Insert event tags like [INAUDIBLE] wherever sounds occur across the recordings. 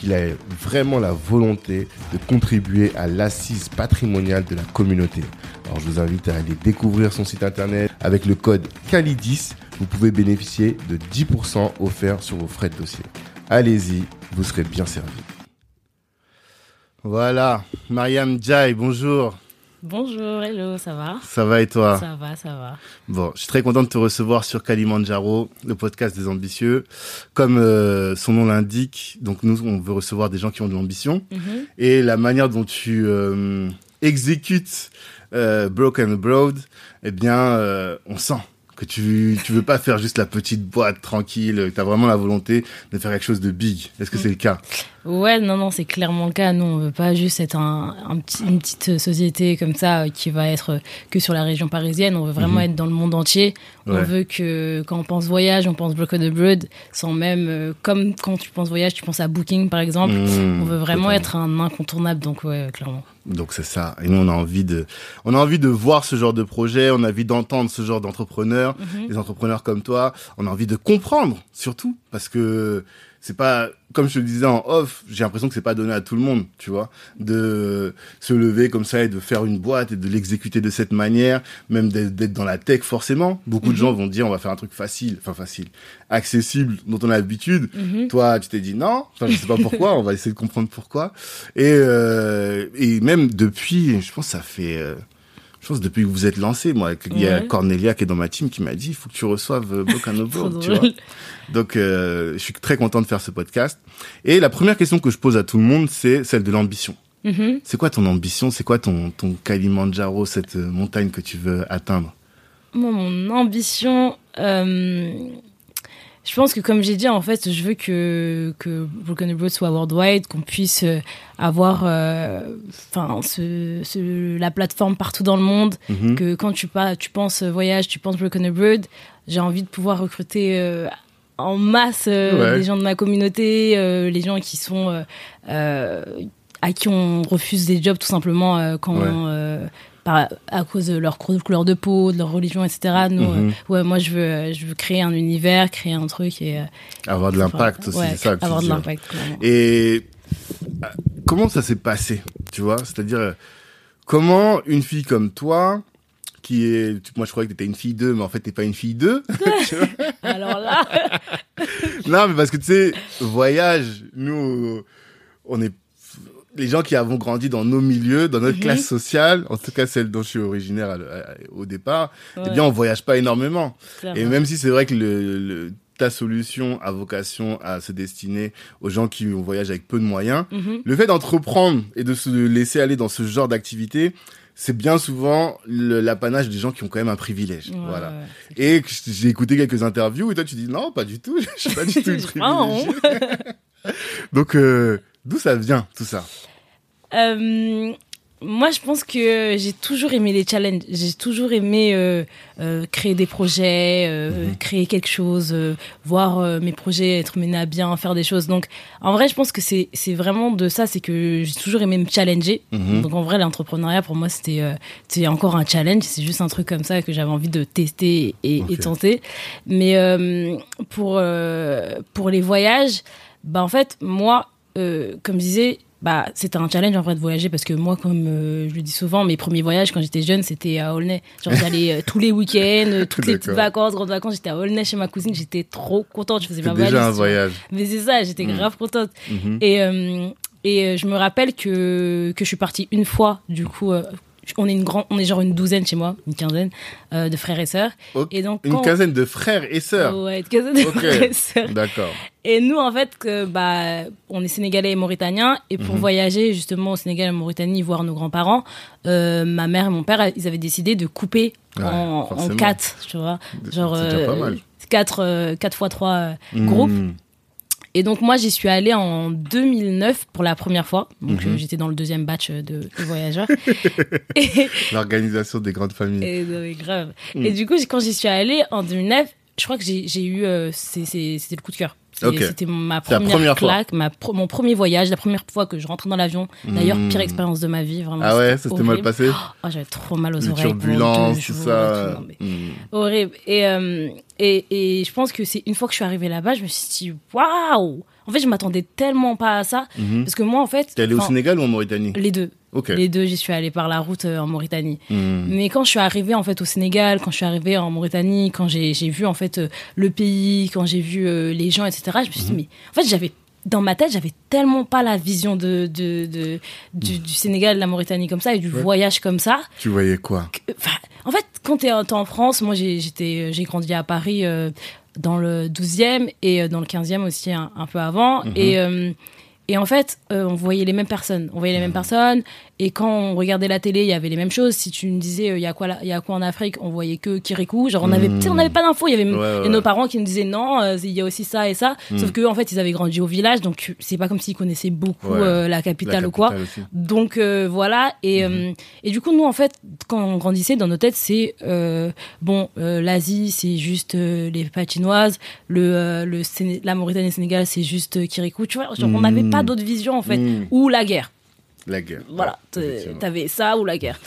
qu'il a vraiment la volonté de contribuer à l'assise patrimoniale de la communauté. Alors je vous invite à aller découvrir son site internet avec le code CALIDIS. Vous pouvez bénéficier de 10% offerts sur vos frais de dossier. Allez-y, vous serez bien servi. Voilà, Mariam Jai, bonjour. Bonjour, hello, ça va Ça va et toi Ça va, ça va. Bon, je suis très content de te recevoir sur Kalimandjaro, le podcast des ambitieux. Comme euh, son nom l'indique, donc nous, on veut recevoir des gens qui ont de l'ambition. Mhm. Et la manière dont tu euh, exécutes euh, Broken Abroad, eh bien, on sent que tu tu veux pas faire juste la petite boîte tranquille, tu as vraiment la volonté de faire quelque chose de big. Est-ce que c'est le cas? Ouais, non, non, c'est clairement le cas. Nous, on veut pas juste être un, un petit, une petite société comme ça euh, qui va être euh, que sur la région parisienne. On veut vraiment Mhm. être dans le monde entier. On veut que quand on pense voyage, on pense Broken Abroad, sans même, euh, comme quand tu penses voyage, tu penses à Booking par exemple. Mmh, on veut vraiment être un incontournable, donc ouais, clairement. Donc c'est ça. Et nous, on a envie de, on a envie de voir ce genre de projet, on a envie d'entendre ce genre d'entrepreneurs, Mhm. des entrepreneurs comme toi. On a envie de comprendre, surtout, parce que c'est pas, comme je te le disais en off, j'ai l'impression que c'est pas donné à tout le monde, tu vois, de se lever comme ça et de faire une boîte et de l'exécuter de cette manière, même d'être dans la tech forcément. Beaucoup de Mhm. gens vont dire on va faire un truc facile, enfin facile, accessible, dont on a l'habitude. Mhm. Toi, tu t'es dit non. Enfin, je sais pas pourquoi. on va essayer de comprendre pourquoi. Et euh, et même depuis, je pense que ça fait, euh, je pense depuis que vous êtes lancé, moi, il y a Ouais. Cornelia qui est dans ma team qui m'a dit il faut que tu reçoives euh, Bocano [LAUGHS] Trop Board, tu vois. Donc, euh, je suis très content de faire ce podcast. Et la première question que je pose à tout le monde, c'est celle de l'ambition. Mhm. C'est quoi ton ambition? C'est quoi ton ton Kalimandjaro, cette euh, montagne que tu veux atteindre? Moi, mon ambition, euh, je pense que comme j'ai dit, en fait, je veux que, que Broken Abroad soit worldwide, qu'on puisse euh, avoir euh, enfin ce, ce- la plateforme partout dans le monde, Mhm. que quand tu, pas, tu penses voyage, tu penses Broken Abroad, j'ai envie de pouvoir recruter euh, en masse euh, Ouais. les gens de ma communauté, les gens qui sont... à qui on refuse des jobs tout simplement quand Ouais. Par, à cause de leur cou- couleur de peau, de leur religion, etc. Nous, Mhm. euh, ouais, moi je veux, je veux créer un univers, créer un truc et euh, Avoir de l'impact aussi, ouais, c'est ça que tu avoir de l'impact. Et euh, comment ça s'est passé, tu vois? C'est-à-dire, comment une fille comme toi, qui est... Moi, je croyais que t'étais une fille 2, mais en fait, t'es pas une fille 2. [LAUGHS] Alors là, [LAUGHS] non, mais parce que, tu sais, voyage, nous, on est... Les gens qui avons grandi dans nos milieux, dans notre Mhm. classe sociale, en tout cas celle dont je suis originaire à- à- au départ, eh bien, on voyage pas énormément. Et même si c'est vrai que le, le- ta solution a vocation à se destiner aux gens qui voyagent avec peu de moyens, Mhm. le fait d'entreprendre et de se laisser aller dans ce genre d'activité, c'est bien souvent l'apanage des gens qui ont quand même un privilège. Ouais, voilà. ouais. Et j'ai écouté quelques interviews et toi tu dis non, pas du tout, [LAUGHS] je suis pas du [LAUGHS] tout honte. privilégiée. [LAUGHS] Donc euh, d'où ça vient tout ça Euh, moi, je pense que j'ai toujours aimé les challenges. J'ai toujours aimé euh, euh, créer des projets, Mhm. créer quelque chose, voir mes projets être menés à bien, faire des choses. Donc, en vrai, je pense que c'est vraiment de ça. C'est que j'ai toujours aimé me challenger. Mhm. Donc, en vrai, l'entrepreneuriat, pour moi, c'était encore un challenge. C'est juste un truc comme ça que j'avais envie de tester et, tenter. Mais pour, pour les voyages, bah, en fait, moi, euh, comme je disais, bah, c'était un challenge en vrai de voyager parce que moi, comme euh, je le dis souvent, mes premiers voyages quand j'étais jeune, c'était à Aulnay. Genre, j'allais euh, tous les week-ends, toutes les petites vacances, grandes vacances, j'étais à Aulnay chez ma cousine, j'étais trop contente. Je faisais ma déjà un voyage. Mais c'est ça, j'étais Mm. grave contente. Mhm. Et, euh, et je me rappelle que, que je suis partie une fois, du coup, on est une grande, on est genre une douzaine chez moi, une quinzaine euh, de frères et sœurs. Et donc Une quinzaine de frères et sœurs. Ouais, une quinzaine de frères et sœurs. D'accord. Et nous, en fait, que, bah, on est sénégalais et mauritaniens. Et pour Mhm. voyager justement au Sénégal et en Mauritanie, voir nos grands-parents, euh, ma mère et mon père, ils avaient décidé de couper Ouais, en, quatre, tu vois. Genre, euh, mal. quatre, euh, quatre fois trois euh, groupes. Et donc, moi, j'y suis allée en 2009 pour la première fois. Donc, Mhm. euh, j'étais dans le deuxième batch de, de voyageurs. [LAUGHS] et, L'organisation des grandes familles. et, grave. Mm. Et du coup, quand j'y suis allée en 2009, je crois que j'ai eu. euh, C'était le coup de cœur. C'était ma première, première fois. claque, ma pro- mon premier voyage, la première fois que je rentrais dans l'avion. D'ailleurs, Mm. pire expérience de ma vie, vraiment. Ah ouais, ça s'était mal passé Oh, J'avais trop mal aux Les oreilles. turbulences, tout ça. tout, non, mais Mmh. Horrible. Et, euh, et, et je pense que c'est une fois que je suis arrivée là-bas, je me suis dit, waouh! En fait, je m'attendais tellement pas à ça. Mhm. Parce que moi, en fait. T'es allé au Sénégal ou en Mauritanie? Les deux. Les deux, j'y suis allée par la route euh, en Mauritanie. Mmh. Mais quand je suis arrivée en fait au Sénégal, quand je suis arrivée en Mauritanie, quand j'ai vu en fait euh, le pays, quand j'ai vu euh, les gens, etc. Je me suis dit Mhm. mais en fait j'avais dans ma tête j'avais tellement pas la vision de, de, de- du, du Sénégal, de la Mauritanie comme ça et du. Ouais. voyage comme ça. Tu voyais quoi? Que- en fait quand t'es en France, moi j'ai j'étais j'ai grandi à Paris dans le 12e et dans le 15e aussi un, un peu avant et et en fait, euh, on voyait les mêmes personnes. On voyait les Mhm. mêmes personnes. Et quand on regardait la télé, il y avait les mêmes choses. Si tu me disais, euh, il y a quoi il y a quoi en Afrique, on voyait que Kirikou. Genre, on avait, sais, on n'avait pas d'infos. Il y avait Ouais, ouais, et nos parents qui nous disaient non, euh, il y a aussi ça et ça. Mhm. Sauf que en fait, ils avaient grandi au village, donc c'est pas comme s'ils connaissaient beaucoup Ouais. euh, la La capitale ou quoi. aussi. Donc euh, voilà et euh, et du coup nous en fait quand on grandissait dans nos têtes c'est euh, bon l'Asie c'est juste les patinoises le euh, le la Mauritanie et le Sénégal c'est juste Kirikou tu vois genre, on n'avait Mhm. pas d'autres visions en fait ou la guerre La guerre. voilà t- effectivement. t'avais ça ou la guerre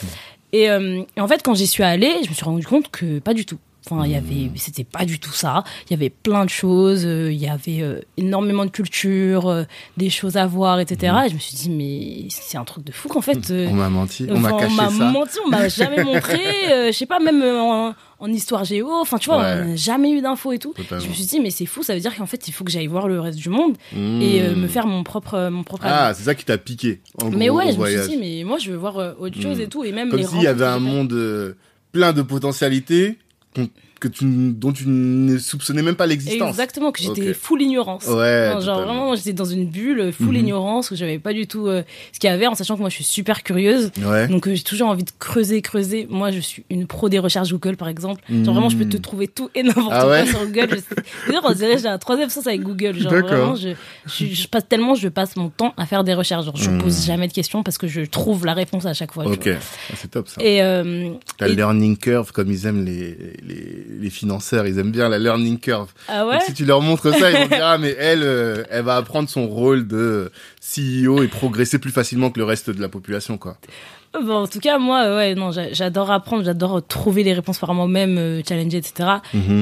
et, euh, et en fait quand j'y suis allée je me suis rendu compte que pas du tout Enfin, il y avait, Hmm. c'était pas du tout ça. Il y avait plein de choses. euh, Il y avait euh, énormément de culture, euh, des choses à voir, etc. Hmm. Et je me suis dit, mais c'est un truc de fou qu'en fait. On m'a menti, on m'a caché m'a ça. menti, on m'a [LAUGHS] jamais montré. je sais pas, même en, en histoire géo. Enfin, tu vois, Ouais. on n'a jamais eu d'infos et tout. Totalement. Je me suis dit, mais c'est fou, ça veut dire qu'en fait, il faut que j'aille voir le reste du monde Mmh. et euh, me faire mon propre, mon propre. Ah, c'est ça qui t'a piqué. En mais gros, ouais, je me suis dit, mais moi, je veux voir autre chose et tout. Et même Comme s'il y avait un monde plein de potentialités qu'on- que tu, dont tu ne soupçonnais même pas l'existence. Exactement, que j'étais full ignorance. Ouais. Genre vraiment, j'étais dans une bulle, full Mhm. ignorance, où j'avais pas du tout euh, ce qu'il y avait, en sachant que moi, je suis super curieuse. Ouais. Donc euh, j'ai toujours envie de creuser, creuser. Moi, je suis une pro des recherches Google, par exemple. Genre vraiment, je peux te trouver tout et n'importe Ah quoi sur Google. D'ailleurs, on dirait que j'ai un troisième sens avec Google. Genre vraiment, je, je, je passe tellement, je passe mon temps à faire des recherches. Genre, je Mm. pose jamais de questions parce que je trouve la réponse à chaque fois. Ok. Ah, c'est top ça. Et, euh, La et- learning curve, comme ils aiment les, les, les financeurs, ils aiment bien la learning curve. ah ouais. Donc, si tu leur montres ça, ils vont dire ah mais elle, euh, elle va apprendre son rôle de CEO et progresser plus facilement que le reste de la population quoi. Bon, en tout cas, moi, euh, ouais, non, j'a- j'adore apprendre, j'adore trouver les réponses par moi-même, euh, challenger, etc.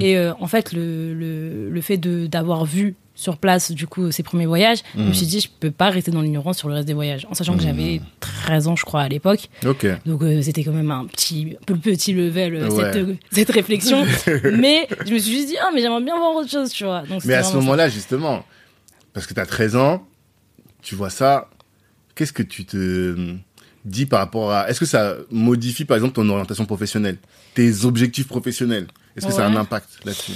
Et euh, en fait, le, le, le fait d'avoir vu sur place, du coup, ces premiers voyages, je me Mhm. suis dit, je peux pas rester dans l'ignorance sur le reste des voyages. En sachant que j'avais 13 ans, je crois, à l'époque. Donc, euh, c'était quand même un petit, un peu petit level, euh, Ouais. cette, euh, cette réflexion. [LAUGHS] mais je me suis juste dit, ah, mais j'aimerais bien voir autre chose, tu vois. Donc, Mais à ce moment-là, justement, parce que tu as 13 ans, tu vois ça, qu'est-ce que tu te dis par rapport à... Est-ce que ça modifie, par exemple, ton orientation professionnelle Tes objectifs professionnels? Est-ce que ça a un impact là-dessus?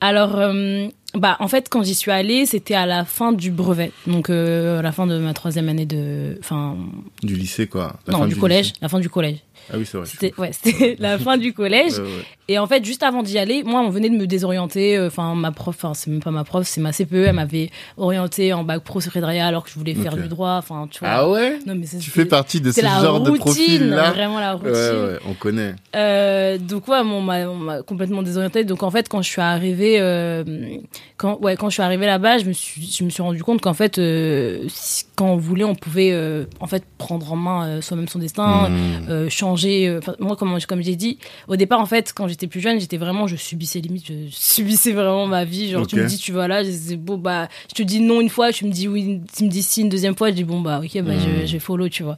Alors, euh, bah, en fait, quand j'y suis allée, c'était à la fin du brevet. Donc, euh, à la fin de ma troisième année de. Enfin, Du lycée, quoi La non, fin du, collège. lycée. La fin du collège. Ah oui, c'est vrai. C'était ouais, c'était [LAUGHS] la fin du collège. Ouais, ouais. Et en fait, juste avant d'y aller, moi, on venait de me désorienter. euh, Enfin, ma prof, enfin, c'est même pas ma prof, c'est ma CPE. Elle m'avait orienté en bac pro secrétariat alors que je voulais faire du droit. Enfin, tu vois. Ah ouais? Non, mais ça, Tu fais partie de ce genre de routine, profil-là? vraiment la routine. Ouais, ouais, on connaît. Euh, donc ouais, on m'a complètement désorientée. Donc en fait, quand je suis arrivée, euh, quand ouais, quand je suis arrivée là-bas, je me suis je me suis rendu compte qu'en fait, euh, si- quand on voulait, on pouvait en fait prendre en main soi-même son destin, Mmh. changer. moi, comme comme j'ai dit, au départ, en fait, quand j'étais plus jeune, j'étais vraiment, je subissais limite, je subissais vraiment ma vie. Genre, tu me dis, tu vas là, je bon bah, je te dis non une fois, tu me dis oui, tu me dis si une deuxième fois, je dis bon bah ok, bah Mmh. je, je vais follow, tu vois.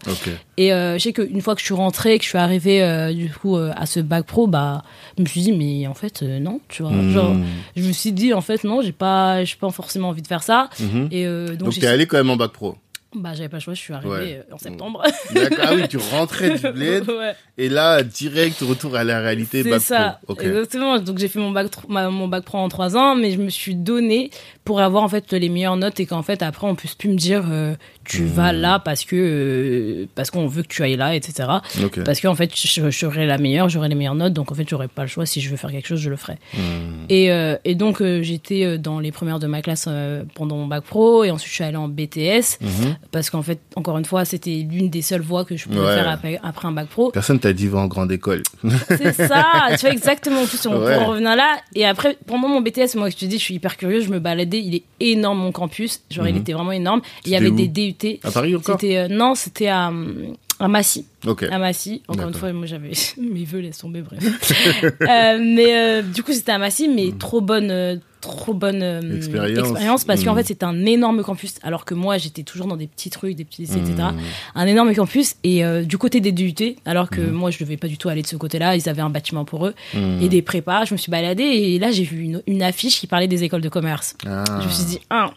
Et euh, je sais qu'une fois que je suis rentrée, que je suis arrivée euh, du coup euh, à ce bac pro, bah je me suis dit mais en fait non, tu vois. Mmh. Genre je me suis dit en fait non, j'ai pas j'ai pas forcément envie de faire ça. Mhm. Et donc, Donc, t'es allé quand même en bac pro Bah, j'avais pas le choix, je suis arrivée Ouais. euh, en septembre. [LAUGHS] D'accord. Ah oui, tu rentrais du [LAUGHS] bled ouais. et là, direct, retour à la réalité. C'est bac ça, pro. Exactement. Donc j'ai fait mon bac, mon bac pro en trois ans, mais je me suis donné pour avoir en fait les meilleures notes et qu'en fait après on puisse plus me dire euh, tu Hmm. vas là parce que euh, parce qu'on veut que tu ailles là, etc. Ok. Parce qu'en fait je, je serai la meilleure, j'aurai les meilleures notes, donc en fait j'aurai pas le choix. Si je veux faire quelque chose, je le ferai. Hmm. Et, euh, et donc j'étais dans les premières de ma classe pendant mon bac pro et ensuite je suis allée en BTS Mhm. Parce qu'en fait encore une fois c'était l'une des seules voies que je pouvais Ouais. faire après, après un bac pro. Personne t'a dit va en grande école. [LAUGHS] C'est ça, tu vois exactement. En plus, on Ouais. là. Et après, pendant mon BTS, moi, je te dis, je suis hyper curieuse. Je me baladais. Il est énorme mon campus. Genre, il Mhm. était vraiment énorme. Il y avait des DUT. À Paris encore C'était euh, non, c'était à hum, à Massy. Ok. À Massy. Encore une fois, moi, j'avais [LAUGHS] mes vœux laissent tomber. Bref. [LAUGHS] Euh, mais euh, du coup, c'était à Massy, mais trop bonne. euh, trop bonne. Expérience. parce qu'en Mhm. fait c'était un énorme campus alors que moi j'étais toujours dans des petits trucs des petits lycées etc Mhm. un énorme campus et du côté des DUT alors que moi je devais pas du tout aller de ce côté là ils avaient un bâtiment pour eux Hmm. et des prépas. Je me suis baladée et là j'ai vu une, une affiche qui parlait des écoles de commerce. Ah. Je me suis dit, ah,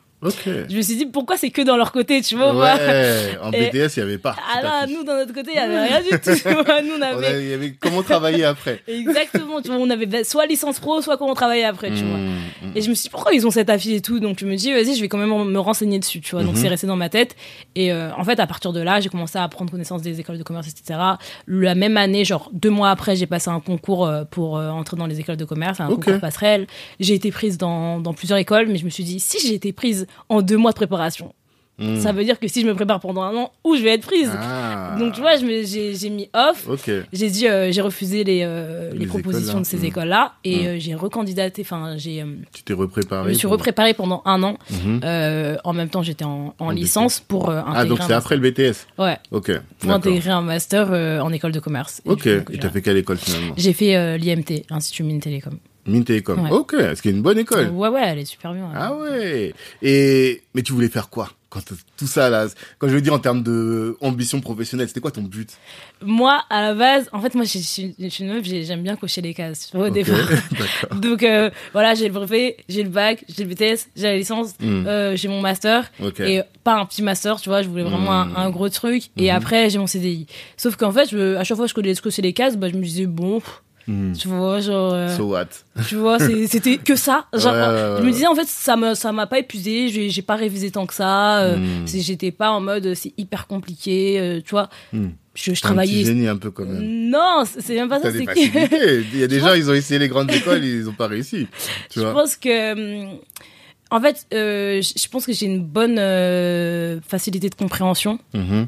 Je me suis dit pourquoi c'est que dans leur côté, tu vois Ouais. En [LAUGHS] BTS, il n'y avait pas. Ah affiche. nous dans notre côté, il y avait rien du tout. tu vois. nous on [LAUGHS] avait y avait comment travailler après. [LAUGHS] exactement, tu vois, on avait soit licence pro, soit comment travailler après, tu vois. Hmm. Et je me suis dit pourquoi ils ont cette affiche et tout, donc je me dis vas-y, je vais quand même me renseigner dessus, tu vois. Donc c'est resté dans ma tête. Et euh, en fait, à partir de là, j'ai commencé à prendre connaissance des écoles de commerce, etc. La même année, genre deux mois après, j'ai passé un concours euh, pour euh, entrer dans les écoles de commerce, un Ok. concours passerelle. J'ai été prise dans, dans plusieurs écoles, mais je me suis dit si j'ai été prise en deux mois de préparation, Hmm. ça veut dire que si je me prépare pendant un an, où je vais être prise. Ah. Donc tu vois, j'ai mis off. J'ai dit, euh, j'ai refusé les, euh, les, Les propositions écoles, là. de ces écoles-là et Mm. euh, j'ai recandidaté. Enfin, j'ai, Tu t'es repréparé. je me suis pour- repréparée pendant un an. Mhm. En même temps, j'étais en, en En licence pour intégrer. Ah, donc c'est après le BTS. Ouais, Ok. pour intégrer un master en école de commerce. Et Ok. Et t'as fait quelle école finalement? J'ai fait l'IMT, l'Institut Mines Télécom. Mines Télécom. Ouais. Ok. Qu'il y a une bonne école Ouais, ouais, elle est super bien. Ah ouais. Et mais tu voulais faire quoi quand tout ça là? Quand je veux dire en termes de ambition professionnelle, c'était quoi ton but? Moi, à la base, en fait, moi, je suis une meuf, j'ai- j'aime bien cocher les cases au Ok. départ. [LAUGHS] Donc euh, voilà, j'ai le brevet, j'ai le bac, j'ai le BTS, j'ai la licence, Hmm. euh, j'ai mon master. Ok. Et pas un petit master, tu vois, je voulais vraiment Hmm. un, un gros truc. Et Mhm. après, j'ai mon CDI. Sauf qu'en fait, je, à chaque fois que je cocher les cases, bah, je me disais, bon, pff, Hmm. tu vois, genre, euh, So what? tu vois, [LAUGHS] c'était que ça. Genre, Ouais, ouais, ouais, je me disais, en fait, ça me, ça m'a pas épuisé, j'ai pas révisé tant que ça. euh, Hmm. J'étais pas en mode, euh, c'est hyper compliqué, euh, tu vois. Hmm. Je, je Un travaillais. génie un peu quand même. Non, c'est même pas ça, des c'est que. [LAUGHS] Il y a des gens, ils ont essayé les grandes écoles, ils ont pas réussi. Tu je vois pense que en fait je pense que j'ai une bonne facilité de compréhension Mhm.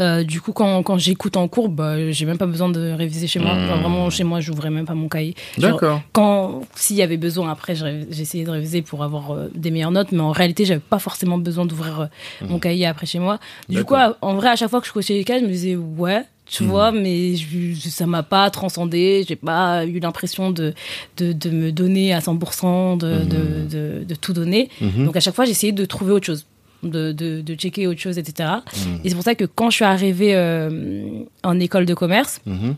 Euh, du coup quand, quand j'écoute en cours bah, j'ai même pas besoin de réviser chez moi. Mmh. Enfin, vraiment chez moi j'ouvrais même pas mon cahier. D'accord. quand s'il y avait besoin après j'essayais de réviser pour avoir euh, des meilleures notes mais en réalité j'avais pas forcément besoin d'ouvrir euh, mon cahier après chez moi. Du coup en vrai à chaque fois que je coachais les cases je me disais ouais tu Mmh. vois mais je, je- ça m'a pas transcendé. J'ai pas eu l'impression de, de, de me donner à 100% de, de, de, de tout donner. Donc à chaque fois j'essayais de trouver autre chose de, de, de checker autre chose etc Mhm. et c'est pour ça que quand je suis arrivée euh, en école de commerce Mhm.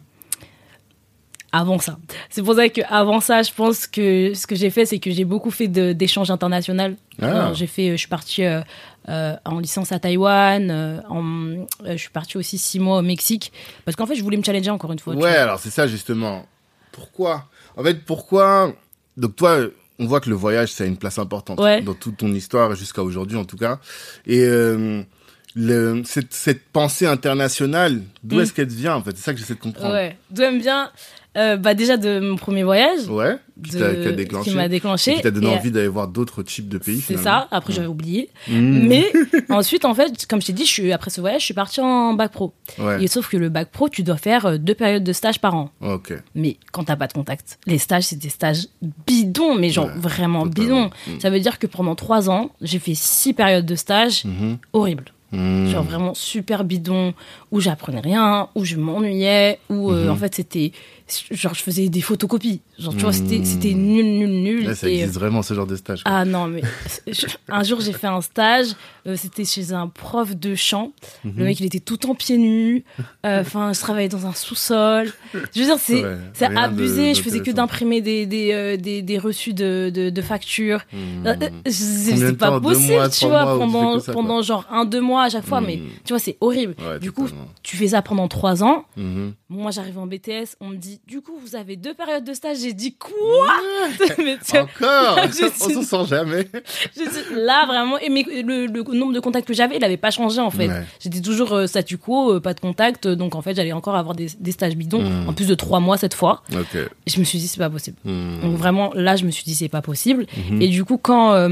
avant ça. C'est pour ça que avant ça, je pense que ce que j'ai fait, c'est que j'ai beaucoup fait d'échanges internationaux. Ah. Alors, J'ai fait, je suis partie euh, euh, en licence à Taïwan. euh, en, euh, je suis partie aussi six mois au Mexique parce qu'en fait, je voulais me challenger encore une fois. Ouais, alors c'est ça justement. Pourquoi? En fait, pourquoi? Donc toi, on voit que le voyage, ça a une place importante Ouais. dans toute ton histoire jusqu'à aujourd'hui en tout cas. Et euh, le, cette, cette pensée internationale, d'où Mm. est-ce qu'elle vient en fait? C'est ça que j'essaie de comprendre. Ouais. D'où aime bien. Euh, bah déjà de mon premier voyage. Ouais. Qui de- déclenché. qui m'a et déclenché. qui t'a donné Et, envie d'aller voir d'autres types de pays. C'est ça. Après, j'avais oublié. Mm. Mais [LAUGHS] ensuite, en fait, comme je t'ai dit, je suis après ce voyage, je suis partie en bac pro. Ouais. Et sauf que le bac pro, tu dois faire euh, deux périodes de stage par an. Ok. Mais quand t'as pas de contact, les stages, c'est des stages bidons, mais genre Ouais, vraiment totalement. bidons. Mm. Ça veut dire que pendant trois ans, j'ai fait six périodes de stage Mhm. horribles. Mm. Genre vraiment super bidons, où j'apprenais rien, où je m'ennuyais, où euh, Mhm. en fait c'était genre je faisais des photocopies. Genre tu vois, c'était Hmm. c'était nul, nul, nul. Là, ça Et, existe vraiment ce genre de stage. quoi. ah non, mais je- un jour j'ai fait un stage, euh, c'était chez un prof de chant. Mhm. Le mec il était tout en pieds nus. Euh, [LAUGHS] Enfin, je travaillais dans un sous-sol. Je veux dire, c'est Ouais, c'est rien de- abusé. Je faisais que d'imprimer des, des, euh, des, des reçus de, de, de factures. Hmm. Euh, C'est pas temps? Possible, mois, tu vois, mois tu pendant, ça, pendant genre un, deux mois à chaque fois. Hmm. Mais tu vois, c'est horrible. Ouais, du coup, totalement. tu fais ça pendant trois ans. Mhm. Moi, j'arrive en BTS, on me dit, du coup, vous avez deux périodes de stage. J'ai dit, quoi? [LAUGHS] Mais tu vois, Encore? [LAUGHS] On s'en sort jamais. je là, vraiment. Et mais le, le nombre de contacts que j'avais, il avait pas changé, en fait. Ouais. J'étais toujours euh, statu quo, euh, pas de contact. euh, Donc, en fait, j'allais encore avoir des, des stages bidons, Hmm. en plus de trois mois cette fois. Et je me suis dit, c'est pas possible. Hmm. Donc, vraiment, là, je me suis dit, c'est pas possible. Mhm. Et du coup, quand euh,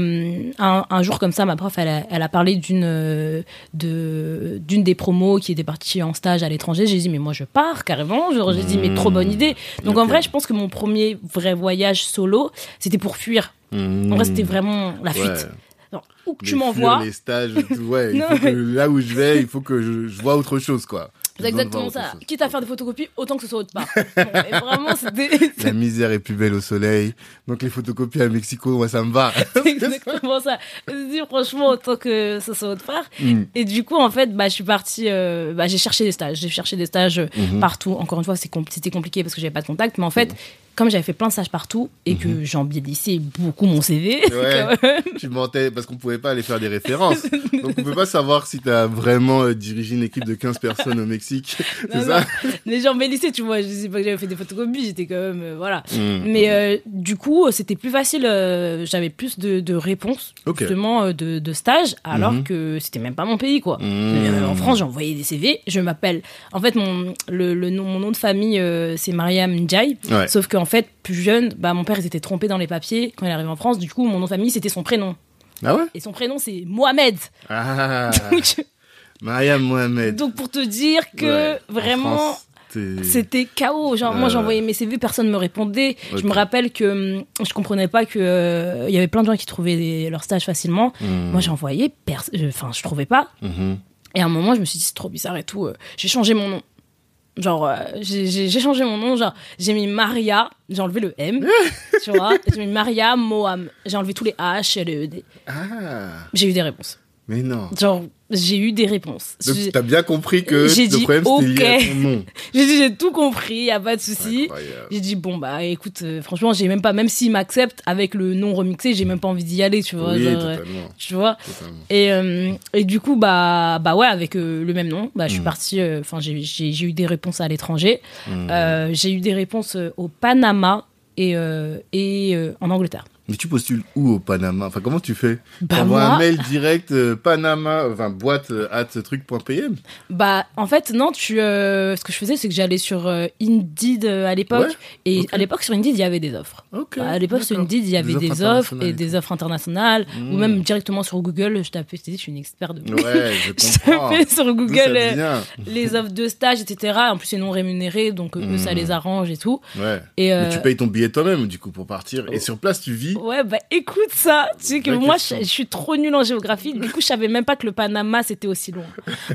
un, un jour comme ça, ma prof, elle a, elle a parlé d'une de d'une des promos qui était partie en stage à l'étranger, j'ai dit mais moi je pars carrément. J'ai dit mais trop bonne idée. Donc en vrai, je pense que mon premier vrai voyage solo, c'était pour fuir. Hmm. En vrai, c'était vraiment la fuite. Ouais. Genre, où que Les tu m'envoies, Les stages, tout, ouais. il [LAUGHS] Non, faut que mais- là où je vais, il faut que je, je vois autre chose, quoi. c'est exactement ça. Quitte à faire des photocopies, autant que ce soit autre part. [LAUGHS] Vraiment, La misère est plus belle au soleil. Donc les photocopies à Mexico, moi, ça me va. [LAUGHS] c'est exactement ça. Dis franchement, autant que ce soit autre part. Hmm. Et du coup, en fait, bah, je suis partie, euh, bah, j'ai cherché des stages. J'ai cherché des stages euh, Mhm. partout. Encore une fois, compl- c'était compliqué parce que j'avais pas de contact. Mais en fait, comme j'avais fait plein de stages partout et que j'embellissais beaucoup mon CV, Mhm. Ouais. [LAUGHS] Tu mentais parce qu'on pouvait pas aller faire des références. Donc on peut pas savoir si tu as vraiment euh, dirigé une équipe de 15 personnes au Mexique. [LAUGHS] C'est ça? Mais j'embellissais, tu vois. Je sais pas que j'avais fait des photocopies, j'étais quand même, euh, voilà. Hmm. Mais euh, du coup, c'était plus facile. j'avais plus de, de réponses, Ok. justement, de, de stages, alors Mhm. que c'était même pas mon pays, quoi. Hmm. Euh, en France, envoyé des CV. Je m'appelle. En fait, mon, le, le nom, mon nom de famille, c'est Mariam. Ouais. Sauf qu'en fait, plus jeune, bah, mon père il s'était trompé dans les papiers quand il est arrivé en France. Du coup, mon nom de famille, c'était son prénom. Ah ouais? Et son prénom, c'est Mohamed. Ah [LAUGHS] Donc, Mariam Mohamed. donc, pour te dire que Ouais, en vraiment. C'était chaos. Genre, moi, Ouais. j'envoyais mes CV, personne ne me répondait. Je me rappelle que hum, je comprenais pas que euh, il y avait plein de gens qui trouvaient des- leur stage facilement. Hmm. Moi, j'envoyais, pers- je- enfin, je trouvais pas. Mhm. Et à un moment, je me suis dit, c'est trop bizarre et tout. euh, j'ai changé mon nom. Genre, euh, j'ai changé mon nom. Genre, j'ai mis Maria, j'ai enlevé le M. [LAUGHS] tu vois, j'ai mis Maria Moham. J'ai enlevé tous les H et les ED. Ah, J'ai eu des réponses. mais non. Genre, j'ai eu des réponses. T'as bien compris que J'ai le dit, problème c'était lié à ok. ton nom. [LAUGHS] j'ai dit, j'ai tout compris, y a pas de souci. J'ai dit bon bah écoute euh, franchement j'ai même pas même s'il m'accepte avec le nom remixé j'ai même pas envie d'y aller tu vois Oui, genre, euh, tu vois totalement. et euh, et du coup bah bah ouais avec euh, le même nom bah je suis Mm. partie enfin j'ai j'ai eu des réponses à l'étranger. Euh, j'ai eu des réponses au Panama et et en Angleterre Mais tu postules où au Panama? Enfin, comment tu fais? Bah, T'envoies moi- un mail direct euh, Panama, enfin boîte euh, at truc.pm bah en fait non tu euh, ce que je faisais c'est que j'allais sur euh, Indeed à l'époque Ouais, et à l'époque sur Indeed il y avait des offres Ok. Bah, à l'époque sur. Indeed il y avait des, offres et des offres internationales ou Mm. même directement sur Google je tapais je t'ai dit, je suis une experte de Ouais, [LAUGHS] je je comprends. tapais sur Google les offres de stage etc en plus c'est non rémunéré donc eux, ça les arrange et tout Ouais. et Mais tu payes ton billet toi-même, du coup, pour partir. Et sur place, tu vis. Ouais, bah écoute ça. Tu sais que moi, je, je suis trop nulle en géographie. Du coup, je savais même pas que le Panama, c'était aussi loin.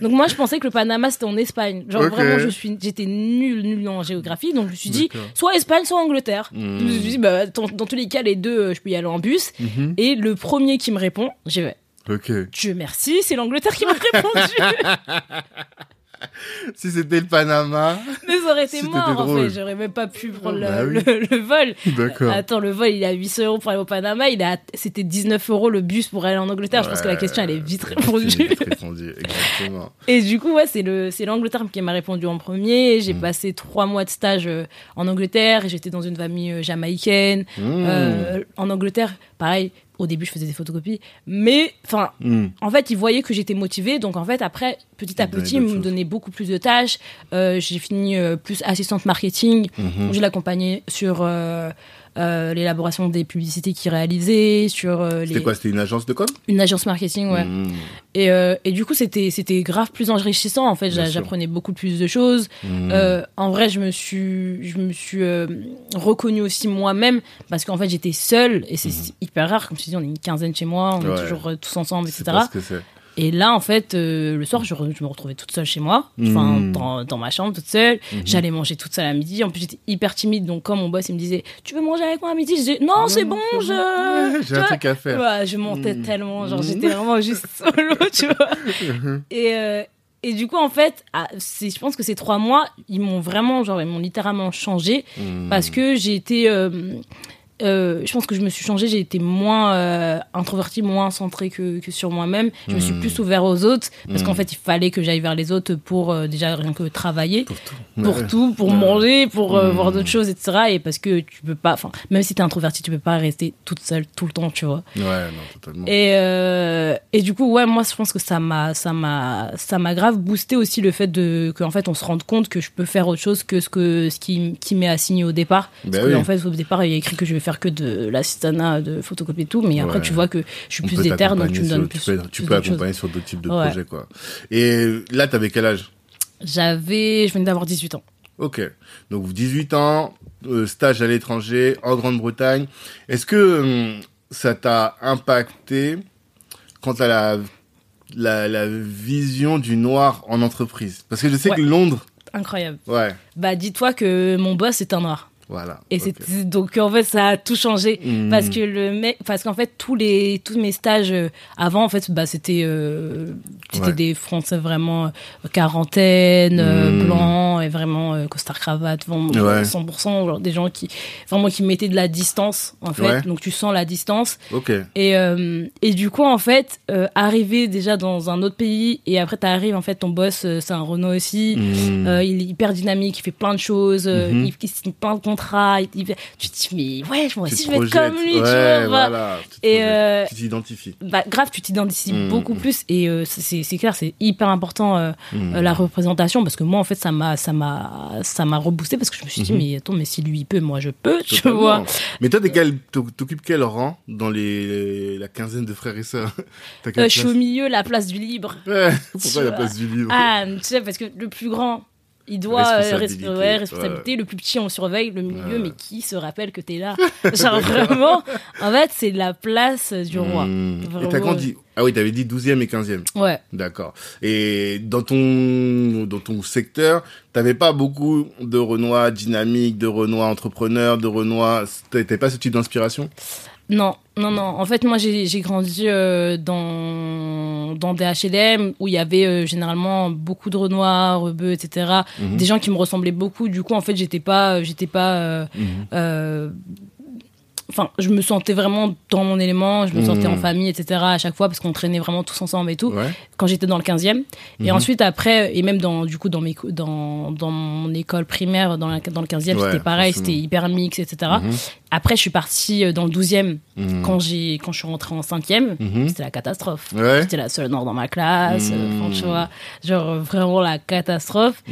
Donc moi, je pensais que le Panama, c'était en Espagne. Genre vraiment, je suis, j'étais nulle, nulle en géographie. Donc je me suis dit, soit Espagne, soit Angleterre. Hmm. Je me suis dit, bah, dans, dans tous les cas, les deux, euh, je peux y aller en bus. Mhm. Et le premier qui me répond, j'ai fait, Ok. Dieu merci, c'est l'Angleterre qui m'a [LAUGHS] répondu. [LAUGHS] [LAUGHS] Si c'était le Panama. Mais ça aurait été mort, en fait. J'aurais même pas pu prendre Bah le, oui. le- le vol. D'accord. Attends, le vol, il est à 800 euros pour aller au Panama. Il a, c'était 19 euros le bus pour aller en Angleterre. Je pense que la question, elle est vite répondue. vite exactement. [LAUGHS] Et du coup, ouais, c'est le, c'est l'Angleterre qui m'a répondu en premier. J'ai passé trois mois de stage euh, en Angleterre. et J'étais dans une famille euh, jamaïcaine. Mmh. Euh, en Angleterre, pareil. Au début, je faisais des photocopies, mais enfin, Mmh. en fait, ils voyaient que j'étais motivée. Donc, en fait, après, petit à petit, ils me donnaient beaucoup plus de tâches. Euh, j'ai fini euh, plus assistante marketing. Mhm. Je l'accompagnais sur euh, euh, l'élaboration des publicités qu'il réalisait, sur euh, C'était les... quoi C'était une agence de com? Une agence marketing, ouais. Mmh. Et, euh, et du coup, c'était c'était grave plus enrichissant. En fait, Bien J'a- sûr. j'apprenais beaucoup plus de choses. Mmh. Euh, en vrai, je me suis je me suis reconnue aussi moi-même parce qu'en fait, j'étais seule et c'est hyper rare. Comme je te dis, on est une quinzaine chez moi, on. Ouais. est toujours tous ensemble, C'est etc. pas ce que c'est. Et là, en fait, euh, le soir, je, re- je me retrouvais toute seule chez moi, enfin, Mhm. dans, dans ma chambre, toute seule. Mhm. J'allais manger toute seule à midi. En plus, j'étais hyper timide. Donc, quand mon boss, il me disait, tu veux manger avec moi à midi? Je disais, non, c'est bon, je, J'ai un truc à faire. Ouais, je montais Mhm. tellement, genre j'étais vraiment juste [LAUGHS] solo, tu vois. [LAUGHS] Et, euh, et du coup, en fait, ah, c'est, je pense que ces trois mois, ils m'ont vraiment, genre, ils m'ont littéralement changé Hmm. parce que j'ai été. euh, euh, je pense que je me suis changée, j'ai été moins euh, introvertie, moins centrée que, que sur moi-même. Je me suis Mhm. plus ouvert aux autres parce qu'en fait, il fallait que j'aille vers les autres pour euh, déjà rien que travailler Pour tout. pour Ouais. tout, pour Ouais. manger, pour euh, voir d'autres choses, etc. Et parce que tu peux pas, enfin, même si t'es introverti, tu peux pas rester toute seule tout le temps, tu vois. Ouais, non, totalement. Et et du coup, ouais, moi, je pense que ça m'a, ça m'a, ça m'a grave boosté aussi le fait de qu'en fait, on se rende compte que je peux faire autre chose que ce que ce qui, qui m'est assigné au départ. Ben Parce que, oui. en fait, au départ, il y a écrit que je vais faire que de l'assistanat, de photocopie et tout, mais après, Ouais. tu vois que je suis On plus peut déter, donc tu me donnes sur- plus. Tu peux, tu plus peux choses. accompagner sur d'autres types de Ouais. projets, quoi. Et là, t'avais quel âge? J'avais, je venais d'avoir 18 ans. Ok. Donc 18 ans, euh, stage à l'étranger, en Grande-Bretagne. Est-ce que hum, ça t'a impacté quant à la, la, la vision du noir en entreprise? Parce que je sais Ouais. que Londres, Incroyable. ouais, Bah, dis-toi que mon boss est un noir. Voilà. Et c'est donc en fait ça a tout changé Hmm. parce que le mec parce qu'en fait tous les tous mes stages euh, avant en fait bah c'était euh, c'était Ouais. des français vraiment euh, quarantaine Hmm. blancs et vraiment euh, costard cravate vraiment Ouais. 100% genre des gens qui vraiment qui mettaient de la distance en fait Ouais. donc tu sens la distance Ok. et euh, et du coup en fait arriver déjà dans un autre pays et après t'arrives en fait ton boss c'est un Renault aussi Hmm. il est hyper dynamique, il fait plein de choses, Mhm. il, il signe plein de contrats. il- il- tu te dis, mais ouais, moi aussi je vais être comme lui, tu vois. voilà. Tu te Et, euh, Tu t'identifies. bah, grave, tu t'identifies Mhm. beaucoup plus et euh, c'est- clair, c'est hyper important euh, euh, la représentation parce que moi en fait ça m'a ça m'a ça m'a reboosté parce que je me suis dit Mhm. mais attends mais si lui il peut moi je peux tu vois Mais toi, t'occupes quel rang dans les, la quinzaine de frères et sœurs? Je suis au milieu la place du libre Ouais, Pourquoi la place du livre ah tu sais parce que le plus grand il doit euh, Responsabilité, res- ouais, responsabilité le plus petit on surveille le milieu Ouais. mais qui se rappelle que t'es là? [LAUGHS] Genre vraiment en fait c'est la place du roi Hmm. Et t'as grandi Ah oui, t'avais dit 12e et 15e. ouais D'accord. Et dans ton dans ton secteur, t'avais pas beaucoup de Renois dynamiques, de Renois entrepreneurs, de Renois. T'avais pas ce type d'inspiration? Non, non, non. En fait, moi, j'ai j'ai grandi euh, dans, dans des HLM où il y avait euh, généralement beaucoup de Renois, Rebeux, etc. Mhm. Des gens qui me ressemblaient beaucoup. Du coup, en fait, j'étais pas, j'étais pas. euh, Mhm. euh, Enfin, je me sentais vraiment dans mon élément, je me sentais Mhm. en famille, etc. à chaque fois parce qu'on traînait vraiment tous ensemble et tout. Ouais. Quand j'étais dans le 15e. Et Mhm. ensuite, après, et même dans, du coup, dans, mes, dans, dans mon école primaire, dans, la, dans le 15e, Ouais, c'était pareil, c'était hyper mix, etc. Mhm. Après, je suis partie euh, dans le 12e Mhm. quand j'ai quand je suis rentrée en cinquième, Mhm. c'était la catastrophe. Ouais. J'étais la seule noire dans ma classe, euh, enfin, tu vois, genre vraiment la catastrophe.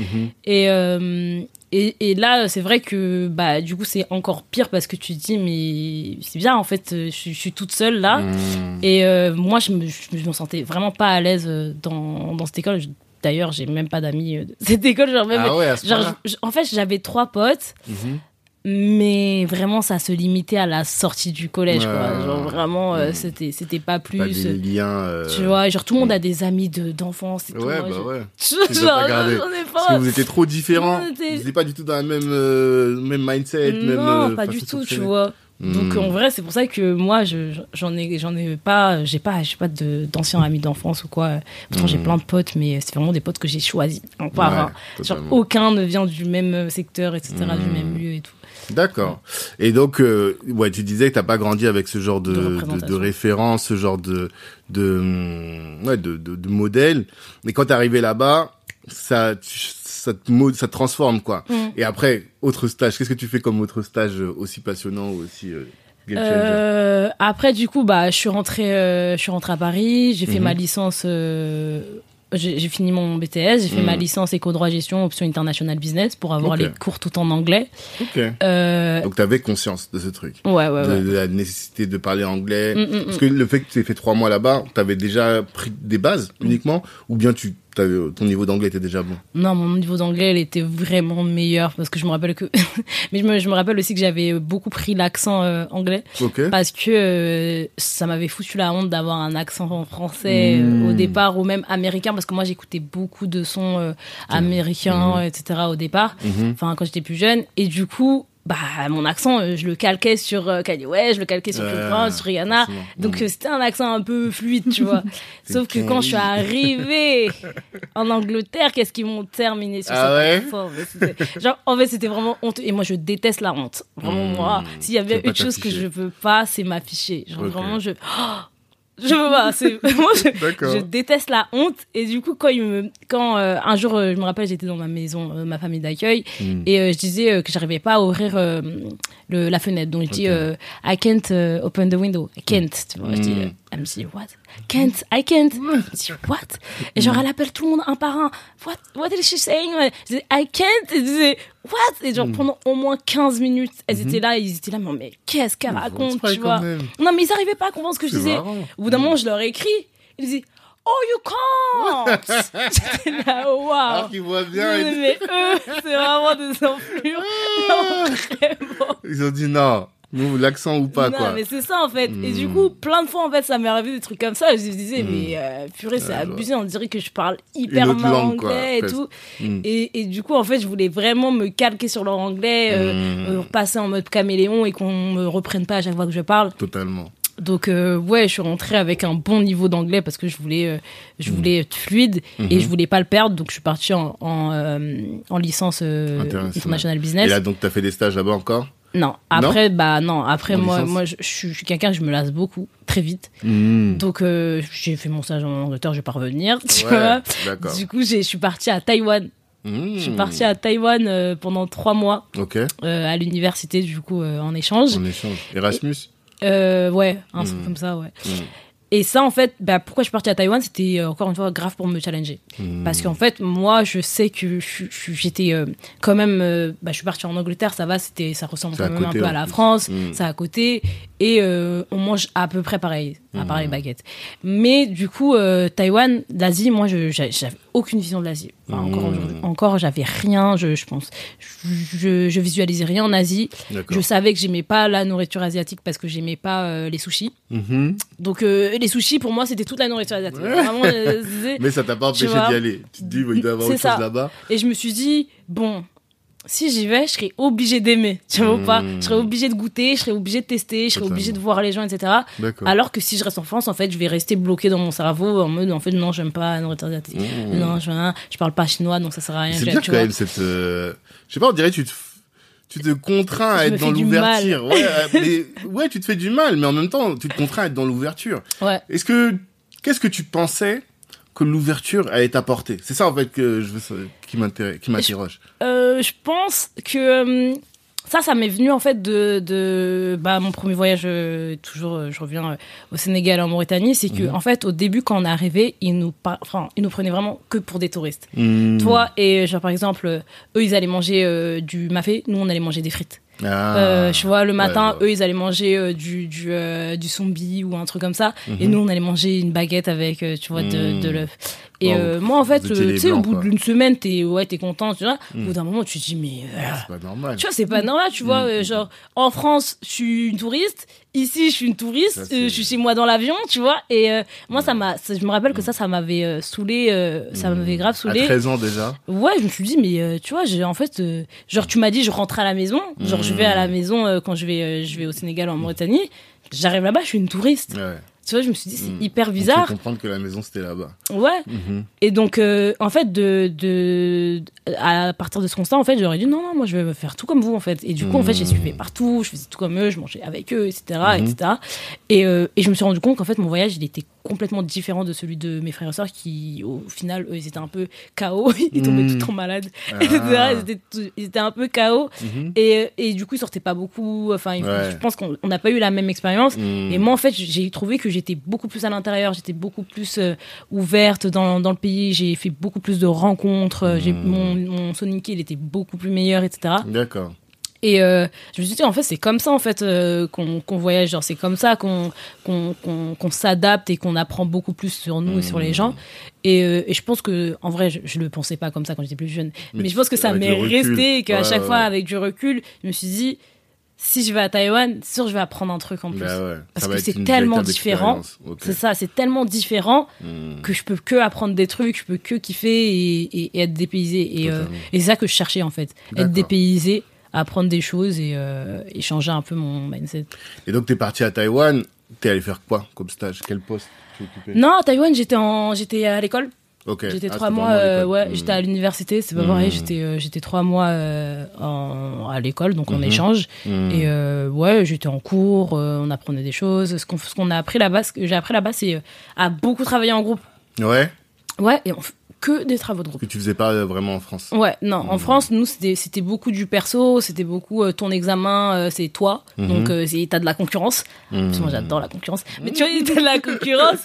Et euh, et, et là, c'est vrai que bah du coup c'est encore pire parce que tu te dis mais c'est bien en fait, euh, je, suis- je suis toute seule là. Mhm. Et euh, moi, je me, je me sentais vraiment pas à l'aise euh, dans, dans cette école. D'ailleurs, j'ai même pas d'amis euh, de cette [LAUGHS] école. Genre, même, Ah ouais, genre, en fait, j'avais trois potes, Mhm. Mais vraiment, ça se limitait à la sortie du collège. Quoi. Genre, vraiment, euh, Mhm. c'était, c'était pas plus. Pas des liens. euh, Tu vois, genre, tout le monde a des amis de, d'enfance et. Ouais, bah je- ouais. [LAUGHS] je- genre, j'en ai Parce pas. que vous étiez trop différents. [LAUGHS] Vous n'étiez pas du tout dans la même, euh, même mindset, non, euh, pas du tout, tu vois. Donc Hmm. en vrai, c'est pour ça que moi, je, j'en ai, j'en ai pas, j'ai pas, j'ai pas d'anciens amis d'enfance ou quoi. Pourtant, j'ai plein de potes, mais c'est vraiment des potes que j'ai choisis. hein. Genre, aucun ne vient du même secteur, etc., du même lieu et tout. D'accord. Et donc, euh, ouais, tu disais que t'as pas grandi avec ce genre de, De référence, ce genre de, de, hum, ouais, de, de, de modèle. Mais quand t'es arrivé là-bas, ça, ça te, ça te transforme, quoi. Mm. Et après, autre stage. Qu'est-ce que tu fais comme autre stage euh, aussi passionnant ou aussi euh, game changer Euh, après, du coup, bah, je suis rentrée, euh, je suis rentrée à Paris. J'ai fait Mhm. ma licence. J'ai fini mon BTS. J'ai fait ma licence éco-droit gestion option international business pour avoir les cours tout en anglais. Ok. Euh, Donc t'avais conscience de ce truc. ouais, ouais, de, ouais. de la nécessité de parler anglais. Mm, mm, Parce mm. que le fait que tu aies fait trois mois là-bas, t'avais déjà pris des bases uniquement, ou bien tu ton niveau d'anglais était déjà bon Non, mon niveau d'anglais, il était vraiment meilleur parce que je me rappelle que. [LAUGHS] Mais je me, je me, rappelle aussi que j'avais beaucoup pris l'accent euh, anglais. Parce que euh, ça m'avait foutu la honte d'avoir un accent français euh, au hmm. départ ou même américain parce que moi j'écoutais beaucoup de sons américains, hmm. etc. au départ. Hmm. Enfin, quand j'étais plus jeune. Et du coup, bah mon accent euh, je le calquais sur euh, Kanye West je le calquais sur Chris sur Rihanna. donc mm. euh, c'était un accent un peu fluide tu vois. [LAUGHS] Sauf que quand je suis arrivée [LAUGHS] en Angleterre qu'est-ce qu'ils m'ont terminé sur ah ouais [LAUGHS] genre en fait c'était vraiment honteux. Et moi je déteste la honte. Vraiment mm. moi s'il y avait une chose que je veux pas c'est m'afficher. Genre vraiment je oh, je veux pas. Moi, je, déteste la honte. Et du coup, quand il me, quand euh, un jour, euh, je me rappelle, j'étais dans ma maison, euh, ma famille d'accueil, hmm. et je disais que j'arrivais pas à ouvrir le, la fenêtre. Donc je dis, I can't open the window. I can't. Tu vois, je dis, hmm. dit, what? Can't, I can't. Je dis, what? Et genre, elle appelle tout le monde un par un. What, what is she saying? Je dis, I can't. Et je what? Et genre, hmm. pendant au moins 15 minutes, elles étaient là, ils étaient là, mais qu'est-ce qu'elle raconte, tu vois? Non, mais ils arrivaient pas à comprendre ce que je disais. Au bout d'un moment, je leur ai écrit. Ils disaient, Oh, you can't! [LAUGHS] J'étais là, wow! Alors qu'ils voient bien. Mais, mais eux, [LAUGHS] c'est vraiment des enflures. [LAUGHS] non, Ils ont dit non. L'accent ou pas, non, quoi. mais c'est ça, en fait. Et du hmm. coup, plein de fois, en fait, ça m'est arrivé des trucs comme ça. Je me disais, hmm. mais euh, purée, c'est abusé. On dirait que je parle hyper mal anglais et tout. Hmm. Et, et, du coup, en fait, je voulais vraiment me calquer sur leur anglais, euh, euh, passer en mode caméléon et qu'on me reprenne pas à chaque fois que je parle. Totalement. Donc euh, ouais, je suis rentrée avec un bon niveau d'anglais parce que je voulais, euh, je voulais être fluide et je voulais pas le perdre. Donc je suis partie en, en, euh, en licence international business. Et là donc tu as fait des stages là-bas encore? Non, après bah non, après moi moi je, suis quelqu'un je me lasse beaucoup très vite. Mm. Donc j'ai fait mon stage en Angleterre, je vais pas revenir, tu vois. Du coup, je suis partie à Taïwan. Je suis partie à Taïwan pendant trois mois à l'université, du coup, en échange. En échange. Erasmus? Euh, ouais, un truc mm. comme ça, ouais. Et ça, en fait, bah, pourquoi je suis partie à Taïwan, c'était euh, encore une fois grave pour me challenger. Mm. Parce qu'en fait, moi, je sais que j'étais euh, quand même. bah, je suis partie en Angleterre, ça va, c'était, ça ressemble quand même un peu à la France, ça à côté. Et on mange à peu près pareil, à part les baguettes. Mais du coup, Taïwan, l'Asie, moi, j'avais aucune vision de l'Asie. encore, hmm. encore j'avais rien, je, je pense. Je, je, visualisais rien en Asie. Je savais que j'aimais pas la nourriture asiatique parce que j'aimais pas euh, les sushis. Mhm. Donc euh, les sushis, pour moi, c'était toute la nourriture asiatique. Euh, [LAUGHS] Mais ça t'a pas empêché d'y aller. Tu te dis, il doit y avoir autre chose là-bas. Et je me suis dit, bon, si j'y vais, je serais obligé d'aimer, tu vois pas? Je serais obligé de goûter, je serais obligé de tester, je serais obligé de voir les gens, etc. Alors que si je reste en France, en fait, je vais rester bloqué dans mon cerveau en mode, en fait, non, j'aime pas. Mmh. Non, je, je parle pas chinois, donc ça sert à rien. C'est bien quand même cette, euh, je sais pas, on dirait tu te, tu te contrains à être dans l'ouverture. Ouais, mais, [LAUGHS] ouais, tu te fais du mal, mais en même temps, tu te contrains à être dans l'ouverture. Ouais. Est-ce que, qu'est-ce que tu pensais que l'ouverture allait t'apporter C'est ça en fait que je veux, qui m'intéresse, qui m'interroge. Euh, je pense que euh, ça, ça m'est venu en fait de, de bah, mon premier voyage. Euh, toujours, euh, je reviens au Sénégal, en Mauritanie, c'est que mhm. en fait, au début, quand on est arrivé, ils nous, enfin, ils nous prenaient vraiment que pour des touristes. Mhm. Toi et genre par exemple, eux, ils allaient manger du mafé, nous, on allait manger des frites. Ah, euh, tu vois, le matin, eux, ils allaient manger euh, du du, euh, du zombie ou un truc comme ça, et mhm. nous, on allait manger une baguette avec, euh, tu vois, de, de mhm. l'œuf. Et moi, en fait, tu sais, au bout d'une semaine, t'es ouais, t'es content, tu vois. Au bout mhm. d'un moment, tu te dis, mais c'est pas normal. Tu vois, c'est pas normal, tu vois. genre, en France, je suis une touriste. Ici, je suis une touriste. je suis chez moi dans l'avion, tu vois. Et moi, ça m'a, je me rappelle que ça, ça m'avait saoulé, ça m'avait grave saoulé. À 13 ans déjà. Ouais, je me suis dit, mais tu vois, en fait, genre, tu m'as dit, je rentre à la maison, genre, je vais à la maison euh, quand je vais, euh, je vais au Sénégal en Mauritanie. J'arrive là-bas, je suis une touriste. Tu vois, je me suis dit, c'est mm. hyper bizarre. Comprendre que la maison, c'était là-bas. Ouais. Mm-hmm. Et donc, euh, en fait, de, de, à partir de ce constat, en fait, j'aurais dit, non, non, moi, je vais faire tout comme vous, en fait. Et du coup, en fait, j'ai suivi mm. partout, je faisais tout comme eux, je mangeais avec eux, etc., etc. Et, et je me suis rendu compte qu'en fait, mon voyage, il était complètement différent de celui de mes frères et sœurs qui, au final, eux, ils étaient un peu KO. [LAUGHS] ils tombaient tout le temps malades. Ah. [LAUGHS] ils, étaient, un peu KO. Mhm. et, et, du coup, ils sortaient pas beaucoup. Enfin, je pense qu'on n'a pas eu la même expérience. Mhm. Et moi, en fait, j'ai trouvé que j'étais beaucoup plus à l'intérieur. J'étais beaucoup plus euh, ouverte dans, dans, le pays. J'ai fait beaucoup plus de rencontres. J'ai, mhm. mon, mon Sonic, il était beaucoup plus meilleur, etc. D'accord. Et euh, je me suis dit, en fait, c'est comme ça, en fait, euh, qu'on voyage. Genre, c'est comme ça qu'on qu'on qu'on s'adapte et qu'on apprend beaucoup plus sur nous et sur les gens. Et, euh, et je pense que, en vrai, je, je le pensais pas comme ça quand j'étais plus jeune. Mais, Mais je pense que ça m'est resté et qu'à Ouais, chaque ouais, fois, avec du recul, je me suis dit, si je vais à Taïwan, c'est sûr, je vais apprendre un truc en plus. Bah ouais, Parce que c'est tellement différent. C'est ça, c'est tellement différent Hmm. que je peux que apprendre des trucs, je peux que kiffer et, et- et être dépaysé. Et, euh, et c'est ça que je cherchais en fait. Être dépaysé, apprendre des choses et, euh, et changer un peu mon mindset. Et donc, t'es parti à Taïwan. T'es allé faire quoi comme stage? Quel poste tu occupais Non, à Taïwan, j'étais en, j'étais à l'école. Ok. J'étais Ah, trois c'était mois, euh, ouais, Hmm. j'étais à l'université, c'est pas pareil, j'étais, euh, j'étais trois mois euh, en, à l'école, donc en Mhm. échange. Hmm. Et ouais, j'étais en cours, on apprenait des choses. Ce qu'on, ce qu'on a appris là-bas, ce que j'ai appris là-bas, c'est à beaucoup travailler en groupe. Ouais. Ouais, et on que des travaux de groupe. Que tu faisais pas euh, vraiment en France. Ouais, non, en Mhm. France, nous, c'était beaucoup du perso, c'était beaucoup euh, ton examen, euh, c'est toi, Mhm. donc euh, c'est- t'as de la concurrence. Parce que moi, j'adore la concurrence. Mais tu vois, t'as de la [LAUGHS] concurrence,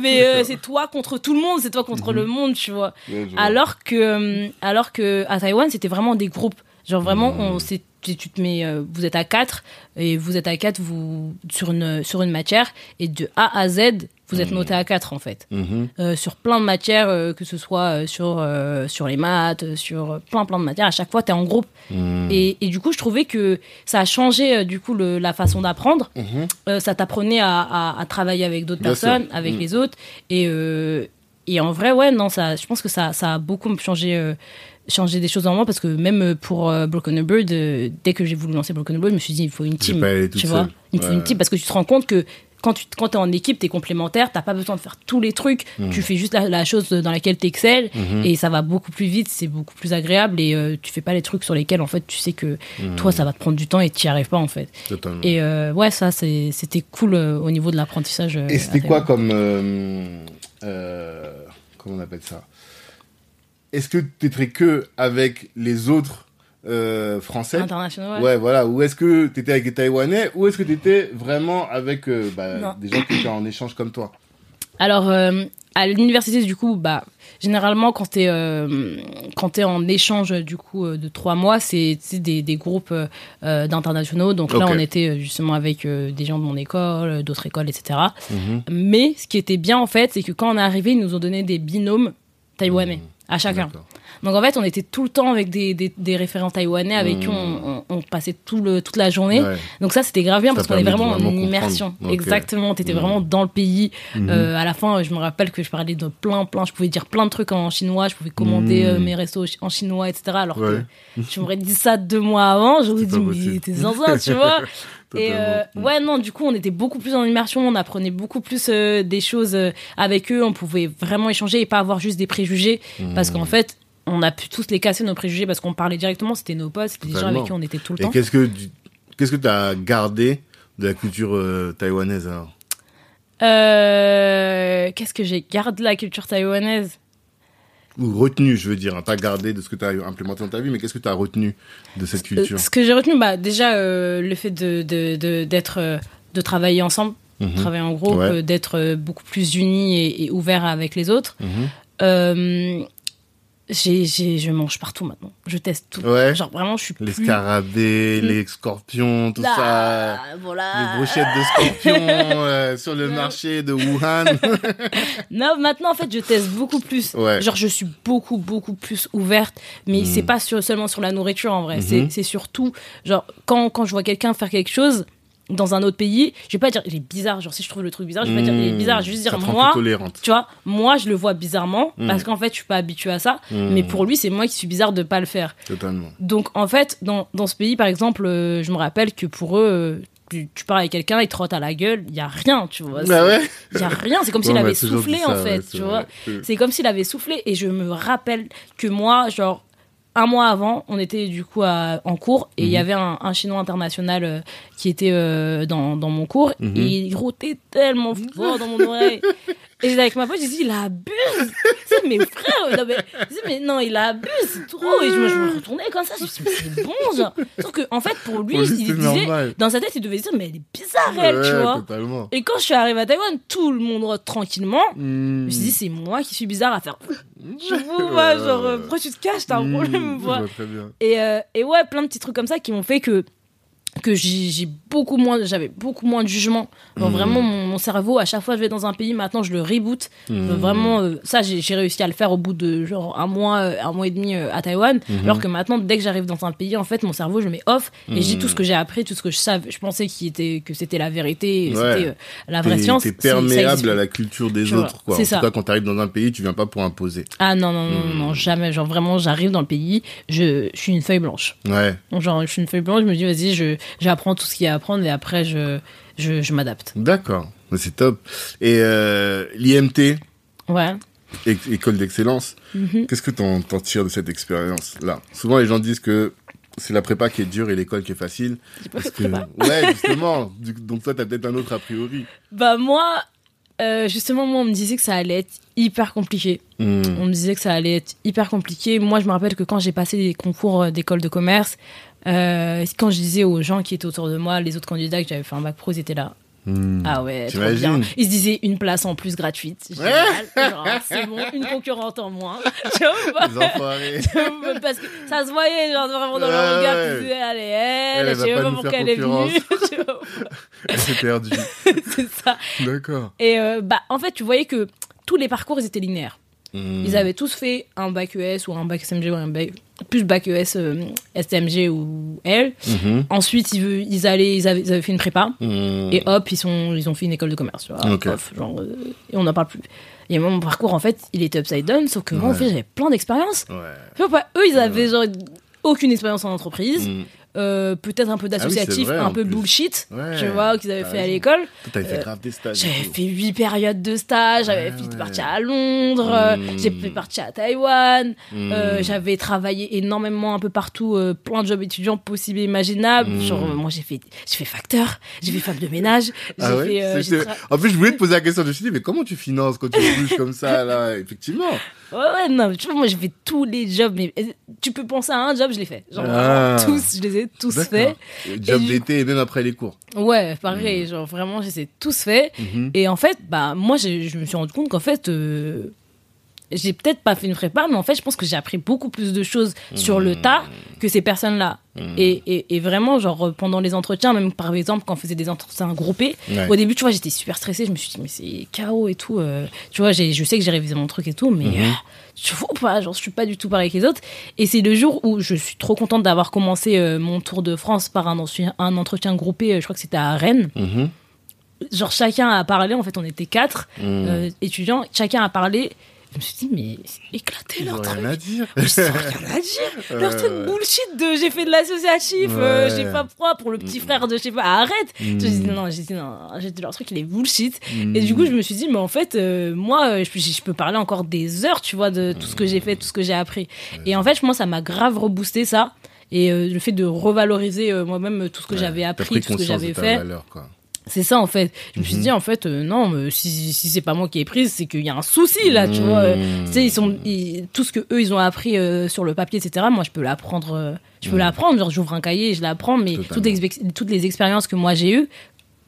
mais c'est toi contre tout le monde, c'est toi contre Mhm. le monde, tu vois. Ouais, je vois. Alors que, alors que à Taïwan, c'était vraiment des groupes. Genre vraiment, on, c'est- tu tu te mets, euh, vous êtes à quatre et vous êtes à quatre vous sur une sur une matière et de A à Z, vous êtes Mhm. noté à quatre en fait. Mhm. Euh, sur plein de matières, euh, que ce soit sur sur les maths, sur plein plein de matières. À chaque fois, t'es en groupe. Hmm. Et, et du coup, je trouvais que ça a changé du coup le- la façon d'apprendre. Mhm. Ça t'apprenait à, à- à travailler avec d'autres sûr. personnes, avec les autres. Et, et en vrai, ouais, non, ça, je pense que ça, ça a beaucoup changé, euh, changé des choses en moi parce que même euh, pour euh, Broken Bird, euh, dès que j'ai voulu lancer Broken Bird, je me suis dit, il faut une team. Tu vois, seule. il faut Ouais. une team parce que tu te rends compte que quand tu quand es en équipe, tu es complémentaire, t'as pas besoin de faire tous les trucs, Mm. tu fais juste la, la chose dans laquelle tu excelles Mhm. et ça va beaucoup plus vite, c'est beaucoup plus agréable et euh, tu fais pas les trucs sur lesquels en fait tu sais que Hmm. toi ça va te prendre du temps et tu y arrives pas en fait. Totalement. Et euh, ouais, ça, c'était cool euh, au niveau de l'apprentissage. euh, Et c'était quoi comme. Euh, comment on appelle ça? Est-ce que tu étais que avec les autres euh, Français? International, ouais. ouais. voilà. Ou est-ce que tu étais avec les Taïwanais? Ou est-ce que tu étais vraiment avec euh, bah, des gens qui étaient en échange comme toi? Alors, à l'université, du coup, bah, généralement, quand t'es euh, quand t'es en échange du coup euh, de trois mois, c'est des, des groupes euh, euh, d'internationaux. Donc là, on était justement avec euh, des gens de mon école, d'autres écoles, etc. Mhm. Mais ce qui était bien en fait, c'est que quand on est arrivé, ils nous ont donné des binômes taïwanais à chacun. Donc en fait, on était tout le temps avec des, des, des référents taïwanais avec qui Mhm. on, on, on passait tout le, toute la journée. Ouais. Donc ça, c'était grave bien Ça parce qu'on est vraiment en immersion. Exactement, t'étais Mhm. vraiment dans le pays. Mhm. Euh, à la fin, je me rappelle que je parlais de plein, plein, je pouvais dire plein de trucs en chinois, je pouvais commander euh, mes restos en chinois, etc. Alors Ouais. que tu m'aurais dit ça deux mois avant, j'aurais dit, mais t'es zinzin, tu vois. [LAUGHS] Et euh, ouais, non, du coup, on était beaucoup plus en immersion, on apprenait beaucoup plus euh, des choses euh, avec eux, on pouvait vraiment échanger et pas avoir juste des préjugés. Parce qu'en fait, on a pu tous les casser nos préjugés parce qu'on parlait directement, c'était nos potes, c'était des gens avec qui on était tout le Et temps. qu'est-ce que tu qu'est-ce que as gardé de la culture euh, taïwanaise alors? Euh, Qu'est-ce que j'ai gardé de la culture taïwanaise? Ou retenu, je veux dire, hein, pas gardé de ce que tu as implémenté dans ta vie, mais qu'est-ce que tu as retenu de cette Euh, culture? Ce que j'ai retenu, bah, déjà, euh, le fait de, de, de, d'être, euh, de travailler ensemble, Mhm. travailler en groupe, Ouais. euh, d'être euh, beaucoup plus unis et, et ouverts avec les autres. Mhm. Euh, j'ai, j'ai, je mange partout maintenant. Je teste tout. Ouais. Genre vraiment, je suis Les plus... scarabées, les scorpions, tout ça. Ah, voilà. Les brochettes de scorpions [LAUGHS] euh, sur le Non. marché de Wuhan. [LAUGHS] Non, maintenant, en fait, je teste beaucoup plus. Ouais. Genre, je suis beaucoup, beaucoup plus ouverte. Mais Mhm. c'est pas sur, seulement sur la nourriture, en vrai. Mhm. C'est, c'est surtout, genre, quand, quand je vois quelqu'un faire quelque chose dans un autre pays, je vais pas dire, il est bizarre. Genre, si je trouve le truc bizarre, je vais pas dire, il est bizarre. Je vais juste dire, moi, tu vois, moi, je le vois bizarrement. Mhm. Parce qu'en fait, je suis pas habituée à ça. Mhm. Mais pour lui, c'est moi qui suis bizarre de pas le faire. Totalement. Donc, en fait, dans, dans ce pays, par exemple, euh, je me rappelle que pour eux, euh, tu, tu parles avec quelqu'un, il te rote à la gueule, il y a rien, tu vois. Bah ouais. Il y a rien, c'est comme s'il Ouais, avait soufflé en fait, ouais, tu vrai. vois. C'est comme s'il avait soufflé et je me rappelle que moi, genre un mois avant, on était du coup à- en cours et il y Mhm. avait un, un chinois international euh, qui était euh, dans, dans mon cours Mhm. et il rotait tellement fort dans mon oreille. [LAUGHS] Et j'étais avec ma pote, j'ai dit, il abuse. c'est mes frères. Non, mais, je mais non, il abuse, c'est trop. Et je, me- je me retournais comme ça. Je me suis dit, c'est bon, genre. Sauf que, en fait, pour lui, Pour lui, il c'est disait, normal. dans sa tête, il devait se dire, mais elle est bizarre, elle, tu vois. totalement. Et quand je suis arrivée à Taïwan, tout le monde tranquillement. Je Hmm. me suis dit, c'est moi qui suis bizarre à faire. [LAUGHS] Je vous vois, genre, euh, pourquoi tu te caches, t'as un Hmm, problème ou je vois très bien. et, euh, et ouais, plein de petits trucs comme ça qui m'ont fait que que j'ai j'ai beaucoup moins j'avais beaucoup moins de jugement Mhm. vraiment mon, mon cerveau à chaque fois que je vais dans un pays maintenant je le reboot. Genre, vraiment euh, ça j'ai j'ai réussi à le faire au bout de genre un mois euh, un mois et demi euh, à Taïwan Mhm. alors que maintenant dès que j'arrive dans un pays en fait mon cerveau je le mets off et je dis tout ce que j'ai appris tout ce que je savais je pensais qui était que c'était la vérité Ouais. c'était euh, la vraie science t'es C'est- ça perméable à la culture des autres, quoi. En c'est tout ça. cas, quand t'arrives dans un pays, tu viens pas pour imposer. ah non non non, non, non jamais genre vraiment j'arrive dans le pays je, je suis une feuille blanche Ouais. Donc, genre, je suis une feuille blanche, je me dis, vas-y, je, j'apprends tout ce qu'il y a à apprendre et après, je, je, je m'adapte. D'accord. C'est top. Et euh, l'IMT, Ouais. é- école d'excellence, Mhm. qu'est-ce que t'en t'en tires de cette expérience-là Souvent, les gens disent que c'est la prépa qui est dure et l'école qui est facile. Pas Parce que... prépa. Ouais, justement. Donc toi, t'as peut-être un autre a priori. Bah, moi, euh, justement, moi, on me disait que ça allait être hyper compliqué. Hmm. On me disait que ça allait être hyper compliqué. Moi, je me rappelle que quand j'ai passé les concours euh, d'école de commerce, euh, quand je disais aux gens qui étaient autour de moi, les autres candidats que j'avais fait un bac pro, ils étaient là. Hmm. Ah ouais, trop bien. Ils se disaient une place en plus gratuite. Génial. C'est bon, une concurrente en moins. [LAUGHS] Les parce que ça se voyait genre vraiment dans Ouais, leur regard ouais. qu'ils disaient allez elle, Elle, je sais pas même pas nous pourquoi faire elle est venue [LAUGHS] [LAUGHS] Elle s'est perdue. c'est ça D'accord. et euh, bah en fait tu voyais que tous les parcours ils étaient linéaires Hmm. ils avaient tous fait un bac ES ou un bac SMG ou un bac plus bac ES euh, STMG ou L Mhm. ensuite ils, veulent- ils allaient ils avaient, ils avaient fait une prépa Hmm. et hop ils sont ils ont fait une école de commerce tu vois Ok. Pof, genre, euh, et on n'en parle plus et moi mon parcours en fait il était upside down sauf que moi en fait j'avais plein d'expériences Ouais. Eux, ils avaient genre aucune expérience en entreprise, Hmm. Euh, peut-être un peu Ah oui, d'associatif, un peu plus. bullshit, Ouais, tu vois, qu'ils avaient fait à l'école. T'avais fait Euh, grave des stages. J'avais fait huit périodes de stage, j'avais fait ouais. partie à Londres, euh, Mm. j'ai fait partie à Taïwan, Hmm. euh, j'avais travaillé énormément un peu partout, euh, plein de jobs étudiants possibles et imaginables. Mm. Genre, moi, j'ai fait, j'ai fait facteur, j'ai fait femme de ménage, Ah ouais fait, En plus, je voulais te poser la question. Je me suis dit, mais comment tu finances quand tu bouges comme ça, là [LAUGHS] Effectivement? Ouais, ouais, non, tu vois, moi, j'ai fait tous les jobs, mais tu peux penser à un job, je l'ai fait. Genre, Ah. tous, je les ai tous faits. Job d'été et même après les cours. Ouais, pareil, genre vraiment, je les ai tous faits. Mhm. Et en fait, bah, moi, je me suis rendu compte qu'en fait, euh, j'ai peut-être pas fait une prépa, mais en fait, je pense que j'ai appris beaucoup plus de choses sur le tas que ces personnes-là. Et, et, et vraiment, genre, euh, pendant les entretiens, même par exemple, quand on faisait des entretiens groupés, Ouais. au début, tu vois, j'étais super stressée. Je me suis dit, mais c'est chaos et tout. euh, tu vois, je sais que j'ai révisé mon truc et tout, mais Mhm. euh, je vois pas, genre, je suis pas du tout pareil que les autres. Et c'est le jour où je suis trop contente d'avoir commencé euh, mon tour de France par un, entretien- un entretien groupé. je crois que c'était à Rennes Mhm. genre chacun a parlé, en fait on était quatre euh, étudiants, chacun a parlé. Je me suis dit, mais c'est éclaté leur truc. rien à dire. Ils ont rien à dire. Leur Euh, truc bullshit de j'ai fait de l'associatif, euh, Ouais. j'ai pas froid pour le petit frère de je sais pas, arrête. Mm. Je dis non, j'ai dit non, j'ai dit leur truc il est bullshit. Mm. Et du coup je me suis dit, mais en fait, euh, moi euh, je, peux- je peux parler encore des heures, tu vois, de tout ce que j'ai fait, tout ce que j'ai appris. Et en fait, moi ça m'a grave reboosté ça. Et euh, le fait de revaloriser euh, moi-même tout ce que Ouais. j'avais appris, pris tout ce que j'avais fait. valeur, quoi. C'est ça en fait. Je me suis Mhm. dit en fait euh, non, mais si, si c'est pas moi qui ai prise, c'est qu'il y a un souci là, tu vois. euh, Mhm. Tu sais, ils sont ils- tout ce que eux ils ont appris euh, sur le papier, etc. Moi, je peux l'apprendre. euh, je peux Mhm. l'apprendre. Genre, j'ouvre un cahier et je l'apprends. Mais Totalement. toutes les, toutes les expériences que moi j'ai eues,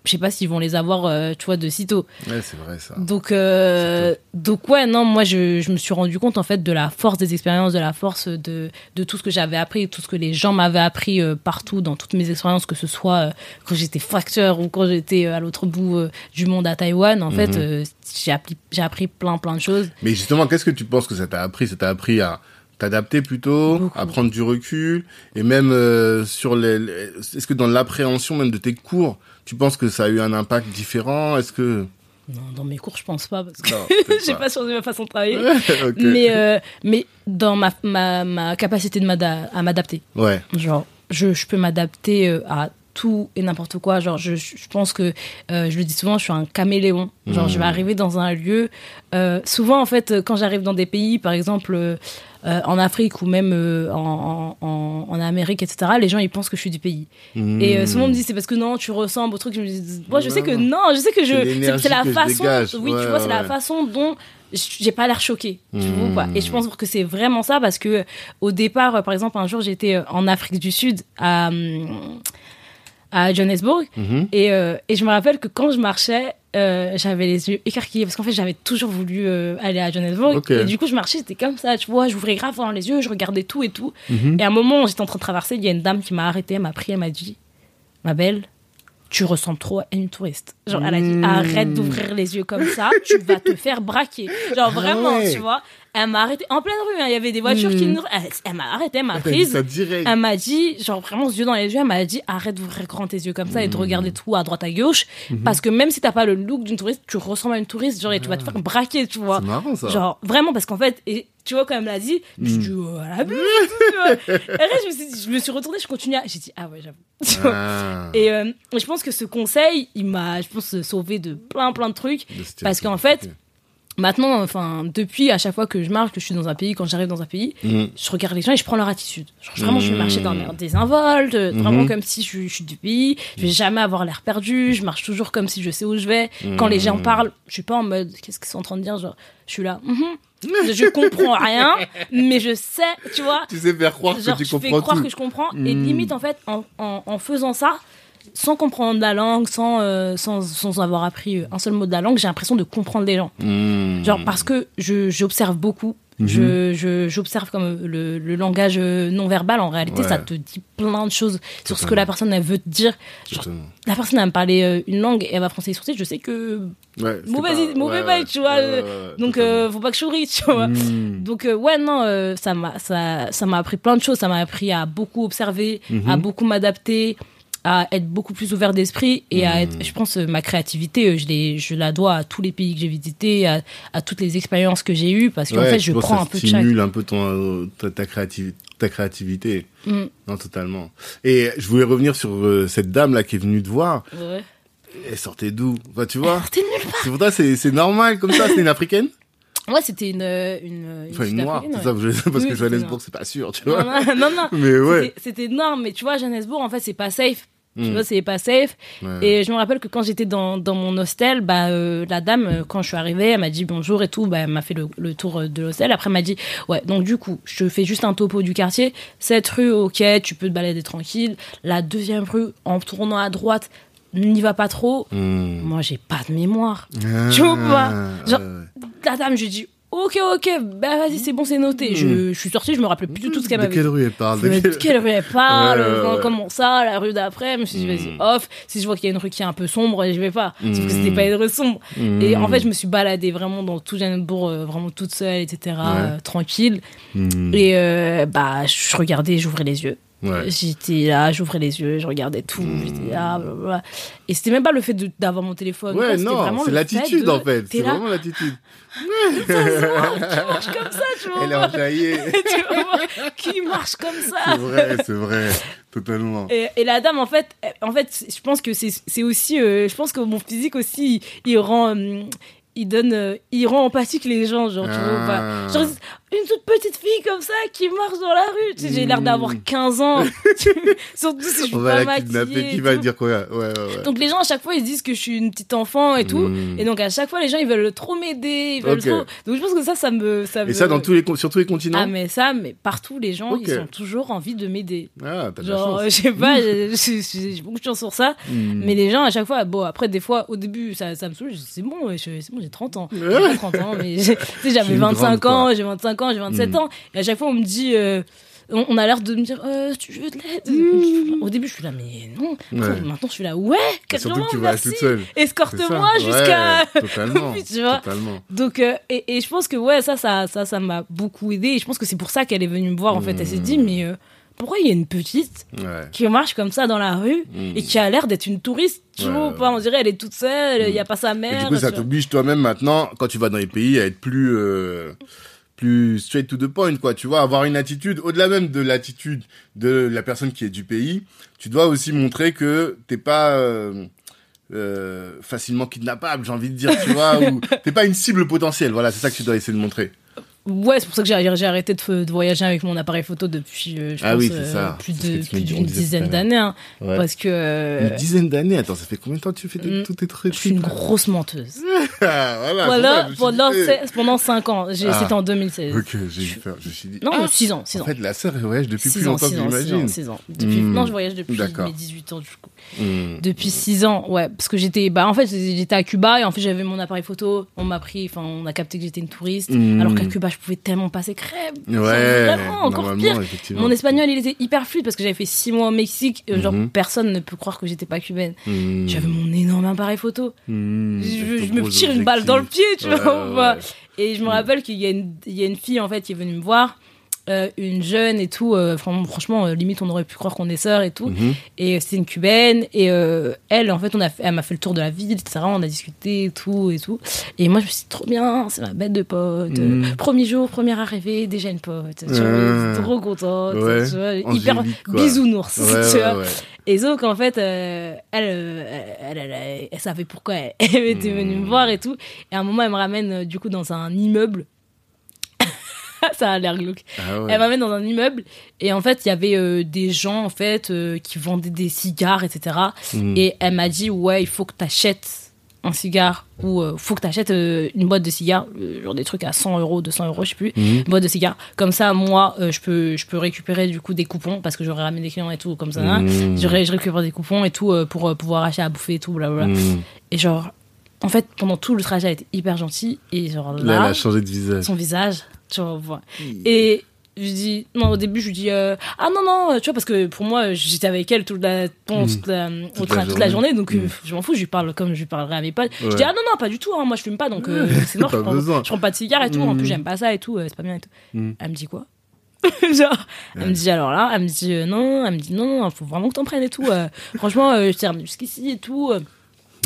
je sais pas s'ils vont les avoir, euh, tu vois, de sitôt. Ouais, c'est vrai, ça. Donc, euh, donc ouais, non, moi je, je me suis rendu compte en fait de la force des expériences, de la force de, de tout ce que j'avais appris, tout ce que les gens m'avaient appris euh, partout dans toutes mes expériences, que ce soit euh, quand j'étais facteur ou quand j'étais euh, à l'autre bout du monde à Taïwan. En fait, Mhm. euh, j'ai appris, j'ai appris plein plein de choses. Mais justement, qu'est-ce que tu penses que ça t'a appris? Ça t'a appris à t'adapter plutôt, Beaucoup. à prendre du recul, et même euh, sur les. les- Est-ce que dans l'appréhension même de tes cours, tu penses que ça a eu un impact différent? Est-ce que Non, dans mes cours, je pense pas parce que [LAUGHS] j'ai pas. pas changé ma façon de travailler. [LAUGHS] Mais, euh, mais dans ma, ma, ma capacité de à m'adapter. Ouais. Genre, je, je peux m'adapter euh, à tout et n'importe quoi. Genre, je, je pense que, euh, je le dis souvent, je suis un caméléon. Genre, je vais Mhm. arriver dans un lieu. euh, souvent, en fait, quand j'arrive dans des pays, par exemple, euh, en Afrique ou même en, en, en Amérique, etc., les gens, ils pensent que je suis du pays. Et souvent, on me dit, c'est parce que non, tu ressembles au truc. Je me dis, moi, je sais que non, je sais que je. C'est la façon. dégage. Oui, Ouais, tu vois, c'est la façon dont j'ai pas l'air choquée. Tu vois, quoi. Et je pense que c'est vraiment ça parce que au départ, par exemple, un jour, j'étais en Afrique du Sud à, hum, à Johannesburg Mhm. et, euh, et je me rappelle que quand je marchais, euh, j'avais les yeux écarquillés parce qu'en fait, j'avais toujours voulu euh, aller à Johannesburg. Et du coup, je marchais, c'était comme ça, tu vois, j'ouvrais grave dans les yeux, je regardais tout et tout. Mhm. Et à un moment, j'étais en train de traverser, il y a une dame qui m'a arrêtée, elle m'a pris, elle m'a dit Ma belle, tu ressembles trop à une touriste. Genre, elle a dit Mmh. Arrête d'ouvrir les yeux comme ça, tu vas te faire braquer. Genre, vraiment, ouais. tu vois. Elle m'a arrêtée en pleine rue, hein, il y avait des voitures qui Mmh. nous. Elle, elle m'a arrêtée, elle m'a prise. Elle m'a dit, genre vraiment, yeux dans les yeux, elle m'a dit arrête d'ouvrir grand tes yeux comme ça et de regarder tout à droite à gauche. Parce que même si t'as pas le look d'une touriste, tu ressembles à une touriste, genre, et tu vas te faire braquer, tu vois. C'est marrant ça. Genre, vraiment, parce qu'en fait, et, tu vois, quand elle me l'a dit, je suis dit, oh, elle abuse, tu vois. Et après, je me suis, dit- je me suis retournée, je continue à, j'ai dit, ah ouais, j'avoue. Ah. [LAUGHS] Et euh, je pense que ce conseil, il m'a, je pense, sauvé de plein, plein de trucs. De Parce qu'en fait. Maintenant, enfin, depuis, à chaque fois que je marche, que je suis dans un pays, quand j'arrive dans un pays, Mhm. je regarde les gens et je prends leur attitude. Genre, vraiment, je vais Mm. marcher dans l'air désinvolte, euh, vraiment Mhm. comme si je, je suis du pays. Je vais jamais avoir l'air perdu. Je marche toujours comme si je sais où je vais. Quand les gens Mhm. parlent, je suis pas en mode, qu'est-ce qu'ils sont en train de dire? Genre, je suis là, mhm. je comprends rien, mais je sais, tu vois. Tu sais faire croire Genre, que tu je fais comprends croire tout. que je comprends. Et Mm. limite, en fait, en, en, en faisant ça, sans comprendre la langue, sans, euh, sans, sans avoir appris euh, un seul mot de la langue, j'ai l'impression de comprendre les gens. Mhm. Genre parce que j'observe beaucoup. Mhm. Je, je, j'observe comme le, le langage euh, non verbal. En réalité, Ouais. ça te dit plein de choses sur ce que la personne elle veut te dire. Genre, la personne elle me parler euh, une langue et elle va froncer les sourcils. Je sais que Ouais, mauvais, pas- mauvais ouais, bail, tu vois. euh, donc euh, faut pas que je souris, tu vois. Mhm. Donc euh, ouais non, euh, ça m'a ça ça appris plein de choses. Ça m'a appris à beaucoup observer, Mhm. à beaucoup m'adapter, à être beaucoup plus ouvert d'esprit et à être. Je pense ma créativité, euh, je je la dois à tous les pays que j'ai visités, à, à toutes les expériences que j'ai eues parce qu'en Ouais, fait je prends ça un peu de chaque. stimule un peu ton, ta, ta, créativ- ta créativité. Mm. Non, totalement. Et je voulais revenir sur euh, cette dame là qui est venue te voir. Ouais. Elle sortait d'où? Enfin, tu vois? C'était nulle part. C'est pour toi, c'est normal comme ça. C'est une africaine? Ouais, c'était une euh, une Enfin, une noire. ouais. C'est ça, je- parce Oui, que Johannesburg, c'est pas sûr, tu Non, vois. non, non, non. [LAUGHS] Mais ouais. C'était- C'était énorme, mais tu vois, Johannesburg, en fait, c'est pas safe. Tu Mm. vois, c'est pas safe. Ouais. Et je me rappelle que quand j'étais dans, dans mon hostel, bah, euh, la dame, euh, quand je suis arrivée, elle m'a dit bonjour et tout. Bah, elle m'a fait le, le tour euh, de l'hostel. Après, elle m'a dit Ouais, donc du coup, je fais juste un topo du quartier. Cette rue, ok, tu peux te balader tranquille. La deuxième rue, en tournant à droite, n'y va pas trop. Mm. Moi, j'ai pas de mémoire. Ah, Tu vois pas? Genre- ouais. La dame, je lui dit Ok, ok, bah vas-y, c'est bon, c'est noté. Je, je suis sortie, je me rappelais plus du tout ce qu'elle De m'avait quelle rue elle parle de De quelle- quelle rue elle parle comment- ça La rue d'après Je me suis dit, vas-y, Mm. off. Si je vois qu'il y a une rue qui est un peu sombre, je vais pas. Sauf que c'était pas une rue sombre. Et en fait, je me suis baladée vraiment dans tout Johannesburg, euh, vraiment toute seule, etc., euh, tranquille. Et euh, bah, je regardais, j'ouvrais les yeux. Ouais. J'étais là, j'ouvrais les yeux, je regardais tout, j'étais là, blablabla. Et c'était même pas le fait d'avoir mon téléphone. ou Ouais, non, c'est l'attitude de- en fait. C'est vraiment l'attitude. qui marche comme ça, tu vois. Elle est enjaillée. [LAUGHS] tu vois, qui marche comme ça. C'est vrai, c'est vrai. Totalement. Et, et la dame, en fait, en fait, je pense que c'est aussi, euh, je pense que mon physique aussi, il, rend, hum, il donne, euh, il rend empathique les gens, genre, tu vois, Ah. pas. Genre, une toute petite fille comme ça qui marche dans la rue, tu sais, j'ai l'air d'avoir Mm. 15 ans, [LAUGHS] surtout si je suis On pas la maquillée. Qui va dire quoi? Ouais, ouais, ouais. Donc les gens à chaque fois ils se disent que je suis une petite enfant et tout, Mm. et donc à chaque fois les gens ils veulent trop m'aider, ils veulent Ok. trop. Donc je pense que ça, ça me, ça me. Et ça, dans tous les, sur tous les continents? Ah mais ça, mais partout les gens ils ont toujours envie de m'aider. Ah, t'as Genre, [LAUGHS] je sais pas, j'ai j'ai- beaucoup de chance sur ça. Mais les gens, à chaque fois, bon, après, des fois, au début, ça, ça me saoule. C'est bon, c'est bon, j'ai 30 ans. J'ai pas 30 ans, mais j'avais une 25 grande, ans, j'ai 25 ans, j'ai 27 Mm. ans. Et à chaque fois, on me dit, euh, on, on a l'air de me dire, euh, tu veux de l'aide Mm. Au début, je suis là, mais non. Ouais. Maintenant, je suis là, ouais, carrément, que tu vas merci. Escorte-moi jusqu'à. Ouais, [LAUGHS] totalement. [LAUGHS] Tu vois. Totalement. Donc, euh, et, et je pense que ouais, ça, ça, ça, ça m'a beaucoup aidé. Et je pense que c'est pour ça qu'elle est venue me voir. En fait, elle s'est dit, Mm. mais pourquoi il y a une petite Ouais. qui marche comme ça dans la rue et qui a l'air d'être une touriste, tu Ouais, vois, ouais, pas, on dirait elle est toute seule, il y a pas sa Et mère. du coup, ça t'oblige toi-même maintenant, quand tu vas dans les pays, à être plus, euh, plus straight to the point, quoi. Tu vois, avoir une attitude, au-delà même de l'attitude de la personne qui est du pays, tu dois aussi montrer que t'es pas euh, euh, facilement kidnappable, j'ai envie de dire, tu vois, ou [LAUGHS] t'es pas une cible potentielle. Voilà, c'est ça que tu dois essayer de montrer. Ouais, c'est pour ça que j'ai arrêté de, de voyager avec mon appareil photo depuis, euh, je Ah pense, oui, euh, plus plus d'une dizaine d'années. hein. Ouais. Parce que euh, Une dizaine d'années. Attends, ça fait combien de temps que tu fais de- Mm. tous tes trucs? Je suis une grosse menteuse. Voilà. [LAUGHS] Voilà, pendant, c'est- pendant 5 ans. J'ai- Ah. C'était en 2016. eh, Ok, j'ai eu peur. Je suis dit. Non, ah, 6 ans, 6 en ans. fait, la sœur elle voyage depuis plus 6 ans, longtemps que 6 ans, 6 ans, j'imagine. 6 ans. Depuis, Hmm. Non, je voyage depuis mes 18 ans, du coup. Hmm. Depuis 6 ans, ouais. Parce que j'étais, bah, en fait, j'étais à Cuba et en fait, j'avais mon appareil photo. On m'a pris, enfin, on a capté que j'étais une touriste. Hmm. Alors qu'à Cuba, je pouvais tellement passer crème. Ouais, Vraiment, encore pire. Mon espagnol, il était hyper fluide parce que j'avais fait 6 mois au Mexique. Euh, Genre, Mhm. personne ne peut croire que j'étais pas cubaine. Hmm. J'avais mon énorme appareil photo. Hmm. Je, me tire une balle dans le pied, tu Ouais, vois. ouais. Et je me rappelle qu'il y, y a une fille, en fait, qui est venue me voir. Euh, une jeune et tout, euh, franchement, euh, limite on aurait pu croire qu'on est sœurs et tout. Mhm. Et c'était une cubaine et elle, en fait, on a fait, elle m'a fait le tour de la ville, etc. On a discuté et tout et tout. Et moi, je me suis dit trop bien, c'est ma bête de pote. Mhm. Premier jour, première arrivée, déjà une pote. Tu vois, trop contente. Ouais, tu vois, hyper quoi. bisounours. Ouais, tu ouais, vois. Et donc, en fait, euh, elle, elle, elle, elle, elle savait pourquoi elle, [LAUGHS] était venue me voir et tout. Et à un moment, elle me ramène du coup dans un immeuble. [LAUGHS] Ça a l'air glauque. Ah ouais. Elle m'amène dans un immeuble et en fait, il y avait euh, des gens en fait euh, qui vendaient des cigares, etc. Hmm. Et elle m'a dit ouais, il faut que t'achètes un cigare ou euh, faut que t'achètes euh, une boîte de cigares, genre des trucs à 100 euros, 200 euros, je sais plus, une boîte de cigares. Comme ça, moi, je peux je peux récupérer du coup des coupons parce que j'aurais ramené des clients et tout comme ça. hein. Hmm. Je, ré- je récupère des coupons et tout pour pouvoir acheter à bouffer et tout, blablabla. Hmm. Et genre, en fait, pendant tout le trajet, elle était hyper gentille. Et genre Là, elle là, a changé de visage. son visage, tu vois. Et je lui dis, non, au début, je lui dis, euh, ah non, non, tu vois, parce que pour moi, j'étais avec elle toute la, pendant Mhm. toute la, au Toute train- la toute la journée. donc euh, Mhm. je m'en fous, je lui parle comme je lui parlerais à mes potes. Je Ouais. dis, ah non, non, pas du tout, hein, moi je fume pas, donc euh, [LAUGHS] c'est non, je prends, je prends pas de cigare et tout, en Mhm. plus j'aime pas ça et tout, euh, c'est pas bien et tout. Mhm. Elle me dit quoi? [LAUGHS] Genre, elle me dit alors là, elle me dit euh, non, elle me dit non, faut vraiment que t'en prennes et tout. euh, [LAUGHS] franchement, euh, je t'ai ramené jusqu'ici et tout. euh.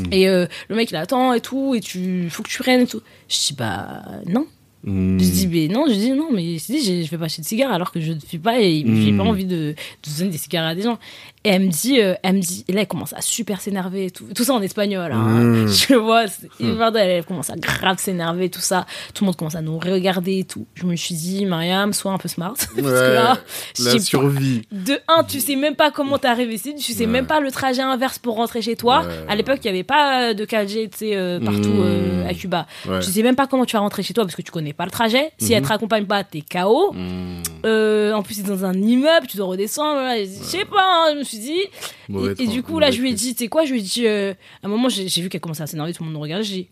Mhm. Et euh, le mec il attend et tout, et tu faut que tu prennes et tout. Je dis bah non. Hmm. Je dis, mais non, je dis non, mais je dis, je je vais pas acheter de cigares alors que je ne suis pas et j'ai Mm. pas envie de, de donner des cigares à des gens. Et elle me dit, euh, elle me dit, et là, elle commence à super s'énerver et tout. Tout ça en espagnol, hein. [LAUGHS] Mm. Je vois, c'est hyper drôle. elle commence à grave s'énerver, tout ça. Tout le monde commence à nous regarder et tout. Je me suis dit, Mariam, sois un peu smart. [LAUGHS] Parce que là, je la survie. de un, tu sais même pas comment t'es arrivé ici, tu sais Ouais. même pas le trajet inverse pour rentrer chez toi. Ouais. À l'époque, il y avait pas de 4G, tu sais, euh, partout euh, à Cuba. Tu sais même pas comment tu vas rentrer chez toi parce que tu connais pas le trajet. Si Mhm. elle te raccompagne pas, t'es KO. Hmm. Euh, en plus, c'est dans un immeuble, tu dois redescendre. voilà. Je sais pas, hein, je me suis dit. Mauvais Et, du coup, là, je lui ai dit, tu sais quoi, je lui ai dit, euh, à un moment, j'ai vu qu'elle commençait à s'énerver, tout le monde nous regardait, j'ai dit,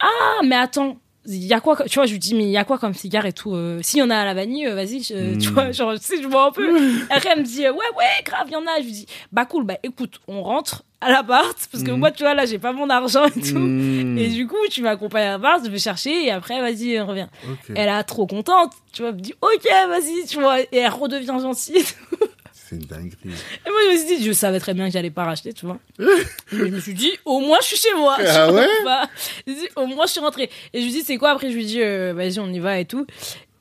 ah, mais attends. Il y a quoi, tu vois, je lui dis, mais il y a quoi comme cigare et tout euh, S'il y en a à la vanille, euh, vas-y, tu vois, genre, tu sais, je vois un peu. [LAUGHS] Après, elle me dit, ouais, ouais, grave, il y en a. Je lui dis, bah cool, bah écoute, on rentre à l'appart, parce que Mm. moi, tu vois, là, j'ai pas mon argent et tout. Hmm. Et du coup, tu m'accompagnes à l'appart, je vais chercher, et après, vas-y, on revient. Ok. Elle est trop contente, tu vois, elle me dit, ok, vas-y, tu vois, et elle redevient gentille. C'est une dinguerie. Et moi, je me suis dit, je savais très bien que j'allais pas racheter, tu vois. Mais [LAUGHS] je me suis dit, au moins, je suis chez moi. Ah ouais bah, [LAUGHS] je me suis dit, au moins, je suis rentrée. Et je lui dis, c'est quoi? Après, je lui dis, euh, vas-y, on y va et tout.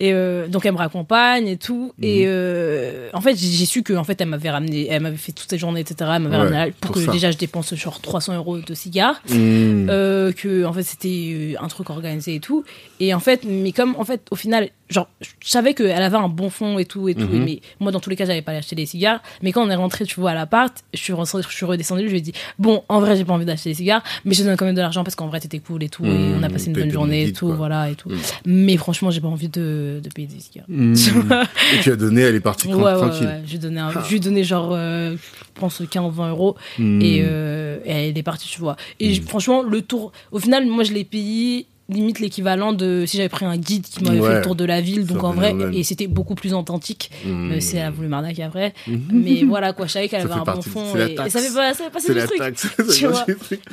Et euh, donc, elle me raccompagne et tout. Mhm. Et euh, en fait, j'ai su que en fait, elle m'avait ramené, elle m'avait fait toutes ces journées, etc. Elle m'avait Ouais, ramené pour, pour que ça. déjà je dépense genre 300 euros de cigares. Hmm. Euh, que en fait c'était un truc organisé et tout et en fait mais comme en fait au final genre je savais qu'elle avait un bon fond et tout et tout Mhm. mais moi dans tous les cas j'avais pas acheté des cigares mais quand on est rentré tu vois à l'appart je suis rentré, je suis redescendue je lui ai dit bon en vrai j'ai pas envie d'acheter des cigares mais je te donne quand même de l'argent parce qu'en vrai t'étais cool et tout et Mhm. on a passé une bonne journée et tout quoi. voilà et tout Mhm. mais franchement j'ai pas envie de, de payer des cigares. [LAUGHS] Et tu as donné, elle est partie ouais, ouais, tranquille. ouais, je lui ai donné, un- Ah. je lui ai donné genre, euh, je pense 15-20 euros Hmm. et, euh, et elle est partie, tu vois. Et franchement, le tour, au final, moi, je l'ai payé limite l'équivalent de si j'avais pris un guide qui m'avait fait le tour de la ville. Ça Donc en vrai, et c'était beaucoup plus authentique. Hmm. Euh, c'est elle a voulu m'arnaquer après. Mhm. Mais [LAUGHS] voilà, quoi, je savais qu'elle avait un bon fond. Et, ça fait pas, ça fait passer le truc. [LAUGHS] Tu vois.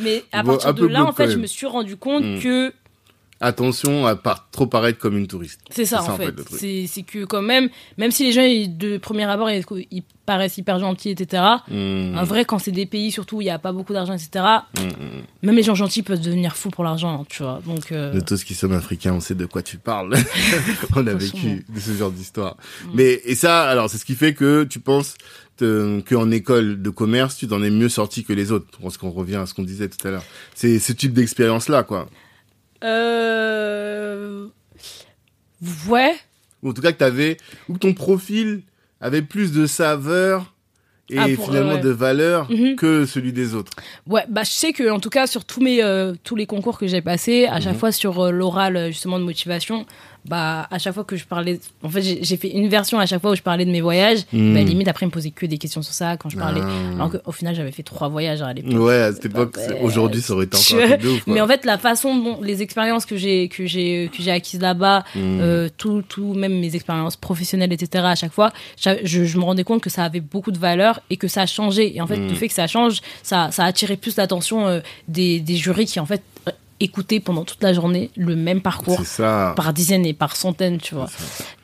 Mais à Bon, partir de là, en fait, je me suis rendu compte Mm. que attention à pas trop paraître comme une touriste. C'est ça, en ça, en fait, fait. C'est que quand même, même si les gens ils- de premier abord ils, ils paraissent hyper gentils, etc. Hmm. En vrai, quand c'est des pays surtout où il n'y a pas beaucoup d'argent, etc. Hmm, hmm. Même les gens gentils peuvent devenir fous pour l'argent, hein, tu vois. Donc euh, De tous qui sommes africains, on sait de quoi tu parles. [LAUGHS] [LAUGHS] on a vécu de ce genre d'histoire. Mais et ça, alors c'est ce qui fait que tu penses qu'en école de commerce, tu t'en es mieux sorti que les autres. Parce qu'on revient à ce qu'on disait tout à l'heure. C'est ce type d'expérience-là, quoi. Euh... ouais. Ou en tout cas que t'avais, ou que ton profil avait plus de saveur et Ah, pour- finalement ouais. de valeur Mhm. que celui des autres. Ouais, bah je sais que en tout cas sur tous mes euh, tous les concours que j'ai passés, à chaque Mhm. fois sur euh, l'oral euh, justement de motivation, bah à chaque fois que je parlais, en fait j'ai fait une version à chaque fois où je parlais de mes voyages. Bah limite après ils me posaient que des questions sur ça quand je parlais. Ah. Alors qu'au final j'avais fait trois voyages à l'époque. Ouais, à cette époque, Bah, aujourd'hui, ça aurait été encore un vois. truc de ouf. quoi. Mais en fait la façon dont les expériences que j'ai que j'ai que j'ai acquises là-bas, Mhm. euh, tout tout même mes expériences professionnelles etc. À chaque fois, je, je me rendais compte que ça avait beaucoup de valeur et que ça a changé. Et en fait Mhm. le fait que ça change, ça ça a attiré plus l'attention euh, des des jurys qui en fait écoutaient pendant toute la journée le même parcours ça. par dizaines et par centaines, tu vois.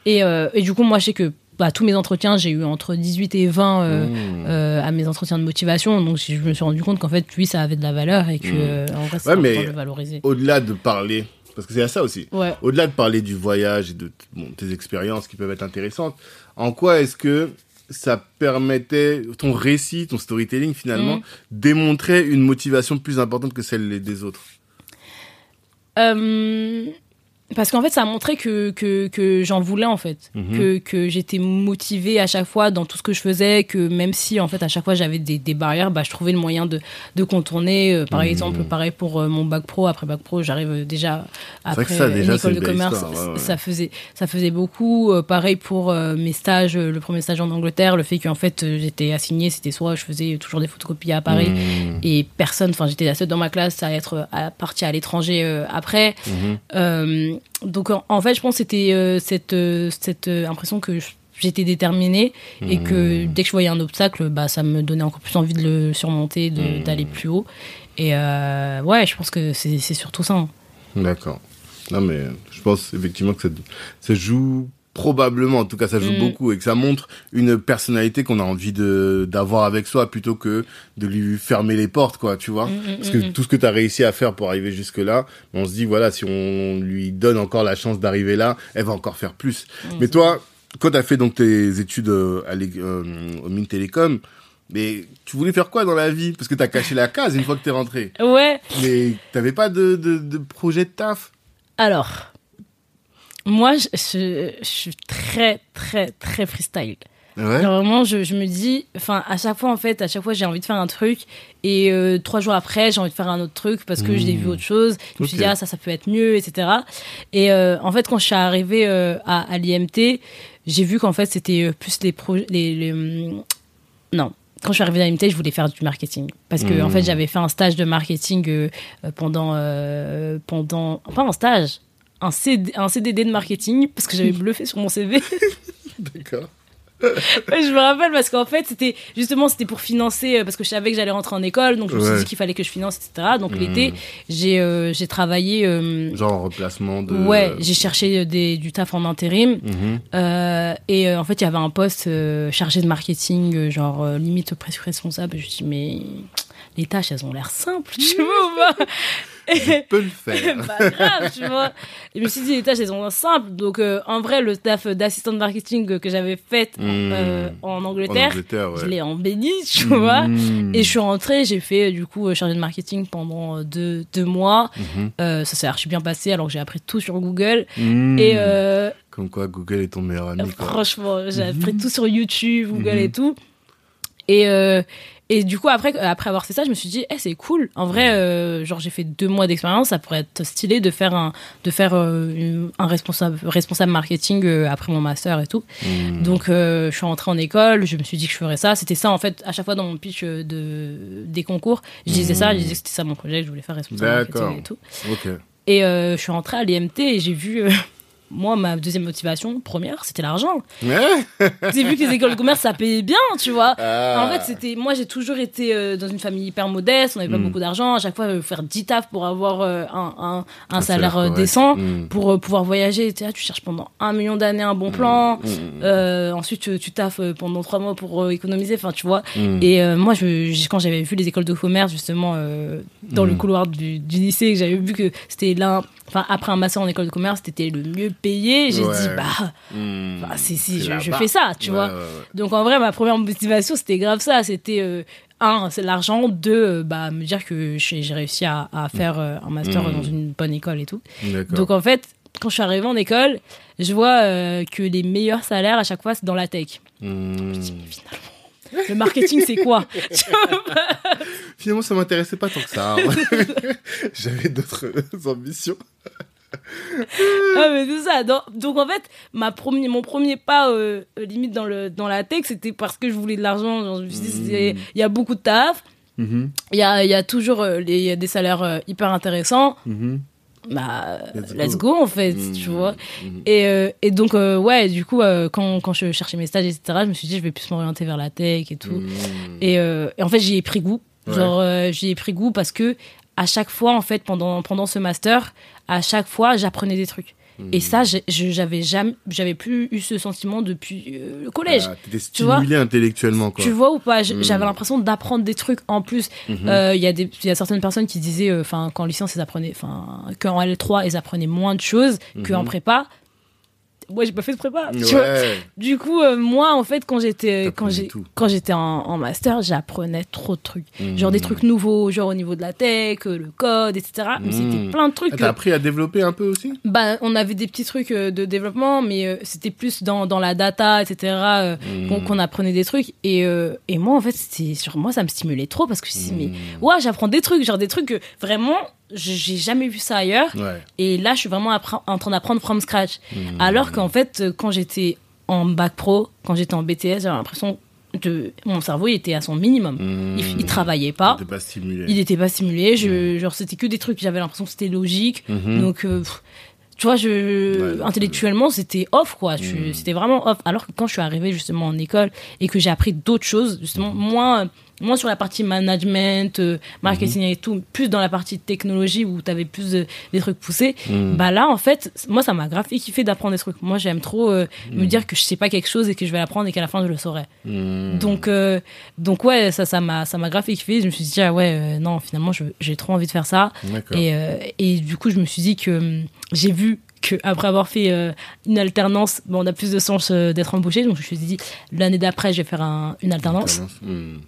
Et, euh, et du coup, moi, je sais que bah, tous mes entretiens, j'ai eu entre 18 et 20 euh, Mhm. euh, à mes entretiens de motivation. Donc, je me suis rendu compte qu'en fait, oui, ça avait de la valeur et que, euh, en vrai, c'est Ouais, mais- important de le valoriser. Au-delà de parler, parce que c'est à ça aussi. Ouais. Au-delà de parler du voyage et de bon, tes expériences qui peuvent être intéressantes, en quoi est-ce que ça permettait, ton récit, ton storytelling finalement, Mhm. démontrait une motivation plus importante que celle des autres? Euh, parce qu'en fait, ça a montré que, que, que j'en voulais, en fait. Mhm. Que, que j'étais motivée à chaque fois dans tout ce que je faisais, que même si, en fait, à chaque fois, j'avais des, des barrières, bah, je trouvais le moyen de, de contourner. Euh, par Mhm. exemple, pareil pour euh, mon bac pro. Après bac pro, j'arrive euh, déjà après ça, déjà, une c'est école une de commerce. histoire, ouais, ouais. Ça, faisait, ça faisait beaucoup. Euh, pareil pour mes stages, le premier stage en Angleterre, le fait qu'en fait, j'étais assignée, c'était soit je faisais toujours des photocopies à Paris. Mhm. Et personne, enfin j'étais la seule dans ma classe à être à, partie à l'étranger après. Donc en, en fait, je pense que c'était euh, cette, euh, cette euh, impression que je- j'étais déterminée et que Mhm. dès que je voyais un obstacle, bah, ça me donnait encore plus envie de le surmonter, Mhm. d'aller plus haut. Et euh, ouais, je pense que c'est surtout ça. hein. D'accord. Non, mais je pense effectivement que ça, ça joue probablement, en tout cas, ça joue Mm. beaucoup et que ça montre une personnalité qu'on a envie de d'avoir avec soi plutôt que de lui fermer les portes, quoi, tu vois. Mm, mm, Parce que tout ce que tu as réussi à faire pour arriver jusque là, on se dit voilà, si on lui donne encore la chance d'arriver là, elle va encore faire plus. Mais toi, quand tu as fait donc tes études euh, à euh, au Mines Télécom, mais tu voulais faire quoi dans la vie? Parce que tu as caché la case une fois que tu es rentré. Ouais, Mais t'avais pas de, de, de projet de taf? Alors, moi, je, je- je suis très, très, très freestyle. Ouais. Genre, Vraiment, je, je me dis, enfin, à chaque fois, en fait, à chaque fois, j'ai envie de faire un truc, et euh, trois jours après, j'ai envie de faire un autre truc parce que Mmh. j'ai vu autre chose. Je me suis dit, ah, ça, ça peut être mieux, etc. Et euh, en fait, quand je suis arrivée euh, à, à l'IMT, j'ai vu qu'en fait, c'était euh, plus les projets, les, les, hum, non. Quand je suis arrivée à l'IMT, je voulais faire du marketing. Parce que, Mmh. en fait, j'avais fait un stage de marketing euh, euh, pendant, euh, pendant, pas un stage, un, CD, un CDD de marketing, parce que j'avais bluffé sur mon CV. [LAUGHS] D'accord. Ouais, je me rappelle parce qu'en fait c'était justement c'était pour financer euh, parce que je savais que j'allais rentrer en école donc je me suis Ouais. dit qu'il fallait que je finance etc donc l'été j'ai euh, j'ai travaillé euh, Genre en remplacement de. ouais j'ai cherché des, du taf en intérim Mhm. euh, et euh, en fait il y avait un poste euh, chargé de marketing euh, genre euh, limite presque responsable je me suis dit mais les tâches elles ont l'air simples tu [LAUGHS] vois ou pas? Je [LAUGHS] peux le faire. pas grave, tu vois. Et je me suis dit, les tâches, elles sont simples. Donc, euh, en vrai, le taf d'assistant de marketing que j'avais fait Mmh. euh, en En Angleterre, Angleterre, ouais. je l'ai embelli, tu vois. Mhm. Et je suis rentrée, j'ai fait, euh, du coup, euh, chargé de marketing pendant deux, deux mois. Mhm. Euh, ça s'est archi bien passé, alors que j'ai appris tout sur Google. Mhm. Et Comme quoi, Google est ton meilleur ami. quoi. franchement, j'ai appris tout sur YouTube, Google Mhm. et tout. Et, euh, et du coup, après, après avoir fait ça, je me suis dit, eh, c'est cool. En vrai, euh, genre, j'ai fait deux mois d'expérience. Ça pourrait être stylé de faire un, de faire euh, un responsable, responsable marketing euh, après mon master et tout. Mhm. Donc, euh, je suis rentrée en école. Je me suis dit que je ferais ça. C'était ça, en fait, à chaque fois dans mon pitch euh, de, des concours. Je disais ça, je disais que c'était ça mon projet, que je voulais faire responsable marketing et tout. Et euh, je suis rentrée à l'IMT et j'ai vu. Moi, ma deuxième motivation, première, c'était l'argent. [LAUGHS] J'ai vu que les écoles de commerce, ça payait bien, tu vois. Ah. En fait, c'était, moi, j'ai toujours été euh, dans une famille hyper modeste, on n'avait pas Mm. beaucoup d'argent. À chaque fois, euh, faire 10 tafs pour avoir euh, un, un, un Un salaire, salaire euh, décent, Mm. pour pouvoir voyager. Tu, sais, tu cherches pendant un million d'années un bon plan. Mm, mm, Euh, ensuite, tu, tu taffes pendant trois mois pour économiser. Enfin, tu vois. Et moi, je, quand j'avais vu les écoles de commerce, justement, dans le couloir du, du lycée, j'avais vu que c'était l'un, enfin, après un master en école de commerce, c'était le mieux payé, j'ai Ouais. dit, bah, Mm. bah, si, si, je, je fais ça, tu Ouais, vois. ouais. Donc, en vrai, ma première motivation, c'était grave ça. C'était, euh, un, c'est l'argent. Deux, euh, bah, me dire que j'ai réussi à, à faire euh, un master Mm. dans une bonne école et tout. Donc, en fait, quand je suis arrivée en école, je vois que les meilleurs salaires, à chaque fois, c'est dans la tech. Mm. [LAUGHS] Le marketing, c'est quoi [LAUGHS] Finalement, ça m'intéressait pas tant que ça. [LAUGHS] J'avais d'autres ambitions. Ah, mais c'est ça. Donc, donc, en fait, ma premier, mon premier pas, euh, euh, limite dans, le, dans la tech, c'était parce que je voulais de l'argent. Genre, Je me suis dit, Mm. c'est- il y a beaucoup de taf. Mhm, Il y a, y a toujours euh, les, il y a des salaires euh, hyper intéressants. mhm. Bah, Let's let's, go. go. en fait, Mm, tu vois. mhm. Et, euh, et donc, euh, ouais, du coup, euh, quand, quand je cherchais mes stages, etc., je me suis dit, je vais plus m'orienter vers la tech et tout. Mm. Et, et en fait, j'y ai pris goût. Ouais. Genre, j'y ai pris goût parce que à chaque fois, en fait, pendant, pendant ce master, à chaque fois, j'apprenais des trucs. Et ça, j'ai- je- j'avais jamais, j'avais plus eu ce sentiment depuis euh, le collège. Ah, T'étais tu vois. stimulé intellectuellement, quoi. Tu vois ou pas? J- Mm. J'avais l'impression d'apprendre des trucs en plus. Mhm. Euh, Il y a des, y a certaines personnes qui disaient, euh, enfin, qu'en licence ils apprenaient, enfin, qu'en L3 ils apprenaient moins de choses qu'en prépa. Moi, j'ai pas fait de prépa. Ouais. Du coup, euh, moi, en fait, quand j'étais, quand j'ai, quand j'étais en, en master, j'apprenais trop de trucs. Mhm. Genre des trucs nouveaux, genre au niveau de la tech, euh, le code, etc. Mais c'était plein de trucs. Ah, T'as que- appris à développer un peu aussi? Bah, on avait des petits trucs euh, de développement, mais euh, c'était plus dans, dans la data, etc. euh, qu'on, qu'on apprenait des trucs. Et, euh, et moi, en fait, c'était, sur moi, ça me stimulait trop parce que je me suis dit, mais ouais, j'apprends des trucs, genre des trucs que vraiment, j'ai jamais vu ça ailleurs. Ouais. Et là, je suis vraiment en train d'apprendre from scratch. Mhm. Alors qu'en fait, euh, quand j'étais en bac pro, quand j'étais en BTS, j'avais l'impression de mon cerveau il était à son minimum. Mhm. Il, il travaillait pas, T'étais pas stimulé. il était pas stimulé. Je, genre c'était que des trucs. J'avais l'impression que c'était logique. Donc euh, pff, tu vois, je Ouais, intellectuellement c'était off quoi. C'était vraiment off. Alors que quand je suis arrivée justement en école et que j'ai appris d'autres choses, justement moins moins sur la partie management, euh, marketing Mhm. et tout, plus dans la partie technologie où tu avais plus de- des trucs poussés. Mhm. Bah là, en fait, moi, ça m'a grave kiffer d'apprendre des trucs. Moi, j'aime trop euh, Mhm. me dire que je sais pas quelque chose et que je vais l'apprendre et qu'à la fin, je le saurai. Mhm. Donc, euh, donc ouais, ça, ça m'a, ça m'a grave kiffer. Je me suis dit, ah ouais, euh, non, finalement, j'ai trop envie de faire ça. Et, et du coup, je me suis dit que hum, j'ai vu que après avoir fait euh, une alternance, bon, on a plus de euh, d'être embauché. Donc, je me suis dit, l'année d'après, je vais faire un- une alternance. Mhm.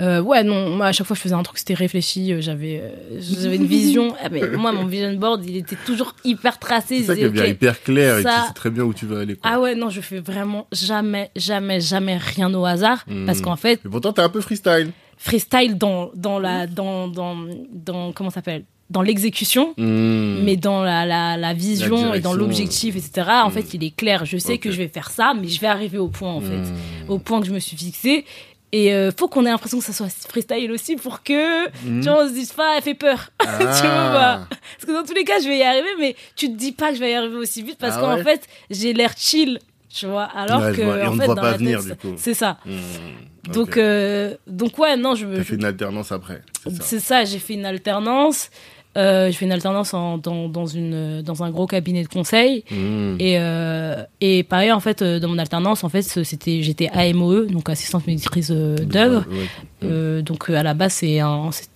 Euh, ouais, non, moi, à chaque fois, je faisais un truc, c'était réfléchi. euh, J'avais, euh, j'avais une vision. [LAUGHS] Ah, mais moi, mon vision board, il était toujours hyper tracé. C'est ça Je qui est disais, bien, ok, hyper clair et tu sais très bien où tu veux aller. Quoi. Ah ouais, non, je fais vraiment jamais, jamais, jamais rien au hasard. Hmm. Parce qu'en fait, Mais pourtant, t'es un peu freestyle. freestyle dans, dans la, dans, dans, dans, comment ça s'appelle? Dans l'exécution. Mhm. Mais dans la, la, la vision La et dans l'objectif, etc., en Hmm. fait, il est clair. Je sais que je vais faire ça, mais je vais arriver au point, en fait. Au point que je me suis fixé. Et euh, faut qu'on ait l'impression que ça soit freestyle aussi pour que, Mhm. tu vois, on se dise pas, elle fait peur. [LAUGHS] Ah. tu vois pas. Parce que dans tous les cas, je vais y arriver, mais tu te dis pas que je vais y arriver aussi vite parce Ah qu'en ouais fait, j'ai l'air chill, tu vois. Alors Ouais, que, vois. Et en on ne fait, voit dans pas la venir, tête, du coup. c'est ça. Mhm. Donc, euh, donc ouais, non, je, T'as je- fait une alternance après. C'est ça. c'est ça. J'ai fait une alternance. Euh, j'ai fait une alternance en- dans, dans, une, dans un gros cabinet de conseil. Mhm. Et, euh, et pareil, en fait, euh, dans mon alternance, en fait, c'était, j'étais AMOE, donc assistante maîtrise euh, d'œuvre. Ouais. Euh, donc à la base c'est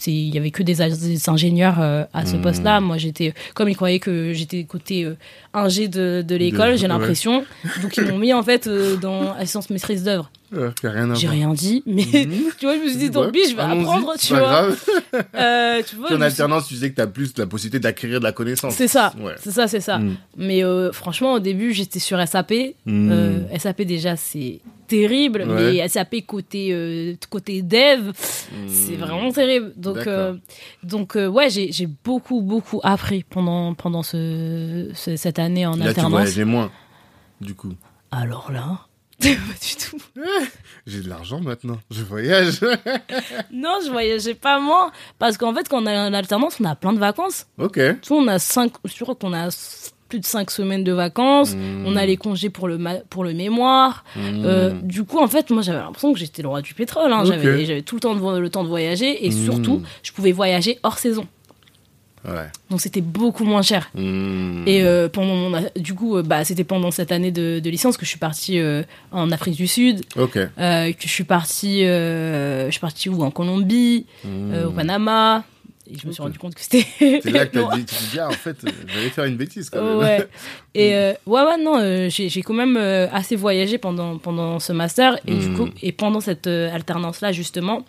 il y avait que des, ingénieurs à ce Mhm. poste-là moi j'étais comme ils croyaient que j'étais côté ingé de, de l'école j'ai l'impression donc ils m'ont mis en fait euh, dans assistance maîtrise d'œuvre À j'ai rien dit mais Mhm. [LAUGHS] tu vois je me suis dit tant Ouais, pis je vais apprendre c'est tu pas vois grave. [LAUGHS] Euh, tu vois en je me suis- alternance, tu sais que t'as plus la possibilité d'acquérir de la connaissance. c'est ça Ouais. c'est ça c'est ça Mhm. mais euh, franchement au début j'étais sur SAP. Euh, SAP déjà c'est terrible Ouais. mais SAP côté euh, côté dev c'est Mhm. vraiment terrible donc euh, donc euh, ouais j'ai j'ai beaucoup beaucoup appris pendant pendant ce, ce- cette année en Là, tu alternance voyageais moins, du coup. alors là [LAUGHS] pas du tout [LAUGHS] J'ai de l'argent maintenant, je voyage. [LAUGHS] non je voyageais pas moins parce qu'en fait quand on est en alternance on a plein de vacances ok. tu vois on a cinq je crois qu'on a plus de cinq semaines de vacances. Hmm. On a les congés pour le, pour le mémoire. Hmm. Euh, du coup, en fait, moi, j'avais l'impression que j'étais le roi du pétrole. hein. J'avais, tout le temps, de, le temps de voyager et Hmm. surtout, je pouvais voyager hors saison. Ouais. Donc, c'était beaucoup moins cher. Hmm. Et euh, pendant mon, du coup, euh, bah, c'était pendant cette année de, de licence que je suis partie euh, en Afrique du Sud, euh, que je suis partie, je suis partie où? En Colombie, au Panama. Et je me suis rendu compte que c'était. Hmm. [LAUGHS] C'est là que t'as dit, tu te dis, ah, en fait, j'allais faire une bêtise quand même. Ouais. [LAUGHS] Et euh, ouais, ouais, non, euh, j'ai quand même euh, assez voyagé pendant, pendant ce master. Et du coup, et pendant cette alternance-là, justement,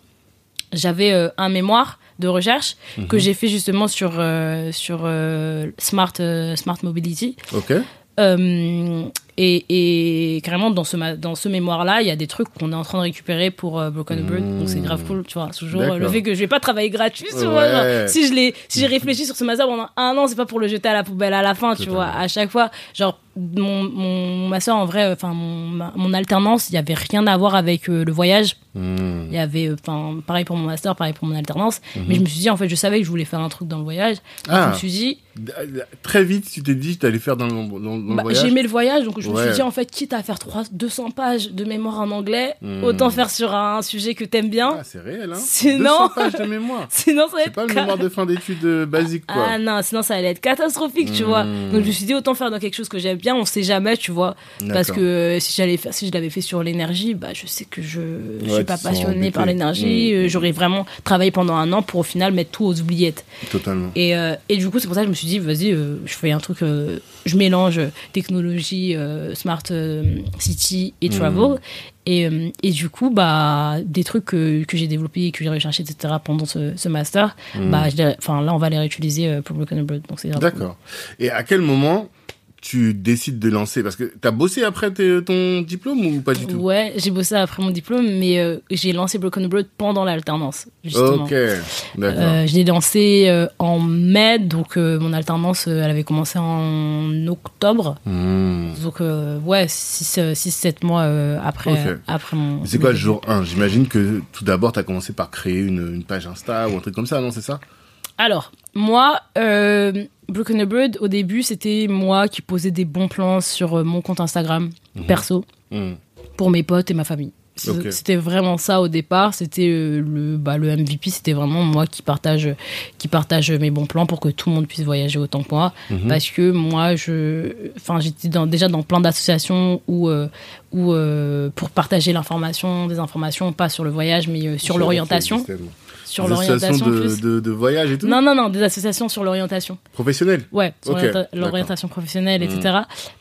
j'avais euh, un mémoire de recherche Mhm. que j'ai fait justement sur, euh, sur euh, Smart, Smart Mobility. Ok. Et, et carrément, dans ce, ma- dans ce mémoire-là, il y a des trucs qu'on est en train de récupérer pour euh, Broken Bird. Mmh. Donc c'est grave cool, tu vois. Toujours euh, le fait que je vais pas travailler gratuit, tu Ouais. vois. genre, si je l'ai, si j'ai réfléchi sur ce master pendant un an, c'est pas pour le jeter à la poubelle à la fin, tu vois. À chaque fois, genre, mon, mon master, en vrai, enfin, mon, ma- mon alternance, il y avait rien à voir avec euh, le voyage. Hmm. Il y avait, enfin, pareil pour mon master, pareil pour mon alternance. Mhm. Mais je me suis dit, en fait, je savais que je voulais faire un truc dans le voyage. Donc, Ah. Je me suis dit, Très vite, tu t'es dit que t'allais faire dans, le- dans, dans le bah, voyage. j'aimais le voyage, donc je me Ouais. suis dit, en fait, quitte à faire 3, 200 pages de mémoire en anglais, Hmm. autant faire sur un sujet que t'aimes bien. Ah, c'est réel, hein. Sinon- 200 pages de mémoire. [LAUGHS] Sinon, ça va C'est être pas le mémoire de fin d'études euh, basique, quoi. Ah non, sinon ça allait être catastrophique, tu vois. Hmm. Donc je me suis dit autant faire dans quelque chose que j'aime bien, on sait jamais, tu vois. Parce que euh, si j'allais faire, si je l'avais fait sur l'énergie, bah je sais que je, je Ouais, suis pas passionnée par l'énergie. Hmm. euh, J'aurais vraiment travaillé pendant un an pour au final mettre tout aux oubliettes. Totalement. Et, euh, et du coup, c'est pour ça que je me suis dit, vas-y, euh, je fais un truc, euh, je mélange technologie, euh, smart euh, city et Mhm. travel. Et, euh, et du coup, bah, des trucs que, que j'ai développés, que j'ai recherché, etc. pendant ce, ce master, Mhm. bah, enfin, là, on va les réutiliser pour Broken cool. D'accord. Et à quel moment tu décides de lancer Parce que t'as bossé après ton diplôme ou pas du tout? Ouais, j'ai bossé après mon diplôme, mais euh, j'ai lancé Broken Bird pendant l'alternance, justement. Ok, d'accord. Euh, je l'ai lancé euh, en mai, donc mon alternance, elle avait commencé en octobre. Hmm. Donc, ouais, 6-7 mois après, après mon. C'est quoi le jour 1 J'imagine que tout d'abord, t'as commencé par créer une, une page Insta ou un truc comme ça, non? C'est ça? Alors, moi, euh, Broken Bird, au début, c'était moi qui posais des bons plans sur euh, mon compte Instagram perso Hmm. pour mes potes et ma famille. C'était vraiment ça au départ. C'était euh, le, bah, le MVP, c'était vraiment moi qui partage, qui partage mes bons plans pour que tout le monde puisse voyager autant que moi. Mhm. Parce que moi, je, enfin, j'étais dans, déjà dans plein d'associations où, euh, où euh, pour partager l'information, des informations, pas sur le voyage, mais euh, sur l'orientation. Sur Des l'orientation associations de, de, de voyage et tout Non, non, non, des associations sur l'orientation. Professionnel Ouais, sur l'orientation professionnelle, etc.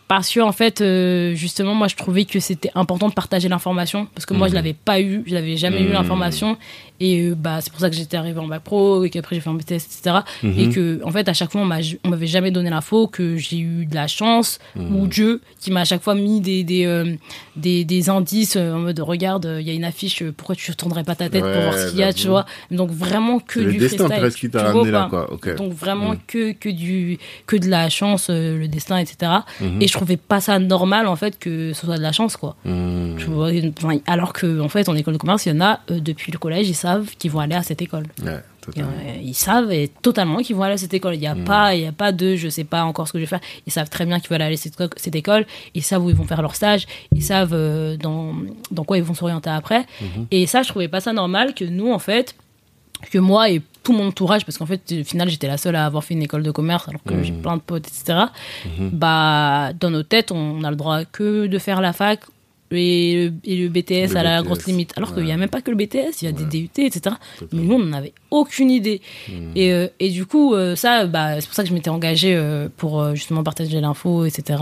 Parce que, en fait, euh, justement, moi, je trouvais que c'était important de partager l'information. Parce que moi, je Mhm. l'avais pas eu, je n'avais jamais eu Mhm. l'information. Et euh, bah, c'est pour ça que j'étais arrivée en bac pro, et qu'après, j'ai fait un BTS, etc. Mhm. Et que, en fait, à chaque fois, on m'a- on m'avait jamais donné l'info, que j'ai eu de la chance, Mhm. ou Dieu, qui m'a à chaque fois mis des, des, euh, des, des indices euh, en mode, regarde, il y a une affiche, pourquoi tu ne tournerais pas ta tête pour voir ce qu'il y a, tu vois. Donc, vraiment que du destin presque qui t'a Tu ramené là, quoi. Donc vraiment Mm. que, que, du, que de la chance, euh, le destin, etc. Mhm. Et je trouvais pas ça normal en fait que ce soit de la chance quoi. Tu vois, enfin, alors que en fait en école de commerce, il y en a euh, depuis le collège, ils savent qu'ils vont aller à cette école. Ouais, euh, ils savent et totalement qu'ils vont aller à cette école. Il n'y a Mm. pas, il y a pas de, je sais pas encore ce que je vais faire. Ils savent très bien qu'ils veulent aller à cette, cette école. Ils savent où ils vont faire leur stage. Ils savent euh, dans, dans quoi ils vont s'orienter après. Mhm. Et ça, je trouvais pas ça normal que nous, en fait, que moi et tout mon entourage, parce qu'en fait, au final, j'étais la seule à avoir fait une école de commerce, alors que j'ai plein de potes, etc. Mhm. Bah, dans nos têtes, on a le droit que de faire la fac et le, et le BTS Le à la BTS, grosse limite. Alors qu'il n'y a même pas que le BTS, il y a Ouais. des DUT, etc. Mais nous, on n'en avait aucune idée. Hmm. Et, euh, et du coup, euh, ça, bah, c'est pour ça que je m'étais engagée euh, pour justement partager l'info, etc.,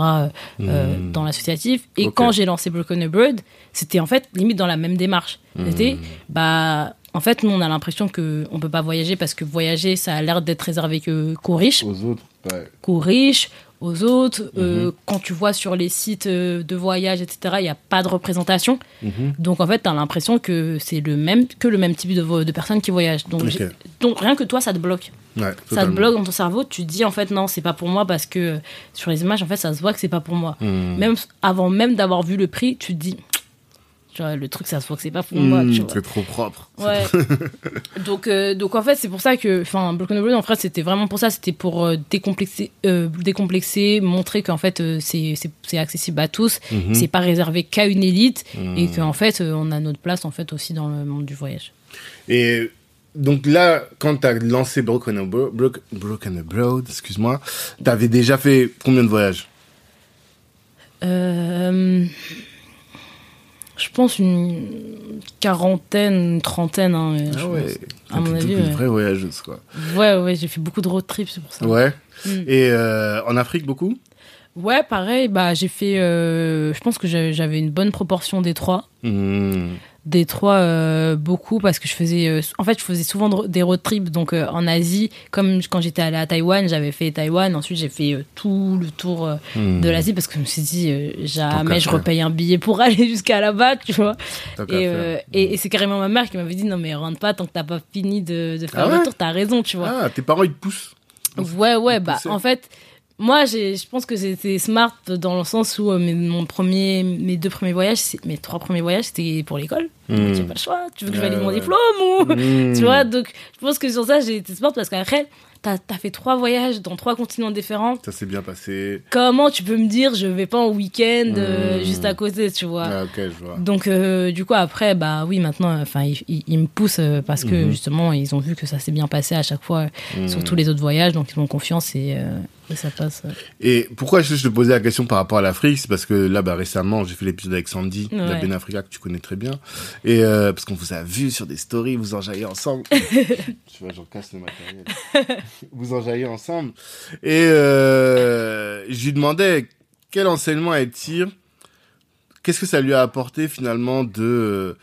Hmm. dans l'associatif. Et quand j'ai lancé Broken Bird, c'était en fait limite dans la même démarche. Hmm. C'était, bah, en fait, nous, on a l'impression qu'on ne peut pas voyager parce que voyager, ça a l'air d'être réservé que, qu'aux riches, Aux autres, ouais. qu'aux riches, aux autres. Euh, Mhm. quand tu vois sur les sites euh, de voyage, etc., il n'y a pas de représentation. Mhm. Donc en fait, tu as l'impression que c'est le même que le même type de, personnes qui voyagent. Donc, donc rien que toi, ça te bloque. Ouais, Ça te bloque dans ton cerveau. Tu te dis en fait non, c'est pas pour moi parce que sur les images, en fait, ça se voit que c'est pas pour moi. Hmm. Même avant même d'avoir vu le prix, tu te dis Tu vois, le truc, ça se voit que c'est pas pour moi. Mmh, Tu vois. c'est trop propre. Ouais. [LAUGHS] donc, euh, donc en fait, c'est pour ça que, enfin, Broken Blood, en fait, c'était vraiment pour ça. C'était pour euh, décomplexer, euh, décomplexer, montrer qu'en fait, c'est accessible à tous. Mhm. C'est pas réservé qu'à une élite Mmh. et qu'en fait, on a notre place en fait aussi dans le monde du voyage. Et donc là, quand tu as lancé Broken Abroad, Broken, Broken Abroad, excuse-moi, tu avais déjà fait combien de voyages? Euh, je pense une quarantaine, une trentaine. Hein, je pense. À mon avis, une ouais. vraie voyageuse, quoi. Ouais, ouais, j'ai fait beaucoup de road trips, c'est pour ça. Ouais. Mm. Et euh, en Afrique, beaucoup? Ouais, pareil, bah, j'ai fait. euh, je pense que j'avais une bonne proportion des trois. Mmh. Des trois, euh, beaucoup, parce que je faisais. euh, en fait, je faisais souvent de- des road trips. Donc, euh, en Asie, comme quand j'étais allée à Taïwan, j'avais fait Taïwan. Ensuite, j'ai fait tout le tour Mmh. de l'Asie, parce que je me suis dit, jamais je repaye un billet pour [LAUGHS] aller jusqu'à là-bas, tu vois. Et, faire. et, et c'est carrément ma mère qui m'avait dit, non, mais rentre pas tant que t'as pas fini de, de faire Ah ouais le tour. T'as raison, tu vois. Ah, tes parents, ils te poussent. Ouais, ouais, bah en fait, moi, je pense que c'était smart dans le sens où euh, mes, mon premier, mes deux premiers voyages, mes trois premiers voyages, c'était pour l'école. Mm. Donc, J'ai pas le choix. Tu veux que je valide mon ouais. diplôme ou. Mmh. [LAUGHS] Tu vois, donc je pense que sur ça, j'ai été smart parce qu'après, t'as as fait trois voyages dans trois continents différents. Ça s'est bien passé. Comment tu peux me dire, je vais pas en week-end euh, Mm. juste à côté, tu vois Ah, ok, je vois. donc euh, du coup après bah oui maintenant enfin ils, ils- ils me poussent euh, parce que Mhm. justement ils ont vu que ça s'est bien passé à chaque fois Mmh. sur tous les autres voyages donc ils ont confiance et, euh, et ça passe. Et pourquoi je te posais la question par rapport à l'Afrique C'est parce que là, bah, récemment, j'ai fait l'épisode avec Sandy, de la Ouais. Benafrica, que tu connais très bien. Et euh, parce qu'on vous a vu sur des stories, vous enjaillez ensemble. [LAUGHS] tu vois, j'en casse le matériel. [LAUGHS] vous enjaillez ensemble. Et euh, je lui demandais quel enseignement elle tire. Qu'est-ce que ça lui a apporté finalement de... euh,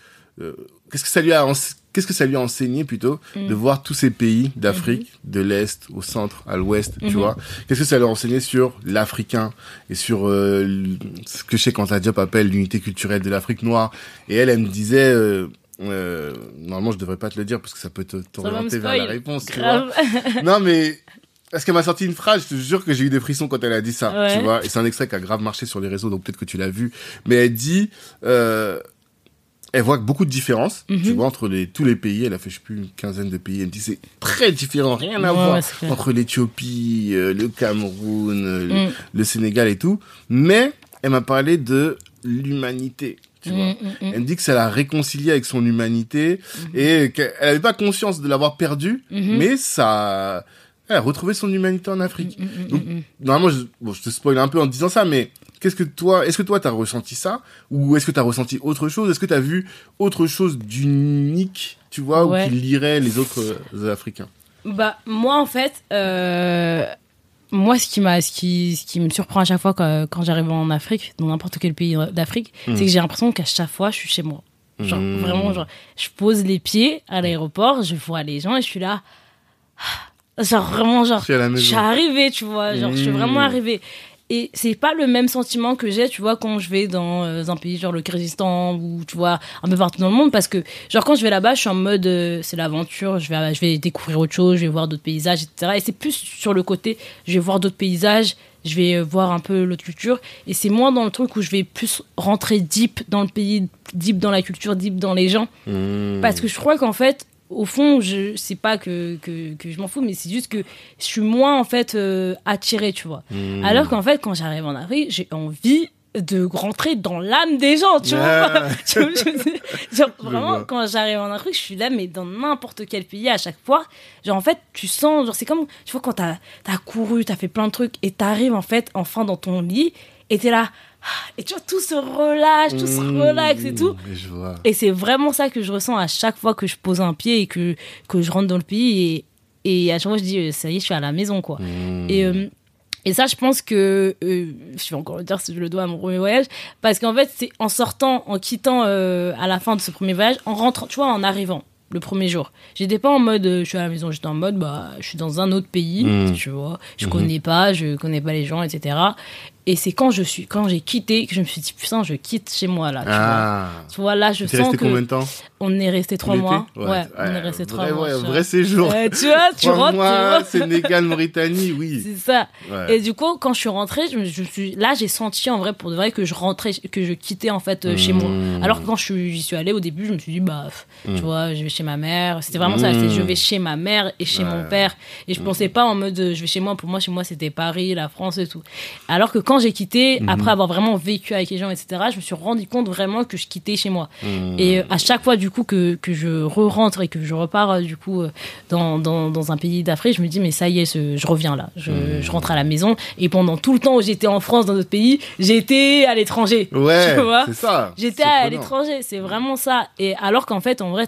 euh, Qu'est-ce que ça lui a qu'est-ce que ça lui a enseigné plutôt Mm. de voir tous ces pays d'Afrique, de l'est au centre, à l'ouest, tu Mhm. vois? Qu'est-ce que ça lui a enseigné sur l'Africain et sur euh, ce que chez Quentin Diop appelle l'unité culturelle de l'Afrique noire? Et elle, elle me disait, euh, euh, normalement je devrais pas te le dire parce que ça peut t'orienter vers la réponse, tu vois? Non mais parce qu'elle m'a sorti une phrase, je te jure que j'ai eu des frissons quand elle a dit ça, Ouais. tu vois? Et c'est un extrait qui a grave marché sur les réseaux, donc peut-être que tu l'as vu. Mais elle dit, euh, elle voit beaucoup de différences, Mhm. tu vois, entre les, tous les pays. Elle a fait, je sais plus, une quinzaine de pays. Elle me dit, c'est très différent, rien à Ouais, voir entre l'Éthiopie, euh, le Cameroun, euh, le, Mm. le Sénégal et tout. Mais elle m'a parlé de l'humanité, tu Mm, vois. mm. Elle me dit que ça l'a réconcilié avec son humanité et qu'elle n'avait pas conscience de l'avoir perdu, Mhm. mais ça, elle a retrouvé son humanité en Afrique. Donc. Normalement, je, bon, je te spoil un peu en disant ça, mais qu'est-ce que toi, est-ce que toi t'as ressenti ça? Ou est-ce que t'as ressenti autre chose? Est-ce que t'as vu autre chose d'unique, tu vois, Ouais. ou qui lirait les autres euh, Africains? Bah moi en fait, euh, moi ce qui m'a, ce qui, ce qui me surprend à chaque fois quand, quand j'arrive en Afrique, dans n'importe quel pays d'Afrique, Mm. c'est que j'ai l'impression qu'à chaque fois je suis chez moi. Genre Mm. vraiment, genre je pose les pieds à l'aéroport, je vois les gens et je suis là, [SIGHS] genre vraiment genre Je suis je suis arrivée, tu vois, genre je suis vraiment arrivée. Et c'est pas le même sentiment que j'ai, tu vois, quand je vais dans euh, un pays genre le Kyrgyzstan ou tu vois un peu partout dans le monde, parce que genre quand je vais là-bas, je suis en mode euh, c'est l'aventure, je vais je vais découvrir autre chose, je vais voir d'autres paysages, etc. Et c'est plus sur le côté, je vais voir d'autres paysages, je vais euh, voir un peu l'autre culture, et c'est moins dans le truc où je vais plus rentrer deep dans le pays, deep dans la culture, deep dans les gens. Mmh. Parce que je crois qu'en fait, au fond, je sais pas que, que, que je m'en fous, mais c'est juste que je suis moins en fait euh, attirée, tu vois. Mmh. Alors qu'en fait, quand j'arrive en Afrique, j'ai envie de rentrer dans l'âme des gens, tu vois. Ah. [LAUGHS] Vois, genre vraiment, quand j'arrive en Afrique, je suis là, mais dans n'importe quel pays à chaque fois. Genre en fait, tu sens, genre c'est comme, tu vois, quand t'as as couru, t'as fait plein de trucs et t'arrives en fait enfin dans ton lit et t'es là. Et tu vois, tout se relâche, tout se Mmh. relaxe et tout. Je vois. Et c'est vraiment ça que je ressens à chaque fois que je pose un pied et que, que je rentre dans le pays. Et, et à chaque fois, je dis, euh, ça y est, je suis à la maison, quoi. Mmh. Et, euh, et ça, je pense que, euh, je vais encore le dire si je le dois à mon premier voyage, parce qu'en fait, c'est en sortant, en quittant euh, à la fin de ce premier voyage, en rentrant, tu vois, en arrivant le premier jour. J'étais pas en mode, euh, je suis à la maison, j'étais en mode, bah, je suis dans un autre pays, Mm. tu vois, je Mhm. connais pas, je connais pas les gens, etc. Et c'est quand je suis, quand j'ai quitté, que je me suis dit, putain, je quitte chez moi, là. Tu, vois. Ah. Tu vois, là, je sens que. combien de temps? On est resté trois mois. Ouais, on est resté vrai, trois mois. ouais, vrai séjour. Ouais, tu vois, tu rentres, mois. Sénégal, Mauritanie, oui. [LAUGHS] C'est ça. Ouais. Et du coup, quand je suis rentrée, je, me- je suis là, j'ai senti en vrai pour de vrai que je rentrais, que je quittais en fait euh, chez moi. Mmh. Alors que quand je suis- j'y suis allée au début, je me suis dit bah, Mmh. tu vois, je vais chez ma mère. C'était vraiment ça. Mmh. Je vais chez ma mère et chez mon Ouais. père. Et je pensais pas en mode euh, je vais chez moi. Pour moi, chez moi, c'était Paris, la France et tout. Alors que quand j'ai quitté, après avoir vraiment vécu avec les gens, etc., je me suis rendu compte vraiment que je quittais chez moi. Et euh, à chaque fois, du coup, que, que je re-rentre et que je repars, euh, du coup, euh, dans, dans, dans un pays d'Afrique, je me dis, mais ça y est, je reviens là. Je, Mmh. je rentre à la maison. Et pendant tout le temps où j'étais en France, dans d'autres pays, j'étais à l'étranger. [LAUGHS] Ouais, c'est ça. J'étais à l'étranger, c'est vraiment ça. Et alors qu'en fait, en vrai,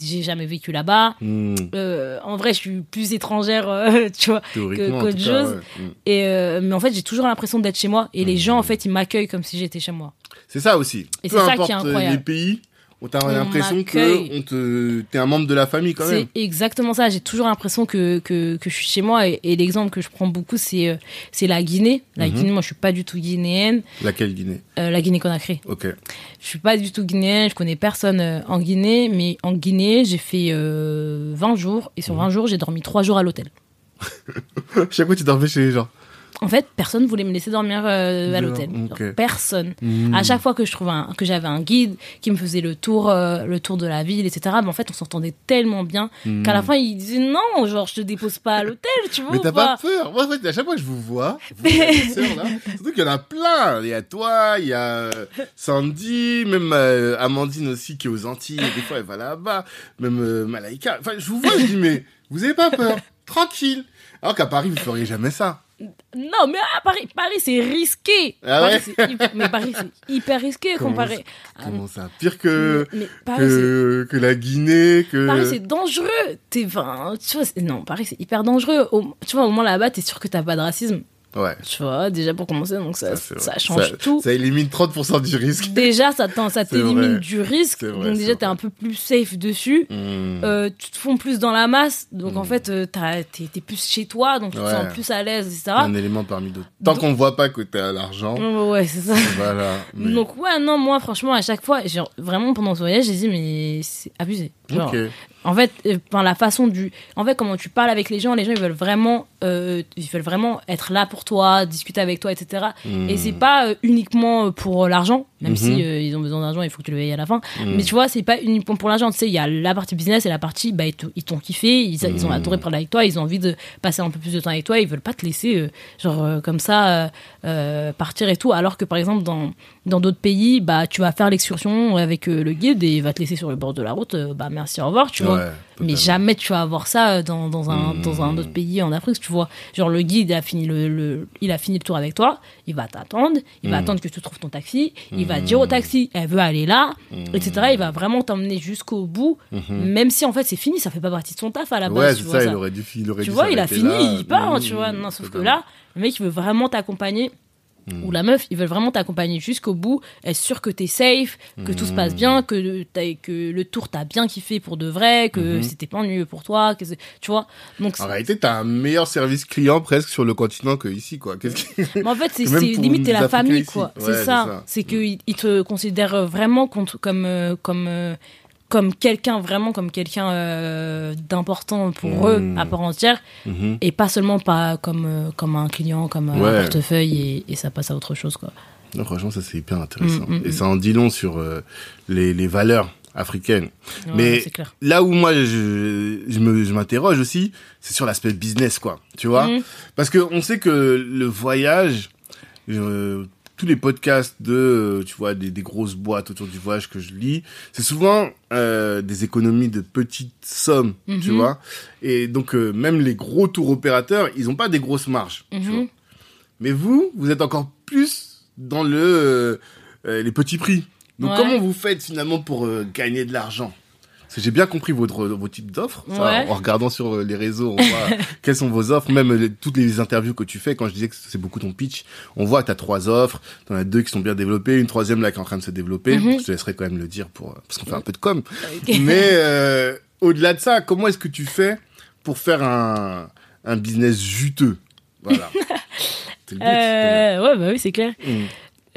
j'ai jamais vécu là-bas. Hmm, Euh, en vrai, je suis plus étrangère, euh, [LAUGHS] tu vois. Qu'autre chose. ouais. Hmm. Et euh, mais en fait, j'ai toujours l'impression d'être chez moi. Et les gens, en fait, ils m'accueillent comme si j'étais chez moi. C'est ça aussi. Et Peu c'est ça qui est incroyable. les pays, on t'a On l'impression que on te, t'es un membre de la famille quand même. C'est exactement ça. J'ai toujours l'impression que, que, que je suis chez moi. Et, et l'exemple que je prends beaucoup, c'est euh, c'est la Guinée. La Mhm. Guinée, moi, je suis pas du tout guinéenne. Laquelle Guinée? Euh, la Guinée-Conakry. Ok. Je suis pas du tout guinéenne. Je connais personne euh, en Guinée. Mais en Guinée, j'ai fait euh, 20 jours. Et Mhm. sur 20 jours, j'ai dormi 3 jours à l'hôtel. [LAUGHS] Chaque fois, tu dormais chez les gens. En fait, personne voulait me laisser dormir euh, à l'hôtel. Personne. Hmm. À chaque fois que je trouvais un- que j'avais un guide qui me faisait le tour, euh, le tour de la ville, etc. Mais en fait, on s'entendait tellement bien Hmm. qu'à la fin, il disait non, genre je te dépose pas à l'hôtel, tu vois. Mais t'as pas peur Moi, en fait, à chaque fois que je vous vois, vous, les sœurs, là, [LAUGHS] surtout qu'il y en a plein. Il y a toi, il y a euh, Sandy, même euh, Amandine aussi qui est aux Antilles. et Des fois, elle va là-bas. Même Malaïka. Enfin, je vous vois, je dis, mais vous avez pas peur Tranquille. Alors qu'à Paris, vous feriez jamais ça. Non, mais à Paris, Paris c'est risqué. Ah Paris, ouais c'est hyper- mais Paris, c'est hyper risqué Comment comparé. à- Comment ça? Pire que, mais, mais Paris, c'est- que, que la Guinée, que... Paris, c'est dangereux. T'es, tu vois, non, Paris, c'est hyper dangereux. Au- tu vois, au moins là-bas, t'es sûr que t'as pas de racisme. Ouais. Tu vois, déjà pour commencer, donc ça, ça, change Ça- tout. Ça élimine 30% du risque. Déjà, ça, [LAUGHS] t'élimine du risque. Vrai, donc déjà, t'es un peu plus safe dessus. Hmm. Euh, tu te fonds plus dans la masse. Donc en Mm. fait, euh, t'es, t'es plus chez toi, donc tu te sens plus à l'aise, etc. Un élément parmi d'autres. Tant qu'on voit pas que t'as l'argent, Ouais, c'est ça. [LAUGHS] voilà. Mais- Donc ouais, non, moi franchement, à chaque fois, genre, vraiment pendant ce voyage, j'ai dit mais c'est abusé. Genre. En fait, euh, enfin, la façon du, en fait, comment tu parles avec les gens, les gens ils veulent vraiment, euh, ils veulent vraiment être là pour toi, discuter avec toi, etc. Hmm. Et c'est pas euh, uniquement pour l'argent, même Mhm. si euh, ils ont besoin d'argent, il faut que tu le payes à la fin. Hmm. Mais tu vois, c'est pas uniquement pour l'argent. Tu sais, il y a la partie business et la partie, bah, ils t'ont kiffé, ils, ils ont Mhm. adoré parler avec toi, ils ont envie de passer un peu plus de temps avec toi, ils veulent pas te laisser, genre, comme ça, partir et tout. Alors que, par exemple, dans, dans d'autres pays, bah, tu vas faire l'excursion avec euh, le guide et il va te laisser sur le bord de la route, euh, bah, merci, au revoir, tu vois. Ouais, Mais totalement. jamais tu vas avoir ça euh, dans, dans, un, Hmm. dans un autre pays en Afrique, tu vois. Genre, le guide il a fini le, le- il a fini le tour avec toi, il va t'attendre, il va Hmm. attendre que tu trouves ton taxi, il va dire au taxi, elle veut aller là, Hmm. etc. Il va vraiment t'emmener jusqu'au bout, même si en fait c'est fini, ça fait pas partie de son taf à la base. Ouais, tu c'est vois, ça, ça. il aurait dû, il aurait Tu dû vois, il a s'arrêter fini, là. il part, Mmh, tu vois. Non, sauf que totalement. là, le mec, il veut vraiment t'accompagner. Ou la meuf, ils veulent vraiment t'accompagner jusqu'au bout, être sûr que t'es safe, que tout se passe bien, que, t'as- que le tour t'a bien kiffé pour de vrai, que Mhm. c'était pas ennuyeux pour toi, que tu vois. Donc, En réalité, t'as un meilleur service client presque sur le continent que ici, quoi. Qui... [LAUGHS] mais en fait, c'est [LAUGHS] limite t'es la famille, ici. quoi. Ouais, c'est ça. ça. C'est qu'ils ils te considèrent vraiment comme euh, comme euh, comme quelqu'un vraiment comme quelqu'un euh, d'important pour eux à part entière Mhm. et pas seulement pas comme euh, comme un client, comme Ouais. un portefeuille et, et ça passe à autre chose, quoi. Non, franchement, ça c'est hyper intéressant. Mm, mm, Et ça en dit long sur euh, les, les valeurs africaines. Ouais, Mais là où moi je, je m'interroge aussi, c'est sur l'aspect business quoi. Tu vois? Parce que on sait que le voyage tous les podcasts de euh, tu vois des, des grosses boîtes autour du voyage que je lis, c'est souvent euh, des économies de petites sommes, tu Mhm. vois. Et donc euh, même les gros tours opérateurs, ils ont pas des grosses marges, tu Mhm. vois. Mais vous, vous êtes encore plus dans le euh, les petits prix. Donc Ouais. comment vous faites finalement pour gagner de l'argent? Parce que j'ai bien compris votre, vos types d'offres. Ouais. En regardant sur euh, les réseaux, on voit [LAUGHS] quelles sont vos offres. Même euh, toutes les interviews que tu fais, quand je disais que c'est beaucoup ton pitch, on voit que tu as trois offres. Tu en as deux qui sont bien développées, une troisième là qui est en train de se développer. Mhm. Je te laisserai quand même le dire pour, parce qu'on fait un peu de com. [LAUGHS] Mais euh, au-delà de ça, comment est-ce que tu fais pour faire un, un business juteux? Voilà. [LAUGHS] le but. Euh, ouais, bah oui, c'est clair. Mm.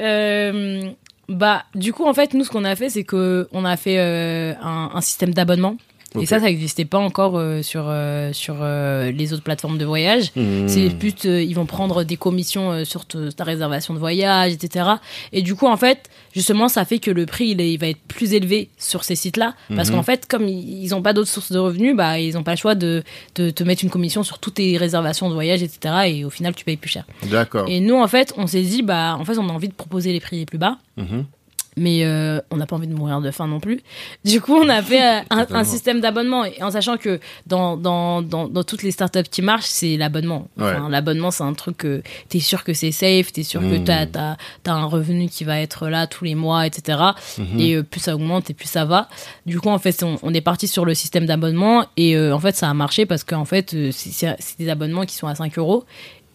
Euh, bah, du coup, en fait, nous, ce qu'on a fait, c'est que on a fait euh, un système d'abonnement. Et ça, ça n'existait pas encore euh, sur, euh, sur euh, les autres plateformes de voyage. Mm. C'est plus, ils vont prendre des commissions sur ta réservation de voyage, etc. Et du coup, en fait, justement, ça fait que le prix, il, est- il va être plus élevé sur ces sites-là. Parce qu'en fait, comme ils n'ont pas d'autres sources de revenus, bah, ils n'ont pas le choix de, de te mettre une commission sur toutes tes réservations de voyage, etc. Et au final, tu payes plus cher. D'accord. Et nous, en fait, on s'est dit, bah, en fait, on a envie de proposer les prix les plus bas, Mhm. Mais euh, on n'a pas envie de mourir de faim non plus. Du coup, on a fait euh, un, système d'abonnement, et en sachant que dans, dans, dans, dans toutes les startups qui marchent, c'est l'abonnement. Enfin, L'abonnement, c'est un truc que t'es sûr que c'est safe, t'es sûr que Mhm. t'as as, un revenu qui va être là tous les mois, etc. Mhm. Et euh, plus ça augmente et plus ça va. Du coup, en fait, on, on est parti sur le système d'abonnement et en fait, ça a marché parce qu'en fait, c'est des abonnements qui sont à 5 euros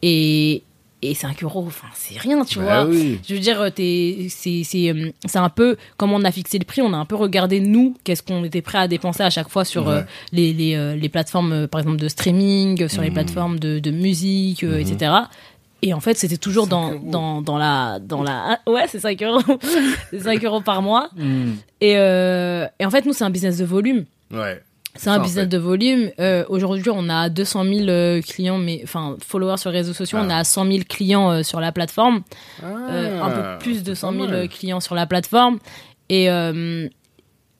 et, et 5 euros, enfin, c'est rien, tu Bah vois. oui. Je veux dire, t'es- c'est c'est, euh, c'est un peu comme on a fixé le prix, on a un peu regardé nous qu'est-ce qu'on était prêt à dépenser à chaque fois sur Ouais. euh, les, les, euh, les plateformes, par exemple, de streaming, sur les Mhm. plateformes de, de musique, euh, Mhm. etc. Et en fait, c'était toujours 5 dans, dans, dans la. Dans la [LAUGHS] ouais, c'est 5 euros. [LAUGHS] c'est 5 euros par mois. Mm. Et, euh, et en fait, nous, c'est un business de volume. Ouais. C'est un en business fait. de volume. Euh, Aujourd'hui, on a 200 000 euh, clients, mais enfin followers sur les réseaux sociaux. Ah. On a 100 000 clients euh, sur la plateforme, Ah, un peu plus de c'est 100 pas 000 mal. clients sur la plateforme. Et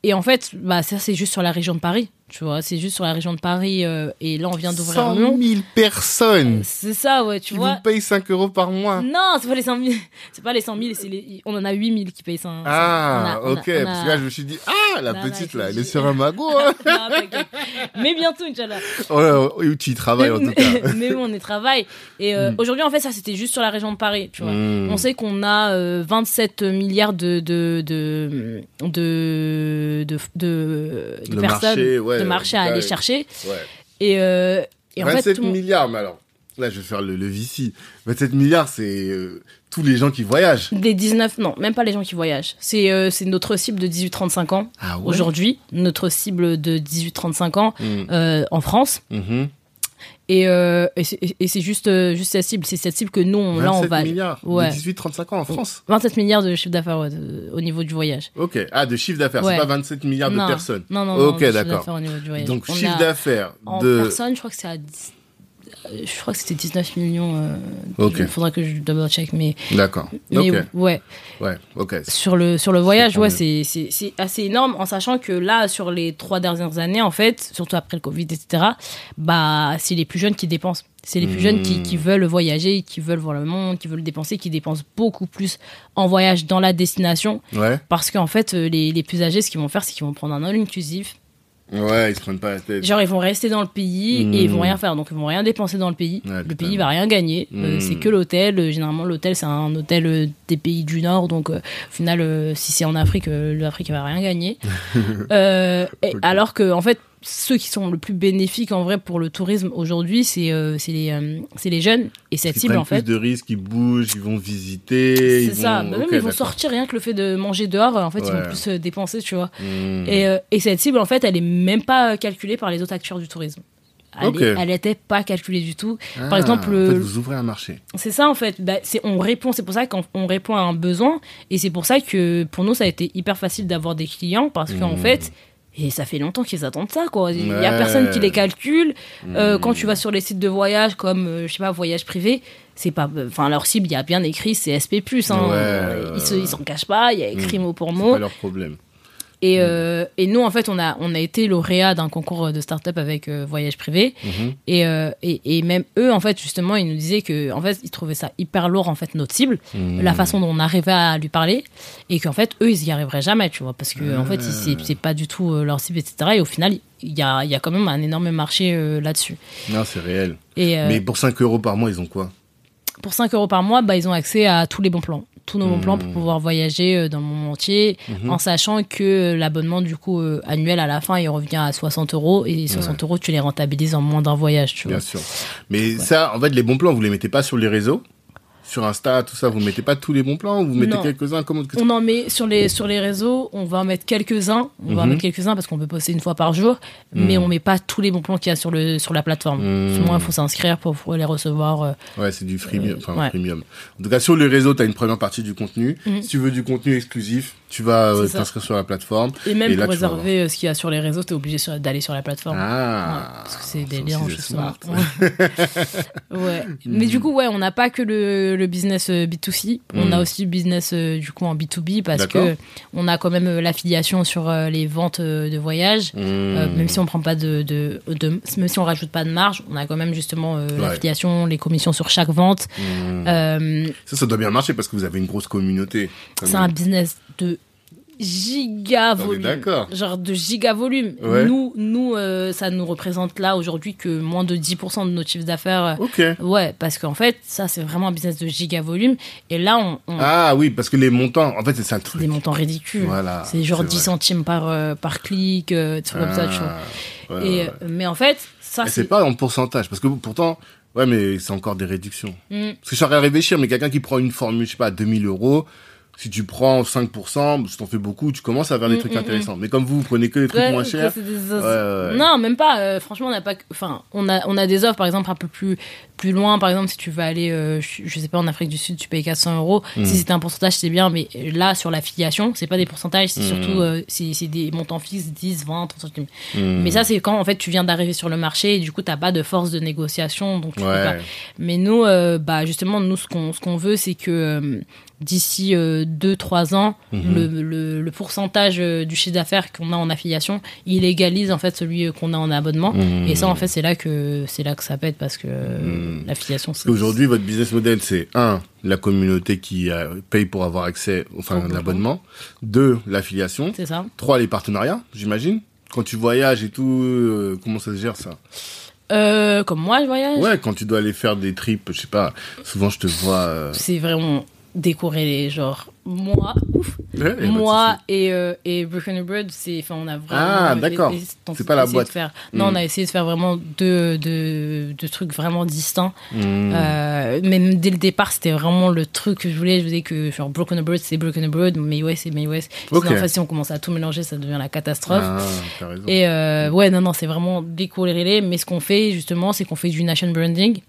et en fait, bah ça c'est juste sur la région de Paris. Tu vois, c'est juste sur la région de Paris. euh, et là, on vient d'ouvrir 100 Lyon. 000 personnes C'est ça, ouais. Tu qui vois. vous payent 5 euros par mois. Non, c'est pas les 100 000. [LAUGHS] C'est pas les 100 000. c'est Les... On en a 8 000 qui payent 100 Ah, on a- on a- ok. on a- Parce que là, je me suis dit, ah, la Non, petite, là, elle est sur un magot. [LAUGHS] hein. Non. Mais bientôt, Inch'Allah. oh, là, où tu y travailles, en tout cas. [LAUGHS] mais oui, on y travaille. Et euh, Mm. aujourd'hui, en fait, ça, c'était juste sur la région de Paris, tu vois. Mm. On sait qu'on a euh, 27 milliards de de de de, de, de- de Le personnes, marché, ouais, de marché à aller chercher. Et, euh, et en 27 fait, tout milliards, mais alors, là, je vais faire le, le VC. 27 milliards, c'est euh, tous les gens qui voyagent. des 19, non, même pas les gens qui voyagent. C'est euh, c'est notre cible de 18-35 ans. Ah ouais? Aujourd'hui, notre cible de 18-35 ans Mm. euh, en France. Mhm. Et, euh, et c'est juste, euh, juste cette cible. C'est cette cible que nous, on, là, on 27 va. milliards Ouais. de 18-35 ans en France. 27 milliards de chiffre d'affaires ouais, de- au niveau du voyage. Ok. Ah, de chiffre d'affaires. Ouais. C'est pas 27 milliards non, de personnes. Non, non, Ok, non. chiffre d'accord. Donc, On chiffre d'affaires En de. personne, je crois que c'est à 10 euh, je crois que c'était 19 millions. euh. Il faudrait que je double check, mais, D'accord. ouais. Ouais, ok. Sur le, sur le voyage, ouais, c'est, c'est, assez énorme en sachant que là, sur les trois dernières années, en fait, surtout après le Covid, etc., bah, c'est les plus jeunes qui dépensent. C'est les plus jeunes qui, qui veulent voyager, qui veulent voir le monde, qui veulent dépenser, qui dépensent beaucoup plus en voyage dans la destination. Ouais. Parce qu'en fait, euh, les, les plus âgés, ce qu'ils vont faire, c'est qu'ils vont prendre un all inclusif. Ouais, ils se prennent pas la tête. Genre, ils vont rester dans le pays Mmh. et ils vont rien faire. Donc, ils vont rien dépenser dans le pays. Ouais, le pays va rien gagner. Euh, Mmh. c'est que l'hôtel. Euh, Généralement, l'hôtel, c'est un hôtel euh, des pays du Nord. Donc, euh, au final, euh, si c'est en Afrique, euh, l'Afrique va rien gagner. [LAUGHS] Euh, et. Alors que, en fait, ceux qui sont le plus bénéfiques en vrai pour le tourisme aujourd'hui, c'est euh, c'est les, euh, les jeunes. Et cette Ils cible, en fait. plus de risques, ils bougent, ils vont visiter. C'est ça. Vont... Même ils vont sortir rien que le fait de manger dehors. En fait, ils vont plus euh, dépenser, tu vois. Hmm. Et, euh, et cette cible, en fait, elle est même pas calculée par les autres acteurs du tourisme. Elle, Ok. est- elle était pas calculée du tout. par Ah, exemple, en fait, vous ouvrez un marché. C'est ça en fait. Bah, c'est on répond. C'est pour ça qu'on on répond à un besoin. Et c'est pour ça que pour nous, ça a été hyper facile d'avoir des clients parce qu'en Mmh. fait. Et ça fait longtemps qu'ils attendent ça, quoi. Il y a personne qui les calcule. Euh, Hmm. quand tu vas sur les sites de voyage, comme, euh, je sais pas, voyage privé, c'est pas, enfin, leur cible, il y a bien écrit, c'est SP+, hein. Ouais, Euh, ils se- ils s'en cachent pas, il y a écrit mot pour C'est mot. pas leur problème. Et, euh, et nous, en fait, on a, on a été lauréat d'un concours de start-up avec euh, Voyage Privé. Mhm. Et, euh, et, et même eux, en fait, justement, ils nous disaient que, en fait, ils trouvaient ça hyper lourd, en fait, notre cible, Mhm. la façon dont on arrivait à lui parler, et qu'en fait, eux, ils y arriveraient jamais, tu vois, parce que, en fait, c'est pas du tout leur cible, etc. Et au final, il y a, y a quand même un énorme marché là-dessus. Non, c'est réel. Et Mais pour 5 euros par mois, ils ont quoi? pour 5 euros par mois, bah, ils ont accès à tous les bons plans. Tous nos bons plans pour pouvoir voyager euh, dans le monde entier, Mhm. en sachant que euh, l'abonnement, du coup, euh, annuel à la fin, il revient à 60 euros. Et 60 euros, tu les rentabilises en moins d'un voyage, tu vois. Bien sûr. Mais ça, en fait, les bons plans, vous les mettez pas sur les réseaux sur Insta, tout ça, vous mettez pas tous les bons plans, vous mettez quelques-uns comment On en met sur les sur les réseaux, on va en mettre quelques-uns, on va en Mhm. mettre quelques-uns parce qu'on peut poster une fois par jour, mais Mhm. on met pas tous les bons plans qu'il y a sur le sur la plateforme. Mhm. Sinon, il faut s'inscrire pour pouvoir les recevoir. euh, Ouais, c'est du freemium. Enfin, ouais. freemium. En tout cas, sur les réseaux, tu as une première partie du contenu. Mhm. Si tu veux du contenu exclusif, tu vas euh, t'inscrire sur la plateforme. Et même Et pour tu réserver euh, ce qu'il y a sur les réseaux, t'es obligé sur- d'aller sur la plateforme. Ah. Ouais, parce que c'est des liens, justement. smart. [LAUGHS] ouais. Mais du coup, ouais, on n'a pas que le, le business euh, B2C, on a aussi le business du coup en B2B parce que on a quand même l'affiliation sur les ventes de voyage. Euh, Mmh. même si on prend pas de, de, de- même si on rajoute pas de marge, on a quand même justement euh, Ouais. l'affiliation, les commissions sur chaque vente. Euh, Ça, ça doit bien marcher parce que vous avez une grosse communauté. c'est un business de giga volume. d'accord. Genre de giga volume. Ouais. Nous, nous euh, ça nous représente là aujourd'hui que moins de 10% de notre chiffre d'affaires. euh, Ok. Ouais, parce qu'en fait, ça, c'est vraiment un business de giga volume. Et là, on, on Ah oui, parce que les montants, en fait, c'est ça le truc. des montants ridicules. Voilà. c'est genre c'est 10 vrai. centimes par, euh, par clic, euh, des trucs comme ça, tu vois. Ah, ouais, Et, ouais, mais en fait, ça, c'est. pas en pourcentage, parce que pourtant, ouais, mais c'est encore des réductions. Mm. Parce que je train de réfléchir, mais quelqu'un qui prend une formule, je sais pas, à 2000 euros, si tu prends 5%, si t'en fais beaucoup, tu commences à faire des Mm, trucs mm, intéressants. Mais comme vous, vous prenez que les trucs Ouais, moins chers. des- Ouais, ouais. Non, même pas. euh, franchement, on n'a pas. Enfin, on a, on a des offres, par exemple, un peu plus, plus loin. Par exemple, si tu veux aller, euh, je, je sais pas, en Afrique du Sud, tu payes 400 euros. Mm. Si c'était un pourcentage, c'est bien. Mais là, sur l'affiliation, c'est pas des pourcentages, c'est Mm. surtout euh, c'est des montants fixes, 10, 20, 30 centimes. Hmm. Mais ça, c'est quand en fait tu viens d'arriver sur le marché et du coup, t'as pas de force de négociation. Donc, tu peux pas. Ouais. Mais nous, euh, bah, justement, nous, ce qu'on ce qu'on veut, c'est que d'ici 2-3 ans, Mhm. le, le, le pourcentage du chiffre d'affaires qu'on a en affiliation, il égalise en fait celui qu'on a en abonnement. Mhm. Et ça, en fait, c'est là que c'est là que ça pète parce que. L'affiliation, c'est Parce qu'aujourd'hui, votre business model, c'est un, la communauté qui euh, paye pour avoir accès, enfin, l'abonnement. Deux, l'affiliation. c'est ça. Trois, les partenariats, j'imagine. Quand tu voyages et tout, euh, comment ça se gère ça? Euh, comme moi, je voyage. Ouais, quand tu dois aller faire des trips, je sais pas. Souvent, je te vois. euh, C'est vraiment décorrélé, genre moi, ouf, ouais, moi et euh, et Broken Bird, c'est enfin on a vraiment Ah, d'accord. C'est pas la boîte. de faire. Non, on a essayé de faire vraiment deux deux deux trucs vraiment distincts. Hmm. Euh, même dès le départ, c'était vraiment le truc que je voulais. Je voulais que genre Broken Bird, c'est Broken Bird, May West, c'est May West. Sinon, Ok. en fait, si on commence à tout mélanger, ça devient la catastrophe. Ah. Et euh, ouais, non, non, c'est vraiment décorrélé. Mais ce qu'on fait justement, c'est qu'on fait du nation branding.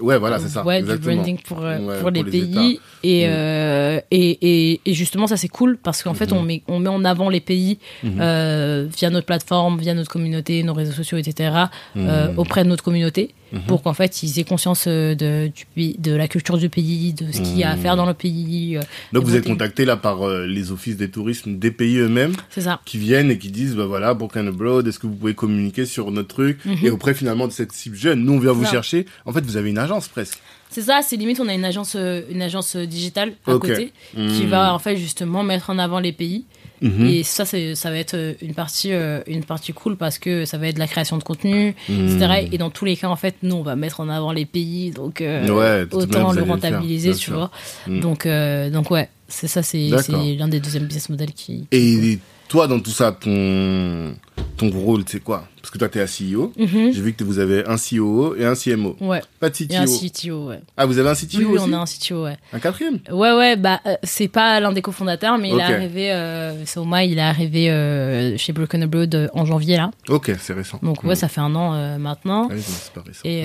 Ouais, voilà, c'est ça. Ouais, du branding pour, euh, Ouais, pour les, les pays. Et, Mm. euh, et, et, et justement, ça c'est cool parce qu'en fait, Mhm. on met, on met en avant les pays Mhm. euh, via notre plateforme, via notre communauté, nos réseaux sociaux, etc., Mhm. auprès de notre communauté Mhm. pour qu'en fait, ils aient conscience de, du pays, de la culture du pays, de ce qu'il y a à Mhm. faire dans le pays. Donc, vous êtes contacté là par les offices des tourismes des pays eux-mêmes qui viennent et qui disent bah voilà, Broken Abroad, est-ce que vous pouvez communiquer sur notre truc? Et auprès finalement de cette cible jeune, nous on vient vous Ça. chercher. En fait, vous avez une agence presque. C'est ça, c'est limite, on a une agence, euh, une agence euh, digitale à côté qui Hmm. va en fait justement mettre en avant les pays. Mhm. Et ça, ça va être euh, une partie, euh, une partie cool parce que ça va être de la création de contenu, Mhm. etc. Et dans tous les cas, en fait, nous, on va mettre en avant les pays, donc euh, Ouais, autant le allez le faire, rentabiliser, tu vois. Mhm. Donc, euh, donc ouais, c'est ça, c'est l'un des deuxièmes business models qui. Et toi, dans tout ça, ton ton rôle, c'est quoi? Parce que toi, t'es un CEO. Mhm. J'ai vu que vous avez un COO et un CMO. Ouais, Pas de et un CTO. CTO, ouais. Ah, vous avez un CTO Oui, oui, aussi on a un CTO, ouais. Un quatrième? Ouais, ouais, bah, euh, c'est pas l'un des cofondateurs, mais il est arrivé, euh, Soma, il est arrivé euh, chez Broken Abroad euh, en janvier, là. Ok, c'est récent. Donc, ouais, Mhm. ça fait un an maintenant. Ah oui, c'est pas récent. Et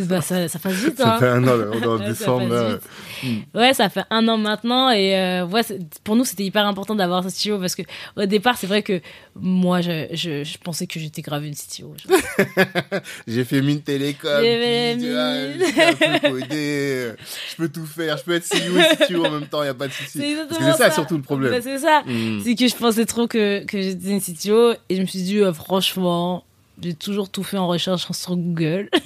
[LAUGHS] bah, ça, ça passe vite, Ça hein. fait un an, on est en [LAUGHS] ça décembre. vite. Ouais, ça fait un an maintenant et ouais, pour nous c'était hyper important d'avoir ce CTO parce que au départ c'est vrai que moi je, je, je pensais que j'étais grave une CTO. [LAUGHS] J'ai fait mine télécom. Puis, mine. Je peux tout faire. Je peux être CEO et CTO en même temps. Il y a pas de souci. C'est ça, surtout le problème. Bah, c'est ça. Hmm. C'est que je pensais trop que, que j'étais une CTO et je me suis dit euh, franchement j'ai toujours tout fait en recherche sur Google. [LAUGHS] [LAUGHS]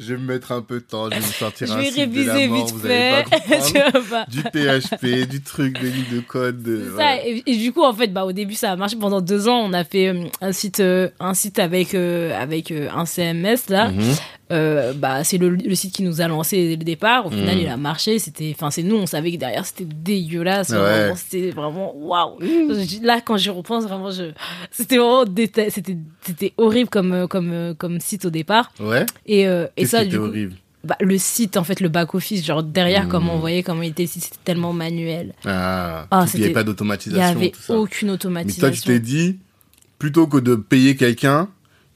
Je vais me mettre un peu de temps. Je vais me sortir un site de la réviser mort, vite vous allez fait. pas [LAUGHS] comprendre. Tu vois pas. du PHP, du truc, des lignes de code. de- ouais. Et, et du coup, en fait, bah, au début, ça a marché pendant deux ans. On a fait euh, un site, euh, un site avec, euh, avec euh, un CMS, là. Mhm. Euh, bah, c'est le, le site qui nous a lancé dès le départ. Au final, Mhm. il a marché. C'était, enfin, c'est nous, on savait que derrière, c'était dégueulasse. Ouais. C'était vraiment, waouh. Là, quand j'y repense, vraiment, je, c'était vraiment déta- c'était, c'était horrible comme, euh, comme, euh, comme site au départ. Ouais. Et, euh, et ça, du coup, horrible? bah, le site, en fait, le back-office, genre derrière, Hmm. comment on voyait comment il était, c'était tellement manuel. Ah, Ah, il n'y avait pas Il n'y d'automatisation. avait tout ça. aucune Mais automatisation. toi, tu t'es dit, plutôt que de payer quelqu'un,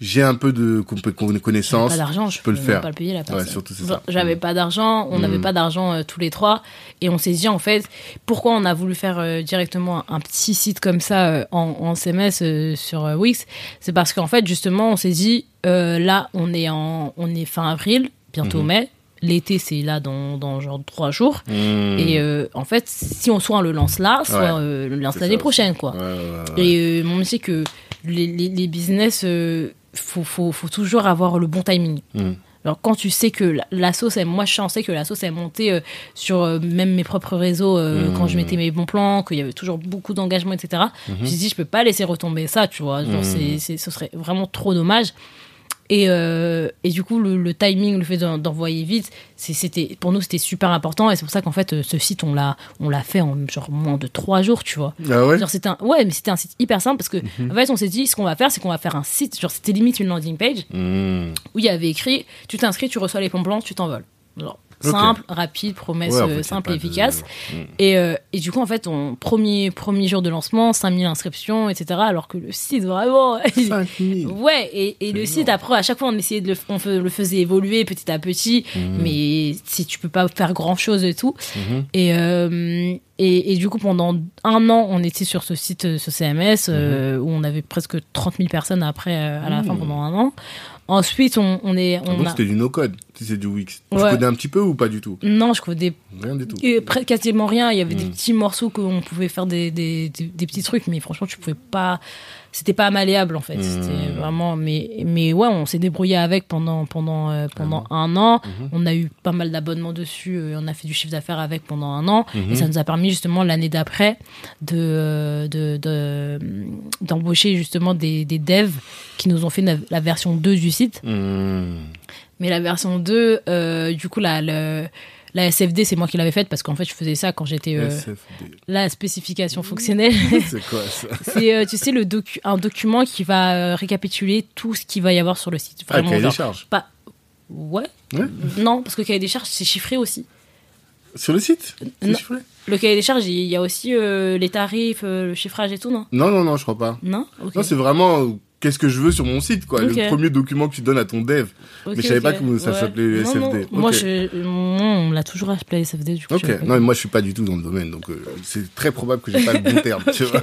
j'ai un peu de comp- con- J'avais connaissances. pas d'argent, je peux le faire. pas le payer la personne. surtout, c'est ça. J'avais Mm. pas d'argent, on n'avait Mm. pas d'argent euh, tous les trois, et on s'est dit en fait pourquoi on a voulu faire euh, directement un, petit site comme ça euh, en, en CMS sur Wix, c'est parce qu'en fait justement on s'est dit là on est en on est fin avril, bientôt Mhm. mai, l'été c'est là dans, dans genre trois jours, Mmh. et euh, en fait si on soit on le lance là, soit Ouais. euh, le lance l'année prochaine quoi. Ouais, ouais, ouais. Et euh, on sait que les, les, les business, faut, faut, faut toujours avoir le bon timing. Mmh. Alors quand tu sais que la, la sauce, est, moi je pensais que la sauce est montée euh, sur euh, même mes propres réseaux euh, Mhm. quand je mettais mes bons plans, qu'il y avait toujours beaucoup d'engagement, etc. Je Mhm. me suis dit je peux pas laisser retomber ça, tu vois. Genre, c'est, c'est, ce serait vraiment trop dommage. Et, euh, et du coup, le, le timing, le fait d'en- d'envoyer vite, c'était pour nous c'était super important. Et c'est pour ça qu'en fait, euh, ce site, on l'a, on l'a fait en genre moins de trois jours, tu vois. Ah ouais Genre un, ouais, mais c'était un site hyper simple parce que Mhm. en fait, on s'est dit ce qu'on va faire, c'est qu'on va faire un site. Genre c'était limite une landing page Mmh. où il y avait écrit tu t'inscris, tu reçois les pompes blancs, tu t'envoles. Genre Simple, rapide, promesse Ouais, en fait, euh, simple et efficace. Mmh. Et, euh, et du coup, en fait, on, premier, premier jour de lancement, 5000 inscriptions, etc. Alors que le site, vraiment. [LAUGHS] il- 5000. Ouais, et, et le site, après, à chaque fois, on essayait de le, on le faisait évoluer petit à petit, Mmh. mais si tu peux pas faire grand chose et tout. Mhm. Et, euh, et, et du coup, pendant un an, on était sur ce site, ce CMS, euh, où on avait presque 30 000 personnes après, euh, à la fin, Mhm. pendant un an. Ensuite, on, on est. Ah On donc a... c'était du no-code, si c'est du Wix. Tu connais un petit peu ou pas du tout? Non, je connais Rien du tout. et presque quasiment rien. Il y avait des Mhm. petits morceaux qu'on pouvait faire des, des, des, des petits trucs, mais franchement, tu pouvais pas. C'était pas malléable en fait. Mhm. C'était vraiment. Mais, mais ouais, on s'est débrouillé avec pendant, pendant, euh, pendant un an. Mhm. On a eu pas mal d'abonnements dessus. euh, On a fait du chiffre d'affaires avec pendant un an. Et ça nous a permis justement l'année d'après de, euh, de, de, d'embaucher justement des, des devs qui nous ont fait la, la version 2 du site. Mmh. Mais la version 2, euh, du coup, la, le- la SFD, c'est moi qui l'avais faite parce qu'en fait, je faisais ça quand j'étais euh, la spécification [LAUGHS] fonctionnelle. C'est quoi ça [LAUGHS] c'est, euh, tu sais, le docu un document qui va euh, récapituler tout ce qu'il va y avoir sur le site. Ah, Vraiment, cahier des charges. pas. Ouais. Ouais. Non, parce que le cahier des charges, c'est chiffré aussi. Sur le site? Non. chiffré? Le cahier des charges, il y a aussi les tarifs, le chiffrage et tout, non? Non, non, non, je crois pas. Non? Ok. Non, c'est vraiment qu'est-ce que je veux sur mon site, quoi. Le premier document que tu donnes à ton dev. Mais je savais pas comment ça s'appelait, le Non, non. SFD. Moi, Ok. je, moi, on l'a toujours appelé SFD, du coup. Ok, non, mais moi je suis pas du tout dans le domaine, donc euh, c'est très probable que j'ai pas le bon [LAUGHS] terme, tu vois.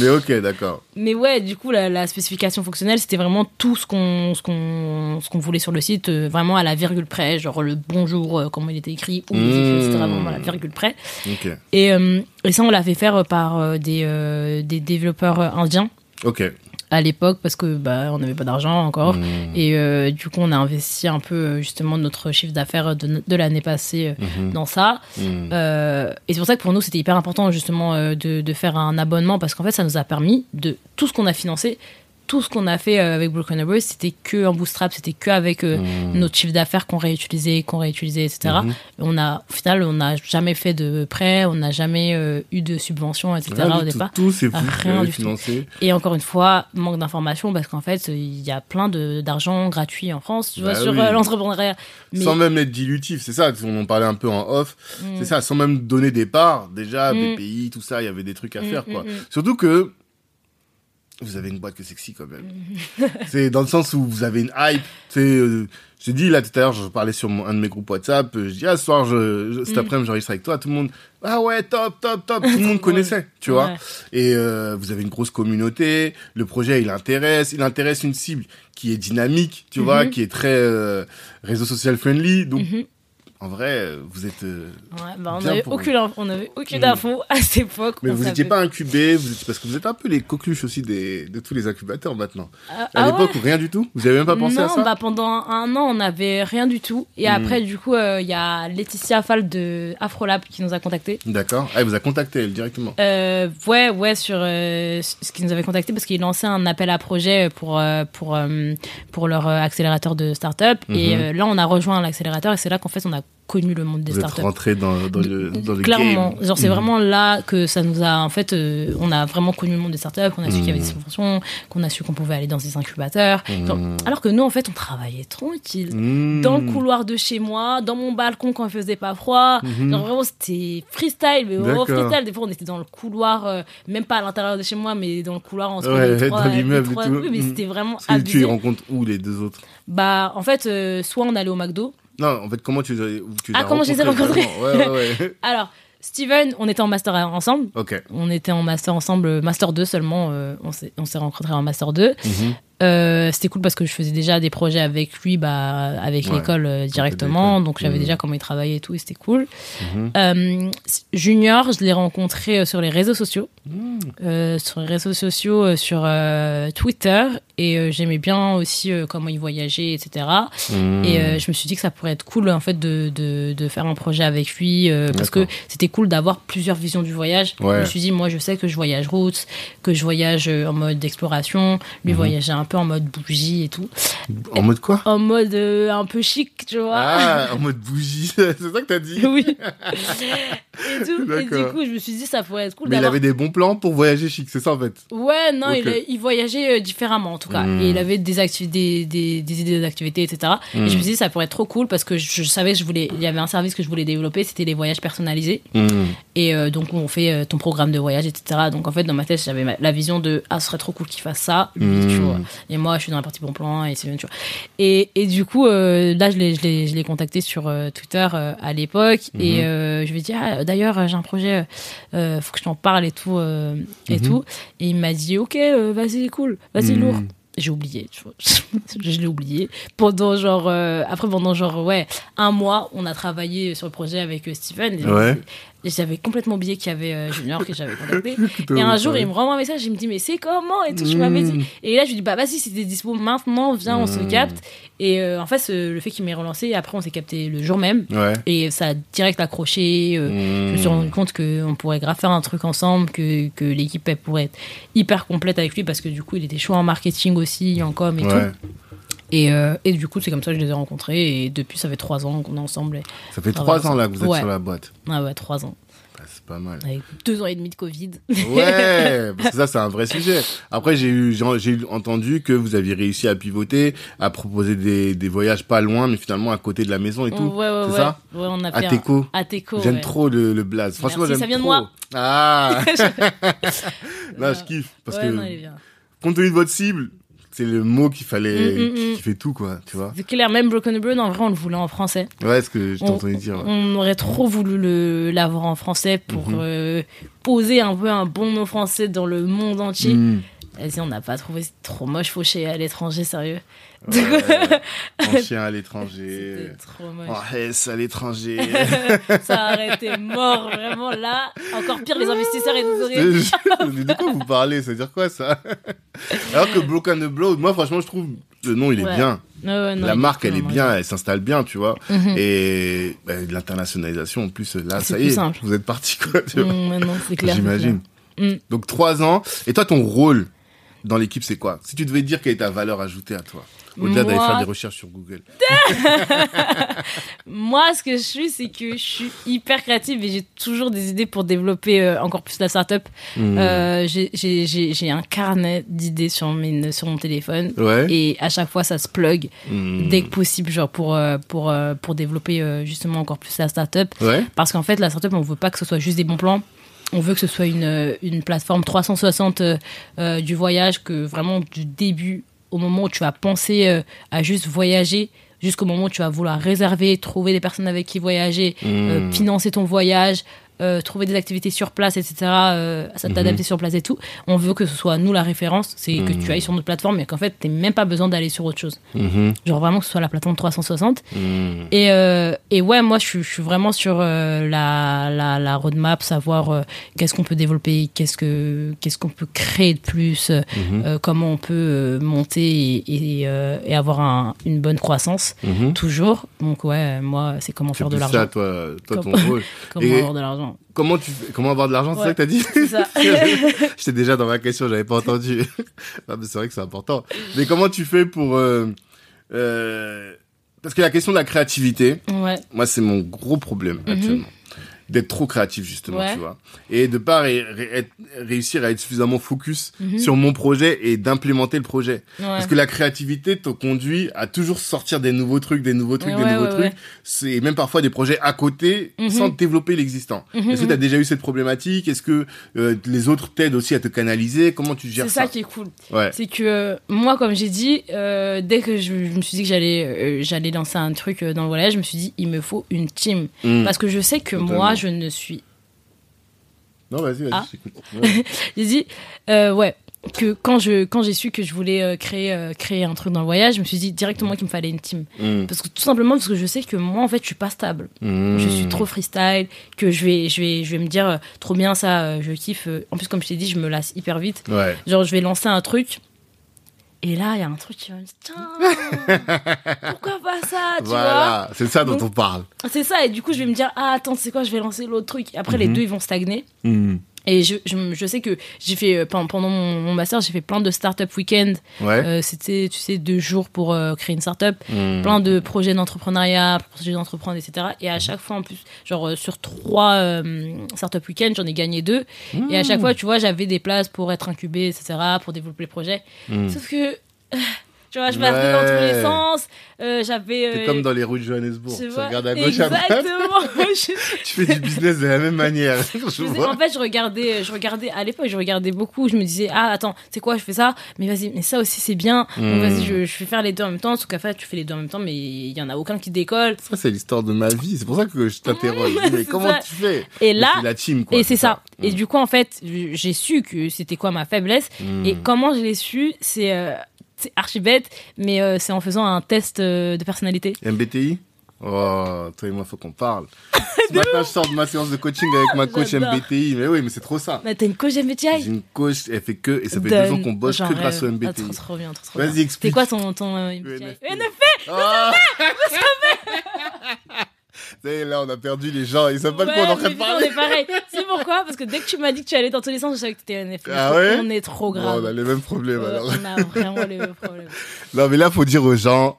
Mais ok, d'accord. Mais ouais, du coup, la, la spécification fonctionnelle, c'était vraiment tout ce qu'on ce qu'on ce qu'on voulait sur le site, euh, vraiment à la virgule près, genre le bonjour, euh, comment il était écrit, où écrit, etc., Mmh. vraiment à la virgule près. Et, et ça, on l'a fait faire par des, des développeurs indiens ok. À l'époque, parce que bah, on n'avait pas d'argent encore. Mmh. Et euh, du coup, on a investi un peu euh, justement notre chiffre d'affaires de, de l'année passée euh, Mhm. dans ça. Mmh. Euh, et c'est pour ça que pour nous, c'était hyper important justement de, de faire un abonnement parce qu'en fait, ça nous a permis de tout ce qu'on a financé, tout ce qu'on a fait euh, avec Broken Arrow, c'était que en bootstrap, c'était que avec Mmh. notre chiffre d'affaires qu'on réutilisait, qu'on réutilisait, etc. Et on a, au final, on n'a jamais fait de prêt, on n'a jamais euh, eu de subvention, etc. Rien au du tout. départ. Tout c'est Rien du tout. financé. Et encore une fois, manque d'informations parce qu'en fait, il y a plein d'argent gratuit en France, tu vois, Bah sur euh, l'entrepreneuriat. Mais- Sans même être dilutif, c'est ça, on en parlait un peu en off. C'est ça, sans même donner des parts, déjà. BPI, tout ça, il y avait des trucs à faire, quoi. Surtout que vous avez une boîte que sexy quand même. [LAUGHS] C'est dans le sens où vous avez une hype. C'est, euh, j'ai dit là tout à l'heure, je parlais sur mon- un de mes groupes WhatsApp. euh, Je dis ah ce soir, je, je- cet Mm. après-midi, j'enregistre avec toi. Tout le monde, ah ouais, top, top, top. Tout le monde [LAUGHS] connaissait, tu vois. Et euh, vous avez une grosse communauté. Le projet, il intéresse, il intéresse une cible qui est dynamique, tu vois, Mhm. qui est très euh, réseau social friendly. Donc Mhm. En vrai, euh, vous êtes. euh, Ouais, bah, on Bien avait pour aucune, on avait aucune Mm. info à cette époque. Mais vous n'étiez pas incubé, vous étiez... parce que vous êtes un peu les coqueluches aussi des... de tous les incubateurs maintenant. Ah, À ah l'époque, ouais rien du tout Vous avez même pas pensé non, à ça bah pendant un an, on n'avait rien du tout. Et Mm. après, du coup, euh, il y a Laetitia Fall de Afrolab qui nous a contacté. D'accord. Ah, elle vous a contacté, elle, directement. Ouais, ouais, sur ce qui nous avait contacté parce qu'ils lançaient un appel à projet pour pour pour leur accélérateur de start-up. Et Mhm. là, on a rejoint l'accélérateur et c'est là qu'en fait on a connu le monde des Vous êtes startups. rentré dans, dans le, dans le Clairement, game. genre c'est Mhm. vraiment là que ça nous a en fait, euh, on a vraiment connu le monde des startups, on a su qu'il y avait des Mhm. subventions, qu'on a su qu'on pouvait aller dans des incubateurs. Genre, Mhm. alors que nous en fait on travaillait tranquille. Dans le couloir de chez moi, dans mon balcon quand il faisait pas froid. Genre vraiment c'était freestyle, mais vraiment freestyle. Des fois on était dans le couloir, euh, même pas à l'intérieur de chez moi, mais dans le couloir entre Ouais, les trois. dans l'immeuble mais c'était vraiment tu abusé. les rencontres où les deux autres? Bah en fait, euh, soit on allait au McDo. Non, en fait, comment tu, tu Ah, comment je les ai rencontrés, rencontrés vraiment Ouais, ouais, ouais. [LAUGHS] Alors Steven, on était en master ensemble. ok. On était en master ensemble, master 2 seulement. euh, on s'est on s'est rencontrés en master 2. Mhm. Euh, c'était cool parce que je faisais déjà des projets avec lui, bah, avec Ouais. l'école euh, directement. Donc j'avais Mhm. déjà comment il travaillait et tout, et c'était cool. Mhm. Euh, junior, je l'ai rencontré euh, sur les réseaux sociaux, Mhm. euh, sur les réseaux sociaux, euh, sur Twitter, et euh, j'aimais bien aussi euh, comment il voyageait, etc. Et euh, je me suis dit que ça pourrait être cool en fait de, de, de faire un projet avec lui euh, parce que c'était cool d'avoir plusieurs visions du voyage. Ouais. Je me suis dit moi je sais que je voyage route, que je voyage euh, en mode d'exploration, lui voyageait un peu en mode bougie et tout, En mode quoi? En mode euh, un peu chic, tu vois. Ah, en mode bougie. [LAUGHS] C'est ça que t'as dit [LAUGHS] oui. [LAUGHS] et, tout. et du coup je me suis dit ça pourrait être cool Mais il avait des bons plans pour voyager chic, c'est ça en fait? Ouais, non, il, a- il voyageait euh, différemment en tout cas. Mm. Et il avait des, idées d'activités, etc. Et je me suis dit, ça pourrait être trop cool parce que je, je savais que je voulais, il y avait un service que je voulais développer, c'était les voyages personnalisés. Mhm. Et euh, donc, on fait ton programme de voyage, etc. Donc, en fait, dans ma tête, j'avais la vision de, ah, ce serait trop cool qu'il fasse ça, lui, tu vois. Et moi, je suis dans la partie bon plan, et c'est bien, tu vois. Et, et du coup, euh, là, je l'ai, je l'ai, je l'ai contacté sur euh, Twitter euh, à l'époque. Et Mhm. euh, je lui ai dit, ah, d'ailleurs, j'ai un projet, faut que je t'en parle et tout. et Mhm. tout. Et il m'a dit, ok, vas-y, cool, vas-y, Mhm. lourd. J'ai oublié, tu vois. [LAUGHS] je l'ai oublié. Pendant genre, euh, après pendant genre, ouais, un mois, on a travaillé sur le projet avec Steven. Et Ouais. Et j'avais complètement oublié qu'il y avait euh, Junior que j'avais contacté. [LAUGHS] Et un jour, il me renvoie un message, il me dit, mais c'est comment et tout, je m'avais dit. Mhm. Et là, je lui dis, bah vas-y, si t'es dispo maintenant, viens, on se Mhm. capte. Et euh, en fait, le fait qu'il m'ait relancé, après, on s'est capté le jour même. Ouais. Et ça a direct accroché. euh, Je me suis rendu compte qu'on pourrait grave faire un truc ensemble, que, que l'équipe elle pourrait être hyper complète avec lui parce que du coup il était chaud en marketing aussi, en com et Ouais. tout. Et, euh, et du coup c'est comme ça que je les ai rencontrés et depuis ça fait trois ans qu'on est ensemble. Et... Ça fait Ah, trois ans là que vous êtes ouais. sur la boîte. Ah ouais, trois ans. Bah, c'est pas mal. Avec deux ans et demi de Covid. Ouais, [LAUGHS] parce que ça c'est un vrai sujet. Après j'ai eu j'ai entendu que vous aviez réussi à pivoter, à proposer des, des voyages pas loin mais finalement à côté de la maison et tout. Ouais, ouais, c'est ouais. ça Ouais, on a fait un- Ateco. Ateco, J'aime ouais. trop le, le blaze. Franchement, j'aime ça vient de trop. moi. Ah. [LAUGHS] [LAUGHS] non, je kiffe parce Ouais, que non, il est bien. compte tenu de votre cible, c'est le mot qu'il fallait Mm, mm, qui, mm. qui fait tout quoi, tu vois. C'est clair, même Broken Bird, en vrai, on le voulait en français. Ouais, ce que je entendu dire. ouais. On aurait trop voulu l'avoir en français pour Mhm. euh, poser un peu un bon nom français dans le monde entier. Vas-y, on n'a pas trouvé, c'est trop moche, fauché à l'étranger, sérieux. Ouais. en [LAUGHS] chien à l'étranger. Trop moche. En S à l'étranger. [LAUGHS] Ça aurait été mort, vraiment là. Encore pire, les investisseurs, ils nous auraient. [LAUGHS] Mais de quoi vous parlez Ça veut dire quoi ça Alors que Broken the Blow, moi franchement je trouve le nom il est Ouais. bien. Non, la marque elle est bien, elle s'installe bien, tu vois. Mhm. Et bah, l'internationalisation en plus là ça y est, simple. vous êtes parti quoi. Mm, non, c'est clair. c'est J'imagine. Mm. Donc trois ans. Et toi ton rôle dans l'équipe c'est quoi? Si tu devais dire quelle est ta valeur ajoutée à toi au-delà d'aller faire des recherches sur Google. [LAUGHS] Moi, ce que je suis, c'est que je suis hyper créative et j'ai toujours des idées pour développer euh, encore plus la startup. Euh, j'ai- un carnet d'idées sur, mes- sur mon téléphone. Ouais. Et à chaque fois, ça se plug Hmm. dès que possible, genre pour, euh, pour, pour développer justement encore plus la startup. Ouais. Parce qu'en fait, la startup, on veut pas que ce soit juste des bons plans. On veut que ce soit une, euh, une plateforme 360 euh, euh, du voyage, que vraiment du début au moment où tu vas penser euh, à juste voyager, jusqu'au moment où tu vas vouloir réserver, trouver des personnes avec qui voyager, euh, Hmm. financer ton voyage, euh, trouver des activités sur place, etc., euh, ça t'adapter sur place et tout. On veut que ce soit nous la référence, c'est que Mhm. tu ailles sur notre plateforme et qu'en fait, t'aies même pas besoin d'aller sur autre chose. Mhm. Genre vraiment que ce soit la plateforme 360. Hmm. Et, euh, et ouais, moi, je suis, je suis vraiment sur euh, la, la, la roadmap, savoir euh, qu'est-ce qu'on peut développer, qu'est-ce que qu'est-ce qu'on peut créer de plus, euh, Mhm. comment on peut monter et, et, euh, et avoir un- une bonne croissance, Mhm. toujours. Donc ouais, moi, c'est comment C'est faire de l'argent. ça, toi, toi ton [LAUGHS] rôle. Comment Et- avoir de l'argent. Comment tu fais- comment avoir de l'argent, c'est ça que t'as dit C'est ça. [LAUGHS] [LAUGHS] J'étais déjà dans ma question, j'avais pas entendu. [LAUGHS] Ah, mais c'est vrai que c'est important. Mais comment tu fais pour euh, euh, Parce que la question de la créativité, Ouais. moi, c'est mon gros problème Mhm. actuellement. D'être trop créatif, justement, Ouais. tu vois. Et de pas ré- ré- être- réussir à être suffisamment focus Mhm. sur mon projet et d'implémenter le projet. Ouais. Parce que la créativité te conduit à toujours sortir des nouveaux trucs, des nouveaux trucs, Ouais, des nouveaux trucs. C'est même parfois des projets à côté Mhm. sans développer l'existant. Mhm, Est-ce que tu as déjà eu cette problématique? Est-ce que euh, les autres t'aident aussi à te canaliser? Comment tu gères C'est ça, ça? qui est cool. C'est que euh, moi, comme j'ai dit, euh, dès que je, je me suis dit que j'allais j'allais lancer un truc dans le voyage, je me suis dit, il me faut une team. Mm. Parce que je sais que Totalement. moi, je ne suis. Non, vas-y, vas-y, Ah. Ouais. [LAUGHS] J'ai dit, euh, ouais, que quand je quand j'ai su que je voulais euh, créer euh, créer un truc dans le voyage, je me suis dit directement qu'il me fallait une team. Mm. Parce que tout simplement parce que je sais que moi, en fait, je suis pas stable. Mm. Je suis trop freestyle, que je vais je vais je vais me dire euh, trop bien ça, je kiffe. En plus, comme je t'ai dit, je me lasse hyper vite. Ouais. Genre, je vais lancer un truc. Et là, il y a un truc qui va me dire, tiens, [LAUGHS] pourquoi pas ça, tu Voilà, c'est ça dont Donc- on parle. vois C'est ça, et du coup, je vais me dire, ah, attends, c'est quoi, je vais lancer l'autre truc. Après, les Mhm. deux, ils vont stagner. Mm. Et je, je, je sais que j'ai fait, euh, pendant mon, mon master, j'ai fait plein de startup week-end. Ouais. Euh, C'était, tu sais, deux jours pour euh, créer une startup. Mm. Plein de projets d'entrepreneuriat, projets d'entreprendre, etc. Et à chaque fois, en plus, genre, euh, sur trois startup week-end, j'en ai gagné deux. Et à chaque fois, tu vois, j'avais des places pour être incubé, etc., pour développer le projet. Mm. Sauf que, tu vois, je passais dans tous les sens. Euh, j'avais. T'es euh, comme dans les rues de Johannesburg. tu regardes à gauche, à droite. Exactement. [LAUGHS] [LAUGHS] Tu fais du business de la même manière. [LAUGHS] Je vois. en fait, je regardais, je regardais à l'époque, je regardais beaucoup. Je me disais, ah attends, c'est quoi, je fais ça, mais vas-y, mais ça aussi c'est bien. Donc Mm. vas-y, je, je vais faire les deux en même temps. Sauf qu'en fait, tu fais les deux en même temps, mais il y en a aucun qui décolle. Ça, c'est l'histoire de ma vie. C'est pour ça que je t'interroge. Mais comment ça. tu fais? Et là, la team, quoi. et c'est ça. Et Mm. du coup, en fait, j'ai su que c'était quoi ma faiblesse. Et comment je l'ai su, c'est euh, c'est archi bête, mais euh, c'est en faisant un test euh, de personnalité. MBTI Oh, toi et moi, faut qu'on parle. [LAUGHS] Ce matin, je sors de ma séance de coaching avec ma coach. MBTI. Mais oui, mais c'est trop ça. Mais T'as une coach J'ai MBTI une coach, elle fait que, et ça fait deux ans qu'on bosse que grâce au rêve. Ah, MBTI. trop, trop bien, trop, trop Vas-y, explique. C'est quoi ton, ton euh, MBTI NFP. NFP Ah Ça y [LAUGHS] là, on a perdu les gens. Ils savent pas de quoi on est en train de parler. on est pareil. C'est pourquoi? Parce que dès que tu m'as dit que tu allais dans tous les sens, je savais que t'étais NFP. Ah ouais? On est trop Bon, grave. on a les mêmes problèmes, Ouais, alors. on a vraiment les mêmes problèmes. [LAUGHS] Non, mais là, faut dire aux gens.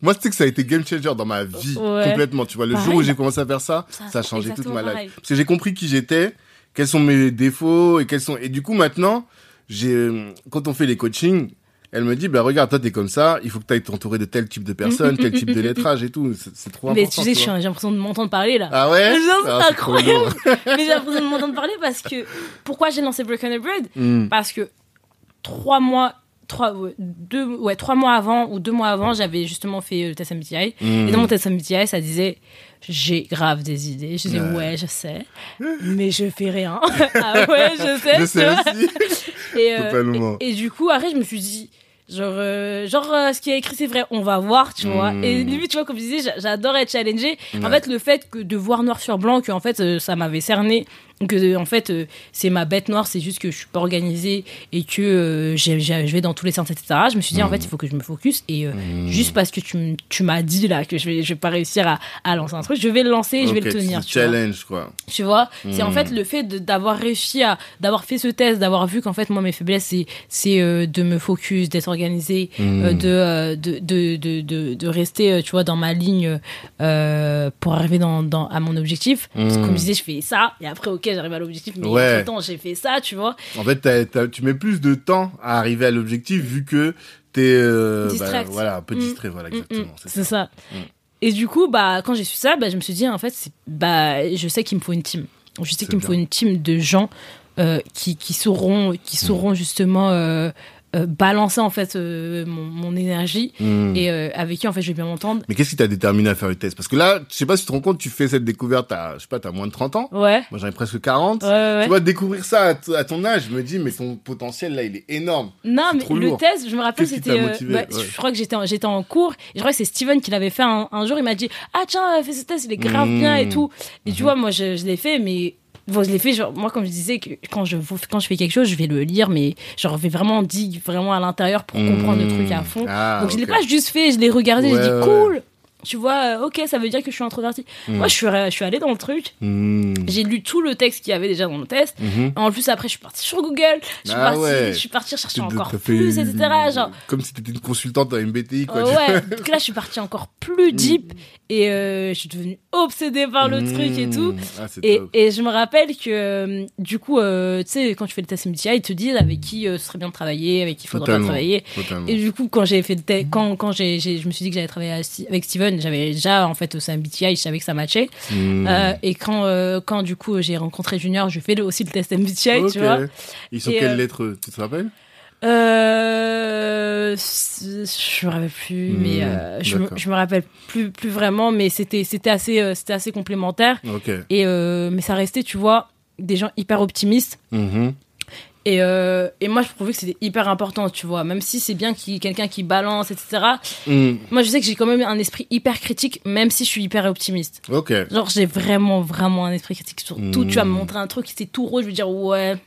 Moi, sais que ça a été game changer dans ma vie. Ouais. Complètement. Tu vois, le jour où j'ai commencé à faire ça, Ça, ça a changé toute ma life. Parce que j'ai compris qui j'étais, quels sont mes défauts et quels sont, et du coup, maintenant, j'ai, quand on fait les coachings, elle me dit, bah, regarde, toi, t'es comme ça, il faut que t'ailles t'entourer de tel type de personnes, tel type de [LAUGHS] lettrage et tout. C'est trop Mais important. tu sais, que tu suis- j'ai l'impression de m'entendre parler là. Ah ouais? C'est Ah, incroyable. [LAUGHS] Mais j'ai l'impression de m'entendre parler parce que. Pourquoi j'ai lancé Broken and Bread Hmm. Parce que trois mois. Trois, deux, ouais, trois mois avant ou deux mois avant, j'avais justement fait euh, le test MBTI. Hmm. Et dans mon test MBTI, ça disait j'ai grave des idées. Je disais Ouais. ouais, je sais, mais je fais rien. [LAUGHS] ah ouais, je sais. Je sais aussi. Et, euh, Totalement. et, et du coup, après, je me suis dit, genre, euh, genre euh, ce qui est écrit, c'est vrai, on va voir, tu vois. Et limite, tu vois, comme je disais, j'a- j'adore être challengée. En fait, le fait que de voir noir sur blanc, que en fait, ça m'avait cerné, que en fait, euh, c'est ma bête noire, c'est juste que je suis pas organisée et que euh, j'ai- j'ai- je vais dans tous les sens, etc. Je me suis dit, en Mm. fait, il faut que je me focus. Et euh, juste parce que tu, m- tu m'as dit là que je vais, je vais pas réussir à, à lancer un truc, je vais le lancer et je vais le tenir. c'est tu vois. challenge, quoi. Tu vois, c'est en Mm. fait le fait de- d'avoir réussi à d'avoir fait ce test, d'avoir vu qu'en fait moi mes faiblesses c'est c'est de me focus, d'être organisé, Mm. de, de, de de de rester tu vois dans ma ligne pour arriver dans, dans à mon objectif. Parce que Mm. comme je disais, je fais ça et après ok j'arrive à l'objectif, mais Ouais. temps j'ai fait ça, tu vois. En fait, tu mets plus de temps à arriver à l'objectif vu que t'es, euh, bah, voilà, un peu Mm. distrait, voilà, Mm, exactement. mm, c'est ça. ça. Et du coup bah quand j'ai su ça, bah je me suis dit en fait bah je sais qu'il me faut une team. Je sais qu'il me faut une team de gens euh, qui, qui sauront qui sauront justement euh, euh, balancer en fait euh, mon, mon énergie Mm. et euh, avec qui en fait je vais bien m'entendre. Mais qu'est-ce qui t'a déterminé à faire le test? Parce que là, je sais pas si tu te rends compte, tu fais cette découverte à, je sais pas, t'as moins de 30 ans. Ouais. Moi, j'en ai presque 40. Ouais, ouais. Tu vois, découvrir ça à, ton âge, je me dis, mais ton potentiel, là, il est énorme. Non, mais le lourd. test, je me rappelle, c'était. bah, Ouais. Je crois que j'étais en, j'étais en cours. Et je crois que c'est Steven qui l'avait fait un, un jour. Il m'a dit Ah, tiens, fais ce test, il est grave Mmh. bien et tout. Et tu Mhm. vois, moi, je, je l'ai fait, mais. Bon, je l'ai fait, genre, moi, comme je disais, que quand je, quand je fais quelque chose, je vais le lire, mais genre, je vais vraiment dire vraiment à l'intérieur pour comprendre le truc à fond. Ah, Donc, je l'ai ok. pas juste fait, je l'ai regardé, Ouais, je dis cool. tu vois, euh, ok, ça veut dire que je suis introverti. Moi, je suis, je suis allée dans le truc. Hmm. J'ai lu tout le texte qu'il y avait déjà dans le test. En plus, après, je suis partie sur Google. Je suis, Ah partie, ouais. je suis partie chercher encore plus, etc. Genre, Comme si t'étais une consultante en MBTI, quoi. euh, ouais, donc là, je suis partie encore plus deep. Et euh, je suis devenue obsédée par le Mmh. truc et tout. Ah, Et, et je me rappelle que, euh, du coup, euh, tu sais, quand tu fais le test MBTI, ils te disent avec qui euh, ce serait bien de travailler, avec qui il faudrait pas Totalement. travailler. Totalement. Et du coup, quand j'ai fait le test, quand, quand j'ai, j'ai- je me suis dit que j'allais travailler avec Steven, j'avais déjà, en fait, au MBTI, je savais que ça matchait. Hmm. Euh, et quand, euh, quand, du coup, j'ai rencontré Junior, je fais aussi le test MBTI, tu vois. Ils sont Et, quelles lettres, tu te rappelles? Euh, je me rappelle plus, Hmm, mais euh, je, me, d'accord. je me rappelle plus, plus vraiment, mais c'était, c'était assez, euh, c'était assez complémentaire. Ok. Et euh, mais ça restait, tu vois, des gens hyper optimistes. Mhm. Et, et moi, je trouvais que c'était hyper important, tu vois. Même si c'est bien qu'il quelqu'un qui balance, etc. Hmm. Moi, je sais que j'ai quand même un esprit hyper critique, même si je suis hyper optimiste. Ok. Genre, j'ai vraiment, vraiment un esprit critique sur tout. Mm. Tu vas me montrer un truc, c'est tout rouge, je vais dire ouais,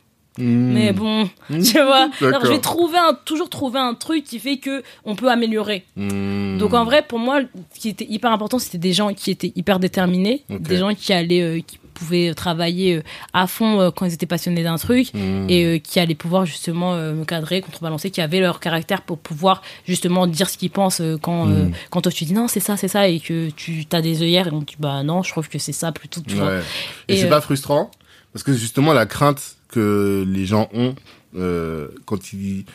Hmm. mais bon, Mm. tu vois. D'accord. je vais trouver un, toujours trouver un truc qui fait que on peut améliorer. Hmm. Donc en vrai, pour moi, ce qui était hyper important, c'était des gens qui étaient hyper déterminés, des gens qui allaient, euh, qui pouvaient travailler euh, à fond euh, quand ils étaient passionnés d'un truc et euh, qui allaient pouvoir justement euh, me cadrer, contrebalancer, qui avaient leur caractère pour pouvoir justement dire ce qu'ils pensent quand euh, Mm. quand toi tu dis non c'est ça c'est ça et que tu as des œillères et on te dit bah non je trouve que c'est ça plutôt tu vois. Et, Et, c'est pas frustrant? Parce que justement la crainte que les gens ont euh, quand ils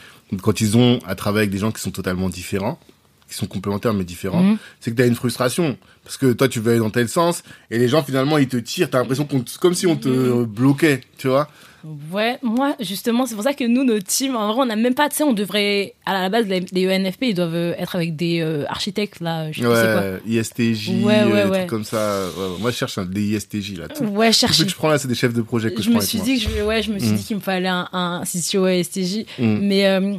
quand ils ont à travailler avec des gens qui sont totalement différents, qui sont complémentaires mais différents, Mhm. c'est que t'as une frustration parce que toi tu veux aller dans tel sens et les gens finalement ils te tirent, t'as l'impression qu'on comme si on te Mhm. bloquait, tu vois. Ouais, moi, justement, c'est pour ça que nous, notre team, en vrai, on n'a même pas, tu sais, on devrait, à la base, les, les ENFP, ils doivent euh, être avec des euh, architectes, là, je sais quoi. Ouais, ISTJ, Ouais, ouais, euh, trucs comme ça. Moi je cherche un, des ISTJ là. Tout, Ouais, tout ce chercher. que je prends là c'est des chefs de projet que je, Je me prends avec suis moi. dit que je, ouais, je me suis Mm. dit qu'il me fallait un, un CTO STJ. Mm. Mais euh,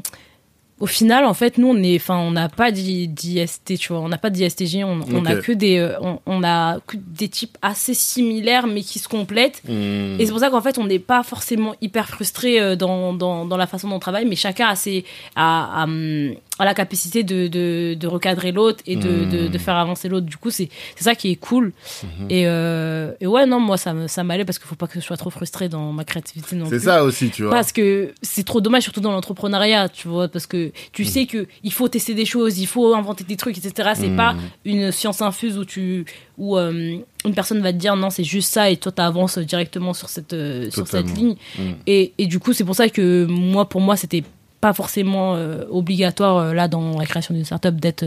au final, en fait, nous, on est, enfin, on n'a pas d'I- d'IST, tu vois, on n'a pas d'ISTJ, on, on a que des, euh, on, on a que des types assez similaires, mais qui se complètent. Hmm. Et c'est pour ça qu'en fait, on n'est pas forcément hyper frustré euh, dans, dans, dans la façon dont on travaille, mais chacun a, ses, a, a, hum, a la capacité de, de, de recadrer l'autre et de, de, de faire avancer l'autre. Du coup, c'est c'est ça qui est cool. Mhm. Et, euh, et ouais, non, moi, ça, ça m'allait parce qu'il faut pas que je sois trop frustré dans ma créativité non C'est ça aussi, tu vois. Parce que c'est trop dommage, surtout dans l'entrepreneuriat, tu vois, parce que tu Mm. sais que il faut tester des choses, il faut inventer des trucs, etc. C'est pas une science infuse où tu où euh, une personne va te dire non, c'est juste ça et toi t'avances directement sur cette euh, sur cette ligne. Et, et du coup, c'est pour ça que moi, pour moi, c'était pas forcément euh, obligatoire euh, là dans la création d'une startup d'être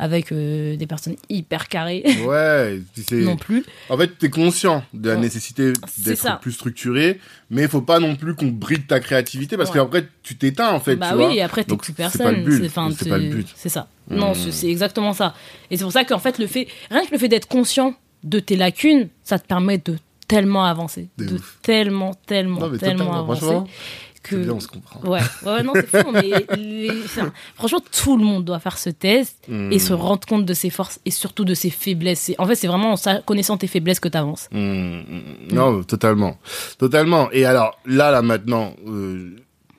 avec euh, des personnes hyper carrées [LAUGHS] Ouais, non plus. En fait, tu es conscient de la Ouais. nécessité d'être plus structuré, mais il faut pas non plus qu'on bride ta créativité parce Ouais. qu'après tu t'éteins en fait, bah tu oui, vois. et après t'es plus personne. C'est pas le but. C'est ça. Hmm. Non, c'est c'est exactement ça. Et c'est pour ça qu'en fait le fait, rien que le fait d'être conscient de tes lacunes, ça te permet de tellement avancer, De ouf. tellement, tellement, Non, tellement avancer que C'est bien, on se comprend. ouais, non, c'est fou. mais les- enfin, franchement, tout le monde doit faire ce test Hmm. et se rendre compte de ses forces et surtout de ses faiblesses. En fait, c'est vraiment en sa- connaissant tes faiblesses que tu avances. Mmh, mmh, Non, totalement, totalement. Et alors là, là maintenant, euh,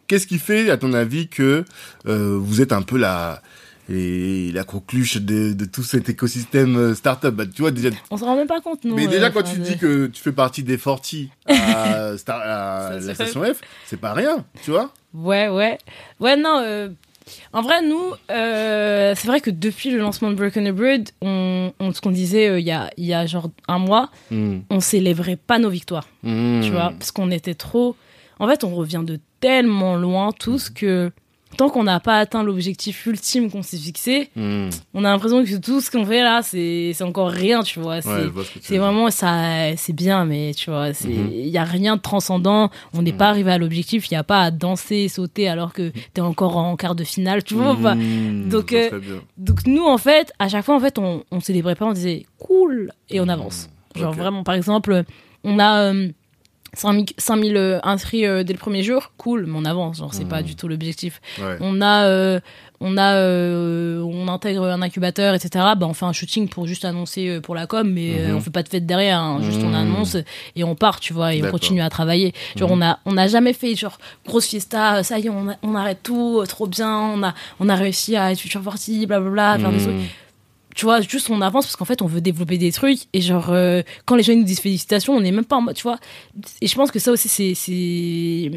qu'est-ce qui fait, à ton avis, que euh, vous êtes un peu la et la coqueluche de, de tout cet écosystème euh, startup bah, Tu vois déjà. On se rend même pas compte, nous. mais euh, déjà, quand enfin, tu de- dis que tu fais partie des Forti à, [LAUGHS] Star- à Station la F. station F, c'est pas rien, tu vois Ouais, ouais. Ouais, non. euh, En vrai, nous, euh, c'est vrai que depuis le lancement de Broken Abroad, on, on, ce qu'on disait euh, il y, a, y a genre un mois, Mmh. on célébrait pas nos victoires, tu vois, parce qu'on était trop. En fait, on revient de tellement loin tous que tant qu'on n'a pas atteint l'objectif ultime qu'on s'est fixé, Mmh. on a l'impression que tout ce qu'on fait là, c'est encore rien, tu vois. C'est Ouais, tu vraiment ça, c'est bien, mais tu vois, il y a rien de transcendant. On n'est Mhm. pas arrivé à l'objectif. Il y a pas à danser, et sauter alors que t'es encore en quart de finale, tu vois. donc, euh, donc nous, en fait, à chaque fois, en fait, on, on célébrait pas, on disait cool et on avance. Genre vraiment, par exemple, on a euh, 5000 5000 euh, inscrits euh, dès le premier jour, cool, mais on avance. Genre c'est Mhm. pas du tout l'objectif. Ouais. On a, euh, on a, euh, on intègre un incubateur, etc. Bah, on fait un shooting pour juste annoncer euh, pour la com, mais Mhm. on fait pas de fête derrière. hein. Juste on Mhm. annonce et on part, tu vois, et on continue à travailler. Genre Mhm. on a, on a jamais fait genre grosse fiesta. Ça y est, on, a- on arrête tout, trop bien. On a, on a réussi à être future party, blablabla, faire des trucs. Tu vois, juste on avance parce qu'en fait, on veut développer des trucs. Et genre, euh, quand les gens nous disent félicitations, on n'est même pas en mode, tu vois. Et je pense que ça aussi, c'est.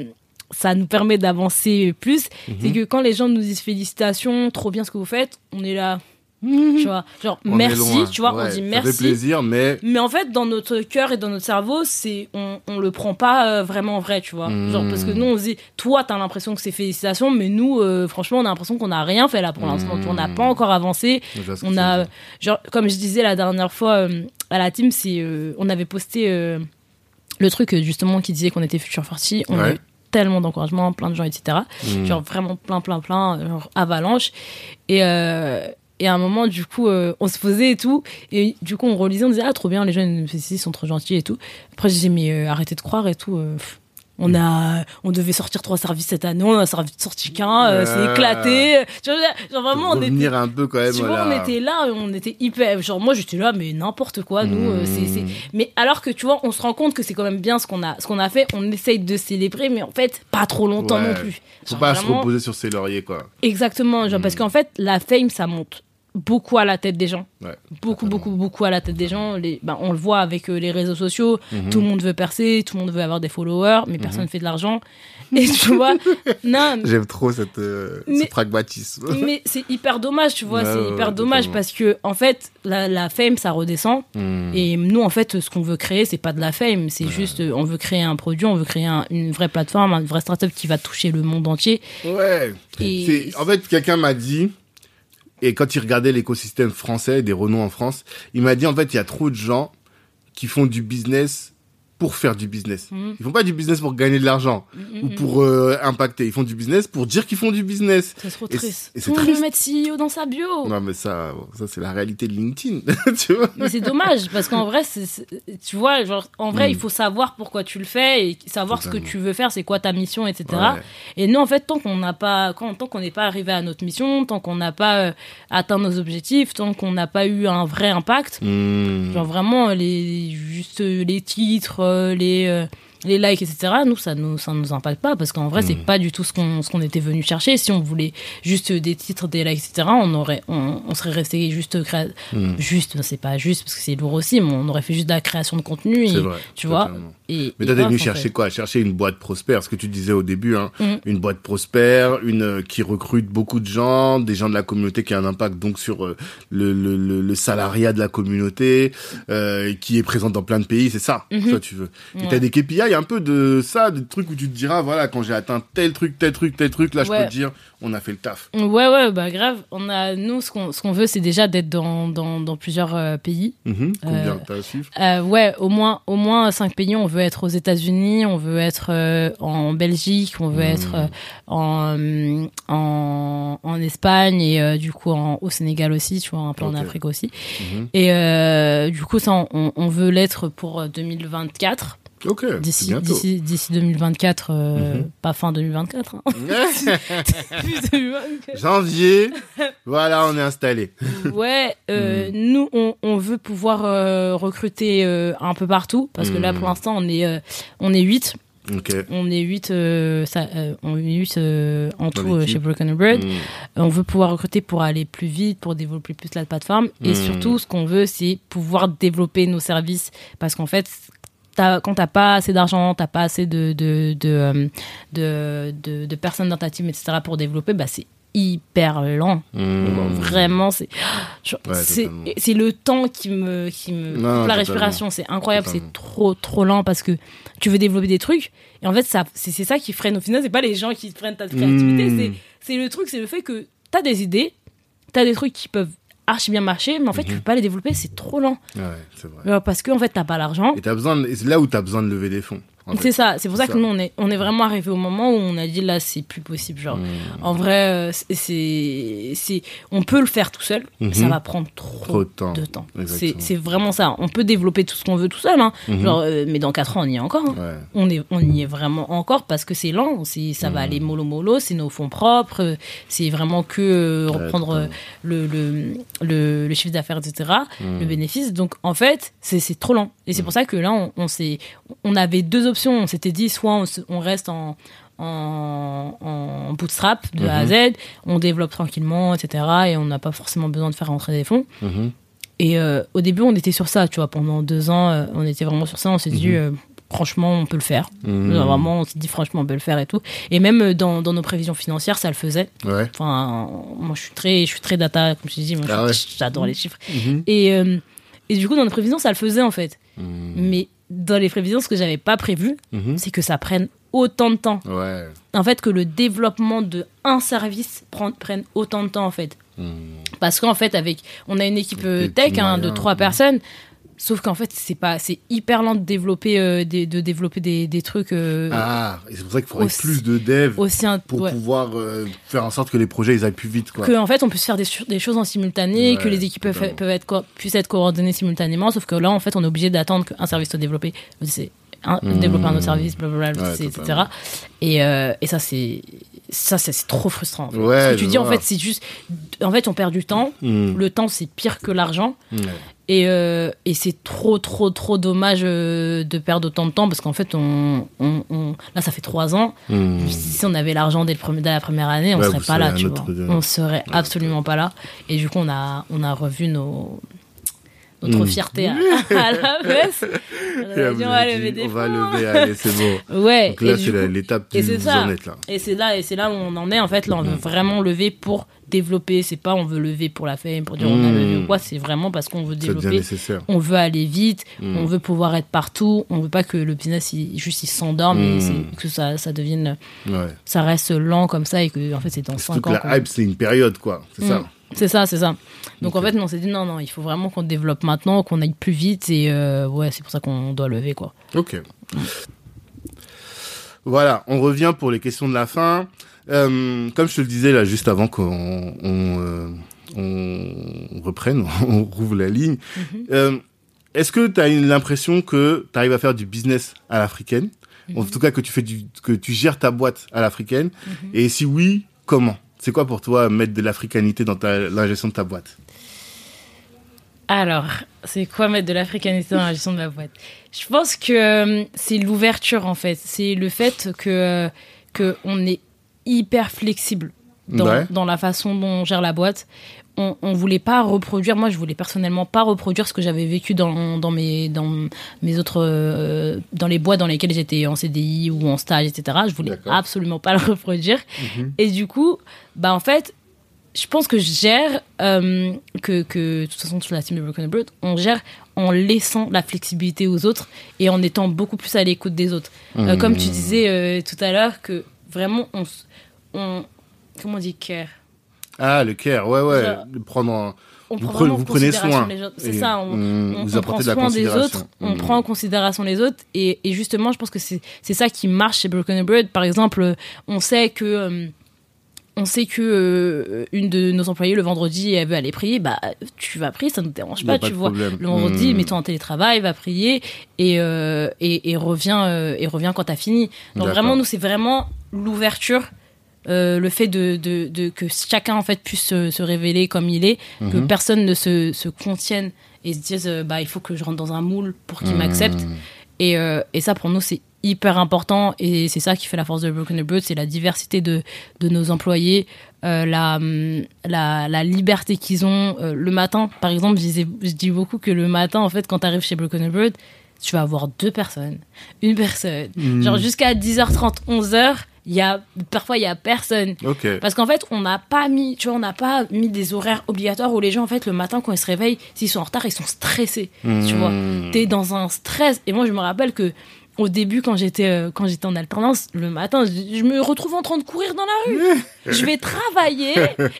ça nous permet d'avancer plus. C'est que quand les gens nous disent félicitations, trop bien ce que vous faites, on est là. Tu vois, genre On merci, tu vois, Ouais, on dit Ça merci. fait plaisir, mais Mais en fait, dans notre cœur et dans notre cerveau, c'est on, on le prend pas euh, vraiment vrai, tu vois. Genre parce que nous on se dit, toi t'as l'impression que c'est félicitations, mais nous, euh, franchement, on a l'impression qu'on n'a rien fait là pour l'instant. Mm. On n'a pas encore avancé. On a, dire. genre comme je disais la dernière fois euh, à la team, c'est euh, on avait posté euh, le truc euh, justement qui disait qu'on était futur forti. On Ouais. a eu tellement d'encouragement, plein de gens, etc. Genre vraiment plein, plein, plein, genre avalanche. Et, euh, et à un moment, du coup, euh, on se posait et tout. Et du coup, on relisait, on disait, ah, trop bien, les ils ils sont trop gentils et tout. Après, je disais, mais euh, arrêtez de croire et tout. euh, on a, on devait sortir trois services cette année, on a sorti qu'un, c'est éclaté. Tu vois, genre vraiment, on était, revenir un peu quand même. tu vois, on était là, on était hyper. Genre, moi, j'étais là, mais n'importe quoi, nous. c'est, Mm. Mais alors que, tu vois, on se rend compte que c'est quand même bien ce qu'on a, ce qu'on a fait. On essaye de célébrer, mais en fait, pas trop longtemps Ouais. non plus. Faut Genre, pas se reposer sur ses lauriers, quoi. Exactement, genre, parce qu'en fait, la fame, ça monte beaucoup à la tête des gens. Ouais. Beaucoup, beaucoup, beaucoup à la tête des gens. Les, ben, on le voit avec euh, les réseaux sociaux. Mhm. Tout le monde veut percer, tout le monde veut avoir des followers, mais personne fait de l'argent. Et tu [LAUGHS] vois, non, J'aime trop cette, euh, ce pragmatisme. mais c'est hyper dommage, tu vois, Ouais, c'est hyper ouais, dommage totalement. parce que, en fait, la, la fame, ça redescend. Mm. Et nous, en fait, ce qu'on veut créer, c'est pas de la fame, c'est juste, euh, on veut créer un produit, on veut créer un- une vraie plateforme, une vraie startup qui va toucher le monde entier. Ouais. Et- En fait, quelqu'un m'a dit, et quand il regardait l'écosystème français, des renoms en France, il m'a dit, en fait, il y a trop de gens qui font du business pour faire du business. Mhm. Ils font pas du business pour gagner de l'argent ou pour euh, impacter. Ils font du business pour dire qu'ils font du business. C'est trop Et triste. c'est- et c'est triste. mettre CEO dans sa bio. Non, mais ça, ça c'est la réalité de LinkedIn, [LAUGHS] tu vois. Mais c'est dommage parce qu'en vrai, tu vois, genre, en vrai, Mm. il faut savoir pourquoi tu le fais et savoir ce que tu veux faire, c'est quoi ta mission, etc. Ouais. Et nous, en fait, tant qu'on n'a pas, quand, tant qu'on n'est pas arrivé à notre mission, tant qu'on n'a pas euh, atteint nos objectifs, tant qu'on n'a pas eu un vrai impact, Mm. genre vraiment les, juste les titres, les, euh, les likes, etc. Nous, ça nous, ça nous impacte pas parce qu'en vrai, c'est Mm. pas du tout ce qu'on, ce qu'on était venu chercher. Si on voulait juste des titres, des likes, etc. On aurait, on, on serait resté juste créa- Mm. juste, c'est pas juste parce que c'est lourd aussi, mais on aurait fait juste de la création de contenu. Et, C'est vrai. tu vois. Et, Mais t'es venu en chercher fait. quoi? Chercher une boîte prospère, ce que tu disais au début, hein. Mm. Une boîte prospère, une euh, qui recrute beaucoup de gens, des gens de la communauté qui a un impact donc sur euh, le, le, le, le salariat de la communauté, euh, qui est présente dans plein de pays, c'est ça, Mhm. tu veux. Et t'as des KPI, un peu de ça, des trucs où tu te diras, voilà, quand j'ai atteint tel truc, tel truc, tel truc, là je peux te dire, on a fait le taf. Ouais, ouais, bah grave. On a, nous, ce qu'on, ce qu'on veut, c'est déjà d'être dans, dans, dans plusieurs euh, pays. Mhm. Combien Euh, t'as à suivre? Euh, ouais, au moins, au moins cinq pays. On veut être aux États-Unis, on veut être euh, en Belgique, on veut Mhm. être euh, en, euh, en, en Espagne et euh, du coup en, au Sénégal aussi, tu vois, un peu en. Afrique aussi. Mhm. Et euh, du coup, ça, on, on veut l'être pour euh, 2024. Ok, c'est D'ici, bientôt. d'ici, d'ici 2024, euh, Mhm. pas fin 2024. Hein. [LAUGHS] Début 2024. Janvier, [LAUGHS] voilà, on est installé. Ouais, euh, [LAUGHS] Hmm. nous, on, on veut pouvoir euh, recruter un peu partout parce que là, Hmm. pour l'instant, on est on est 8. Ok. On est 8, ça, euh, on est huit, euh, en Dans tout chez Broken Bird. Mm. On veut pouvoir recruter pour aller plus vite, pour développer plus la plateforme. Et surtout, ce qu'on veut, c'est pouvoir développer nos services. Parce qu'en fait, t'as- quand t'as pas assez d'argent, t'as pas assez de, de, de, euh, de, de- de personnes dans ta team, etc., pour développer, bah, c'est hyper lent. Mm. Vraiment, c'est Ouais, c'est le temps qui me qui me Non, coupe non, la respiration. C'est incroyable, c'est trop trop lent parce que tu veux développer des trucs et en fait ça c'est c'est ça qui freine. Au final, c'est pas les gens qui freinent ta créativité, Mm. c'est c'est le truc, c'est le fait que t'as des idées, t'as des trucs qui peuvent archi bien marcher, mais en fait tu Mhm. peux pas les développer, c'est trop lent Ouais, c'est vrai. Euh, parce que en fait t'as pas l'argent. Et t'as besoin, de- là où t'as besoin de lever des fonds. C'est ça, c'est pour ça que nous on est on est vraiment arrivé au moment où on a dit là c'est plus possible genre. Mm. En vrai, euh, c'est- c'est, on peut le faire tout seul, Mhm. ça va prendre trop, Trop de temps. temps. C'est, vraiment ça. On peut développer tout ce qu'on veut tout seul, hein. Mhm. Genre, euh, mais dans 4 ans, on y est encore. hein. Ouais. On, est, on y est vraiment encore parce que c'est lent, c'est, ça va Mhm. aller mollo mollo, c'est nos fonds propres, c'est vraiment que euh, reprendre euh, le, le, le, le chiffre d'affaires, etc., le bénéfice. Donc en fait, c'est, trop lent. Et c'est pour ça que là, on, on, on avait deux options. On s'était dit, soit on, reste en en, en bootstrap de A à Mhm. Z, on développe tranquillement, etc. Et on n'a pas forcément besoin de faire rentrer des fonds. Mhm. Et euh, au début, on était sur ça, tu vois. Pendant deux ans, euh, on était vraiment sur ça. On s'est dit, euh, franchement, on peut le faire. Mhm. Genre, Vraiment, on s'est dit, franchement, on peut le faire et tout. Et même dans, dans nos prévisions financières, ça le faisait. Ouais. Enfin, moi, je suis très, je suis très data, comme je te dis. Moi, Ah j'adore les chiffres. Mhm. Et, et du coup, dans nos prévisions, ça le faisait, en fait. Mhm. Mais dans les prévisions, ce que j'avais pas prévu, Mhm. c'est que ça prenne autant de temps. Ouais. En fait, que le développement de un service prenne autant de temps, en fait. Mhm. Parce qu'en fait, avec, on a une équipe euh, tech hein, de trois personnes. Sauf qu'en fait, c'est pas, c'est hyper lent de développer, euh, des, de développer des, des trucs euh, Ah, et c'est pour ça qu'il faudrait aussi- plus de devs aussi pour ouais. pouvoir euh, faire en sorte que les projets ils aillent plus vite. Quoi. que en fait, on puisse faire des, choses en simultané, Ouais, que les équipes peuvent, peuvent être puissent être coordonnées simultanément. Sauf que là, en fait, on est obligé d'attendre qu'un service soit développé. C'est un, Mmh. développer un autre service, blablabla, Ouais, etc. Et, euh, et ça, c'est ça, c'est trop frustrant. en fait. Ouais, Parce que tu dis, en fait, c'est juste, en fait, on perd du temps. Mhm. Le temps, c'est pire que l'argent. Et, euh, et c'est trop, trop, trop dommage euh, de perdre autant de temps parce qu'en fait, on, on, on- là, ça fait trois ans. Si on avait l'argent dès, le premier- dès la première année, on Ouais, serait pas là, tu vois. On serait absolument pas là. Et du coup, on a, on a revu nos, notre Mm. fierté à, [LAUGHS] à la baisse. On dit, va lever des on va lever, allez, c'est bon. [LAUGHS] Ouais. Donc là, et c'est l'étape et où c'est vous ça. en êtes là. Et c'est là, et c'est là où on en est. En fait, là, on veut vraiment lever pour développer. C'est pas on veut lever pour la fame, pour dire on a Mm. levé ou quoi. C'est vraiment parce qu'on veut développer. On veut aller vite, Mm. on veut pouvoir être partout, on veut pas que le business il, juste il s'endorme et que ça, ça devienne, Ouais. ça reste lent comme ça et que en fait c'est dans Surtout 5 que ans. la hype, c'est une période, quoi. C'est ça. C'est ça, c'est ça. Donc en fait, on s'est dit non, non, il faut vraiment qu'on développe maintenant, qu'on aille plus vite et euh, ouais, c'est pour ça qu'on doit lever quoi. Ok. Voilà, on revient pour les questions de la fin. Euh, comme je te le disais là juste avant qu'on on, euh, on reprenne, [LAUGHS] on rouvre la ligne. Euh, Est-ce que tu as l'impression que tu arrives à faire du business à l'africaine? En tout cas, que tu fais du, que tu gères ta boîte à l'africaine? Et si oui, comment? C'est quoi pour toi mettre de l'africanité dans la gestion de ta boîte? Alors, c'est quoi mettre de l'africanité dans la gestion de la boîte? Je pense que euh, c'est l'ouverture en fait. C'est le fait que, euh, que on est hyper flexible dans, Ouais. dans la façon dont on gère la boîte. On, on voulait pas reproduire, moi je voulais personnellement pas reproduire ce que j'avais vécu dans, dans, mes, dans mes autres. euh, dans les boîtes dans lesquelles j'étais en CDI ou en stage, etc. Je voulais absolument pas le reproduire. Mhm. Et du coup, bah en fait, je pense que je gère, euh, que, que de toute façon sur la team de Broken Bird, on gère en laissant la flexibilité aux autres et en étant beaucoup plus à l'écoute des autres. Euh, Mhm. comme tu disais euh, tout à l'heure, que vraiment on, on comment on dit care? Ah, le care, ouais, ouais. Genre, prendre en- on Vous prend prenez- vous soin. C'est ça, on, on- on- vous on apportez prend de la soin des considération. autres, on Mhm. prend en considération les autres, et, et justement, je pense que c'est ça qui marche chez Broken Bird. Par exemple, euh, on sait que euh, on sait que euh, une de nos employés le vendredi elle veut aller prier, bah tu vas prier, ça ne te dérange pas, pas tu vois. problème. Le vendredi, Mhm. mets-toi en télétravail, va prier et euh, et, et reviens euh, et reviens quand t'as fini. Donc vraiment, nous c'est vraiment l'ouverture. Euh, le fait de, de, de- que chacun en fait puisse se, se révéler comme il est, que Mhm. personne ne se, se contienne et se dise euh, bah il faut que je rentre dans un moule pour qu'il Mhm. m'accepte et, euh, et ça pour nous c'est hyper important et c'est ça qui fait la force de Broken Bird c'est la diversité de, de nos employés euh, la, la, la liberté qu'ils ont le matin par exemple je, disais- je dis beaucoup que le matin en fait quand tu arrives chez Broken Bird tu vas avoir deux personnes une personne Mhm. genre jusqu'à 10h30 11h il y a parfois il y a personne Ok. parce qu'en fait, on n'a pas mis, tu vois, on n'a pas mis des horaires obligatoires où les gens, en fait, le matin, quand ils se réveillent, s'ils sont en retard, ils sont stressés. Tu vois, Mhm. t'es dans un stress. Et moi, je me rappelle que au début, quand j'étais euh, quand j'étais en alternance, le matin, je, je me retrouve en train de courir dans la rue. je vais travailler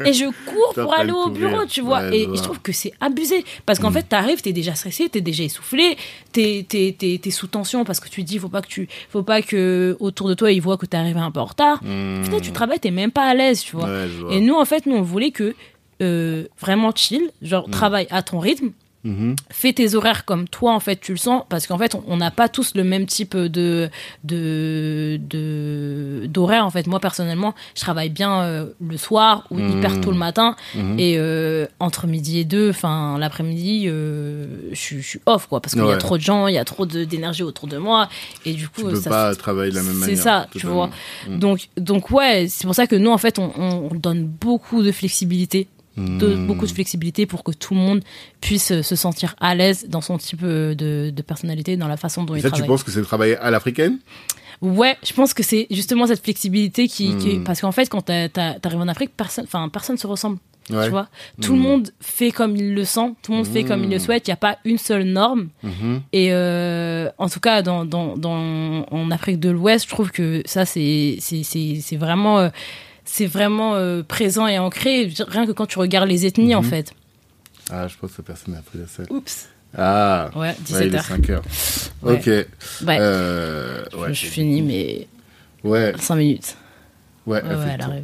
et je cours pour aller au courir. bureau, tu vois. Ouais, et je et vois. je trouve que c'est abusé. Parce qu'en Mm. fait, t'arrives, t'es déjà stressé, t'es déjà essoufflé, t'es t'es- t'es- t'es sous tension parce que tu te dis, faut pas que tu, faut pas que autour de toi, ils voient que t'es arrivé un peu en retard. Mhm. Putain, tu travailles, t'es même pas à l'aise, tu vois. Ouais, je vois. Et nous, en fait, nous, on voulait que euh, vraiment chill, genre travaille à ton rythme. Mhm. fais tes horaires comme toi en fait tu le sens parce qu'en fait on- n'a pas tous le même type de de de d'horaire en fait moi personnellement je travaille bien euh, le soir ou Mhm. hyper tôt le matin Mhm. et euh, entre midi et deux enfin l'après-midi euh, je suis- je suis off quoi parce qu'il y a trop de gens il y a trop de- d'énergie autour de moi et du coup Tu peux ça pas travailler de la même c'est manière. ça, tu vois. Donc, donc ouais, c'est pour ça que nous, en fait, on, on donne beaucoup de flexibilité, de, Mhm. beaucoup de flexibilité pour que tout le monde puisse euh, se sentir à l'aise dans son type euh, de, de personnalité, dans la façon dont Et il ça, tu travaille. penses que c'est travailler à l'africaine? Ouais, je pense que c'est justement cette flexibilité qui, qui- Mhm. parce qu'en fait, quand t'arrives en Afrique, personne, enfin, personne se ressemble. Ouais. Tu vois, tout le monde fait comme il le sent, tout le monde fait comme il le souhaite. Il n'y a pas une seule norme. Mhm. Et euh, en tout cas, dans, dans, dans, en Afrique de l'Ouest, je trouve que ça, c'est c'est- c'est- c'est vraiment, euh, c'est vraiment euh, présent et ancré, rien que quand tu regardes les ethnies, en Mhm. fait. Ah, je pense que personne n'a pris la scène. Oups. Ah, Ouais, ouais, il 17 est heures. 5 heures. Ouais. Ok. Ouais, Euh, ouais. je, je finis, mais Ouais, 5 minutes. Ouais, Ouais, ouais.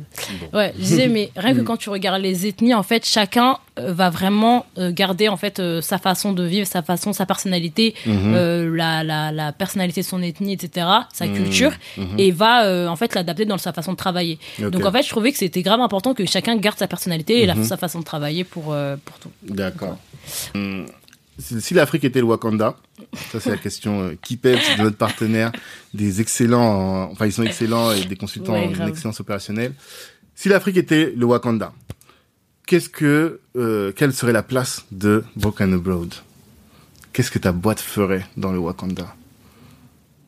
Bon. Ouais, je disais, mais rien que [LAUGHS] quand tu regardes les ethnies, en fait, chacun euh, va vraiment euh, garder en fait euh, sa façon de vivre, sa façon, sa personnalité, Mhm. euh, la, la, la personnalité de son ethnie, etc., sa Mhm. culture, Mhm. et va en fait l'adapter dans sa façon de travailler. Donc en fait, je trouvais que c'était grave important que chacun garde sa personnalité et la- sa façon de travailler pour, pour tout. D'accord. Si l'Afrique était le Wakanda, ça c'est la question euh, qui pèse de notre partenaire, des excellents, en- enfin ils sont excellents et des consultants Ouais, en excellence opérationnelle. Si l'Afrique était le Wakanda, qu'est-ce que, euh, quelle serait la place de Broken Abroad? Qu'est-ce que ta boîte ferait dans le Wakanda?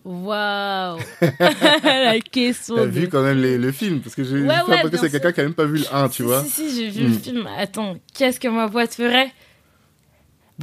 Waouh. [LAUGHS] La question. T'as de- vu quand même les- le film Parce que j'ai Ouais, ouais, que c'est quelqu'un qui a même pas vu le 1, tu si, vois. Si, si, j'ai vu le film. Attends, qu'est-ce que ma boîte ferait?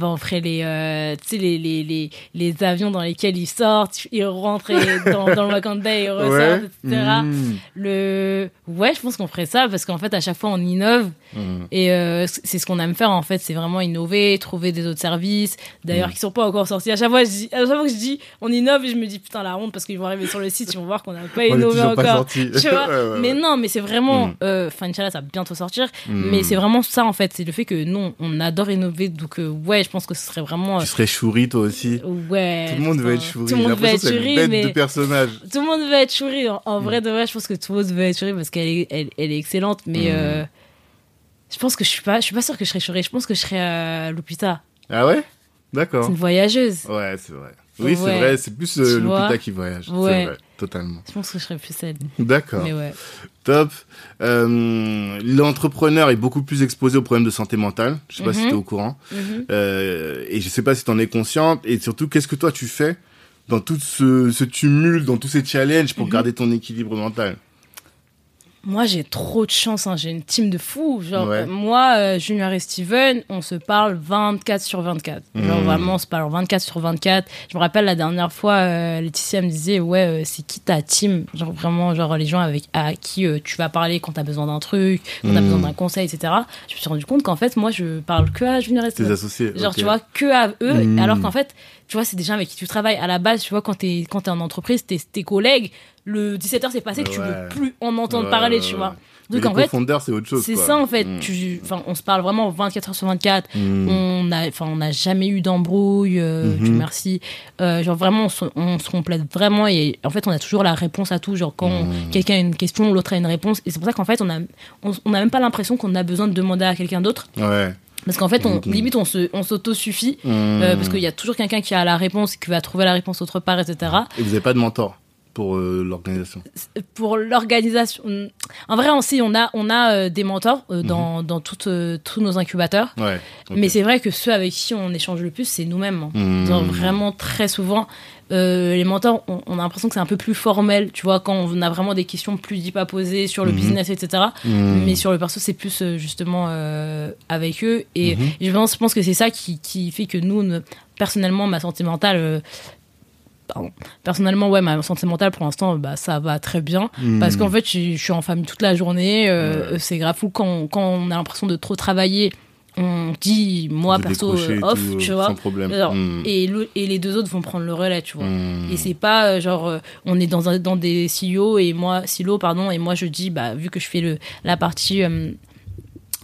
On ferait les, euh, les, les, les, les avions dans lesquels ils sortent, ils rentrent et dans, dans le Wakanda et ils ressortent, etc. Mmh. Le... Ouais, je pense qu'on ferait ça parce qu'en fait, à chaque fois, on innove. Mmh. Et euh, c'est ce qu'on aime faire, en fait. C'est vraiment innover, trouver des autres services. D'ailleurs, Mm. qui sont pas encore sortis. À chaque, fois, je dis, à chaque fois que je dis on innove, je me dis putain, la honte parce qu'ils vont arriver sur le site, ils vont voir qu'on n'a pas [LAUGHS] On innové pas encore. Tu vois [LAUGHS] Ouais, ouais, mais ouais. non, mais c'est vraiment. Mm. euh, Enfin, Inch'Allah, ça va bientôt sortir. Mais c'est vraiment ça, en fait. C'est le fait que non, on adore innover. Donc, euh, ouais, je pense que ce serait vraiment. euh, Tu serais chouri toi aussi Ouais. Tout le monde veut être chouri. Tout le monde veut être c'est chouri, bête de mais. personnage. [LAUGHS] Tout le monde veut être chouri. En, en vrai, de vrai, je pense que tout le monde veut être chouri parce qu'elle est, elle, elle est excellente. Mais Mm. euh, je pense que je suis pas, je suis pas sûre que je serais chouri. Je pense que je serais à Lupita. Ah ouais? C'est D'accord. une voyageuse. Ouais, c'est vrai. Oui, c'est Ouais. vrai, c'est plus euh, Lupita qui voyage. Ouais. C'est vrai, totalement. Je pense que je serais plus celle. D'accord, ouais. top. Euh, L'entrepreneur est beaucoup plus exposé aux problèmes de santé mentale. Je sais pas si Mhm. tu es au courant. Mhm. Euh, et je sais pas si tu en es consciente. Et surtout, qu'est-ce que toi tu fais dans tout ce, ce tumulte, dans tous ces challenges pour Mhm. garder ton équilibre mental? Moi, j'ai trop de chance. hein. J'ai une team de fous. Genre, Ouais. euh, moi, euh, Junior et Steven, on se parle 24 sur 24. Genre, Mhm. vraiment, on se parle 24 sur 24. Je me rappelle la dernière fois, euh, Laetitia me disait, ouais, euh, c'est qui ta team? Genre, vraiment, genre, les gens avec à qui tu vas parler quand t'as besoin d'un truc, quand t'as Mhm. besoin d'un conseil, etc. Je me suis rendu compte qu'en fait, moi, je parle que à Junior et Tes Steven. associés Genre, tu vois, que à eux, Mhm. alors qu'en fait, tu vois, c'est des gens avec qui tu travailles. À la base, tu vois, quand t'es, quand t'es en entreprise, tes, tes collègues, le 17h c'est passé que tu veux plus en entendre parler, tu vois. Mais Donc, les en fait, c'est autre chose. c'est ça, en fait. Mm. Tu, on se parle vraiment 24 heures sur 24. Mm. On a, enfin, on n'a jamais eu d'embrouille, euh, Mhm. Dieu merci. Euh, genre, vraiment, on se, on se complète vraiment. Et en fait, on a toujours la réponse à tout. Genre, quand Mhm. quelqu'un a une question, l'autre a une réponse. Et c'est pour ça qu'en fait, on a, on, on a même pas l'impression qu'on a besoin de demander à quelqu'un d'autre. Ouais. Parce qu'en fait, on, limite, on se, on s'auto-suffit. Mm. Euh, parce qu'il y a toujours quelqu'un qui a la réponse, qui va trouver la réponse autre part, etc. Et vous n'avez pas de mentor pour euh, l'organisation? Pour l'organisation, en vrai, aussi, on a, on a euh, des mentors euh, dans, dans toutes, tous nos incubateurs. Ouais. Mais c'est vrai que ceux avec qui on échange le plus, c'est nous-mêmes. hein. Genre, vraiment, très souvent, les mentors, on, on a l'impression que c'est un peu plus formel, tu vois, quand on a vraiment des questions plus deep à poser sur le Mhm. business, etc. Mais sur le perso, c'est plus justement avec eux. Et Mhm. je pense, je pense que c'est ça qui, qui fait que nous, ne- personnellement, ma santé mentale. Pardon. Personnellement, ouais, ma santé mentale pour l'instant, bah, ça va très bien. Mm. Parce qu'en fait, je, je suis en famille toute la journée. euh. C'est grave fou quand, quand on a l'impression de trop travailler. On dit, moi, De perso, euh, off, tout, tu vois. Sans problème. Alors, Mm. et, le- et les deux autres vont prendre le relais, tu vois. Mm. Et c'est pas euh, genre on est dans un, dans des silos et moi silos pardon et moi je dis bah vu que je fais le la partie euh,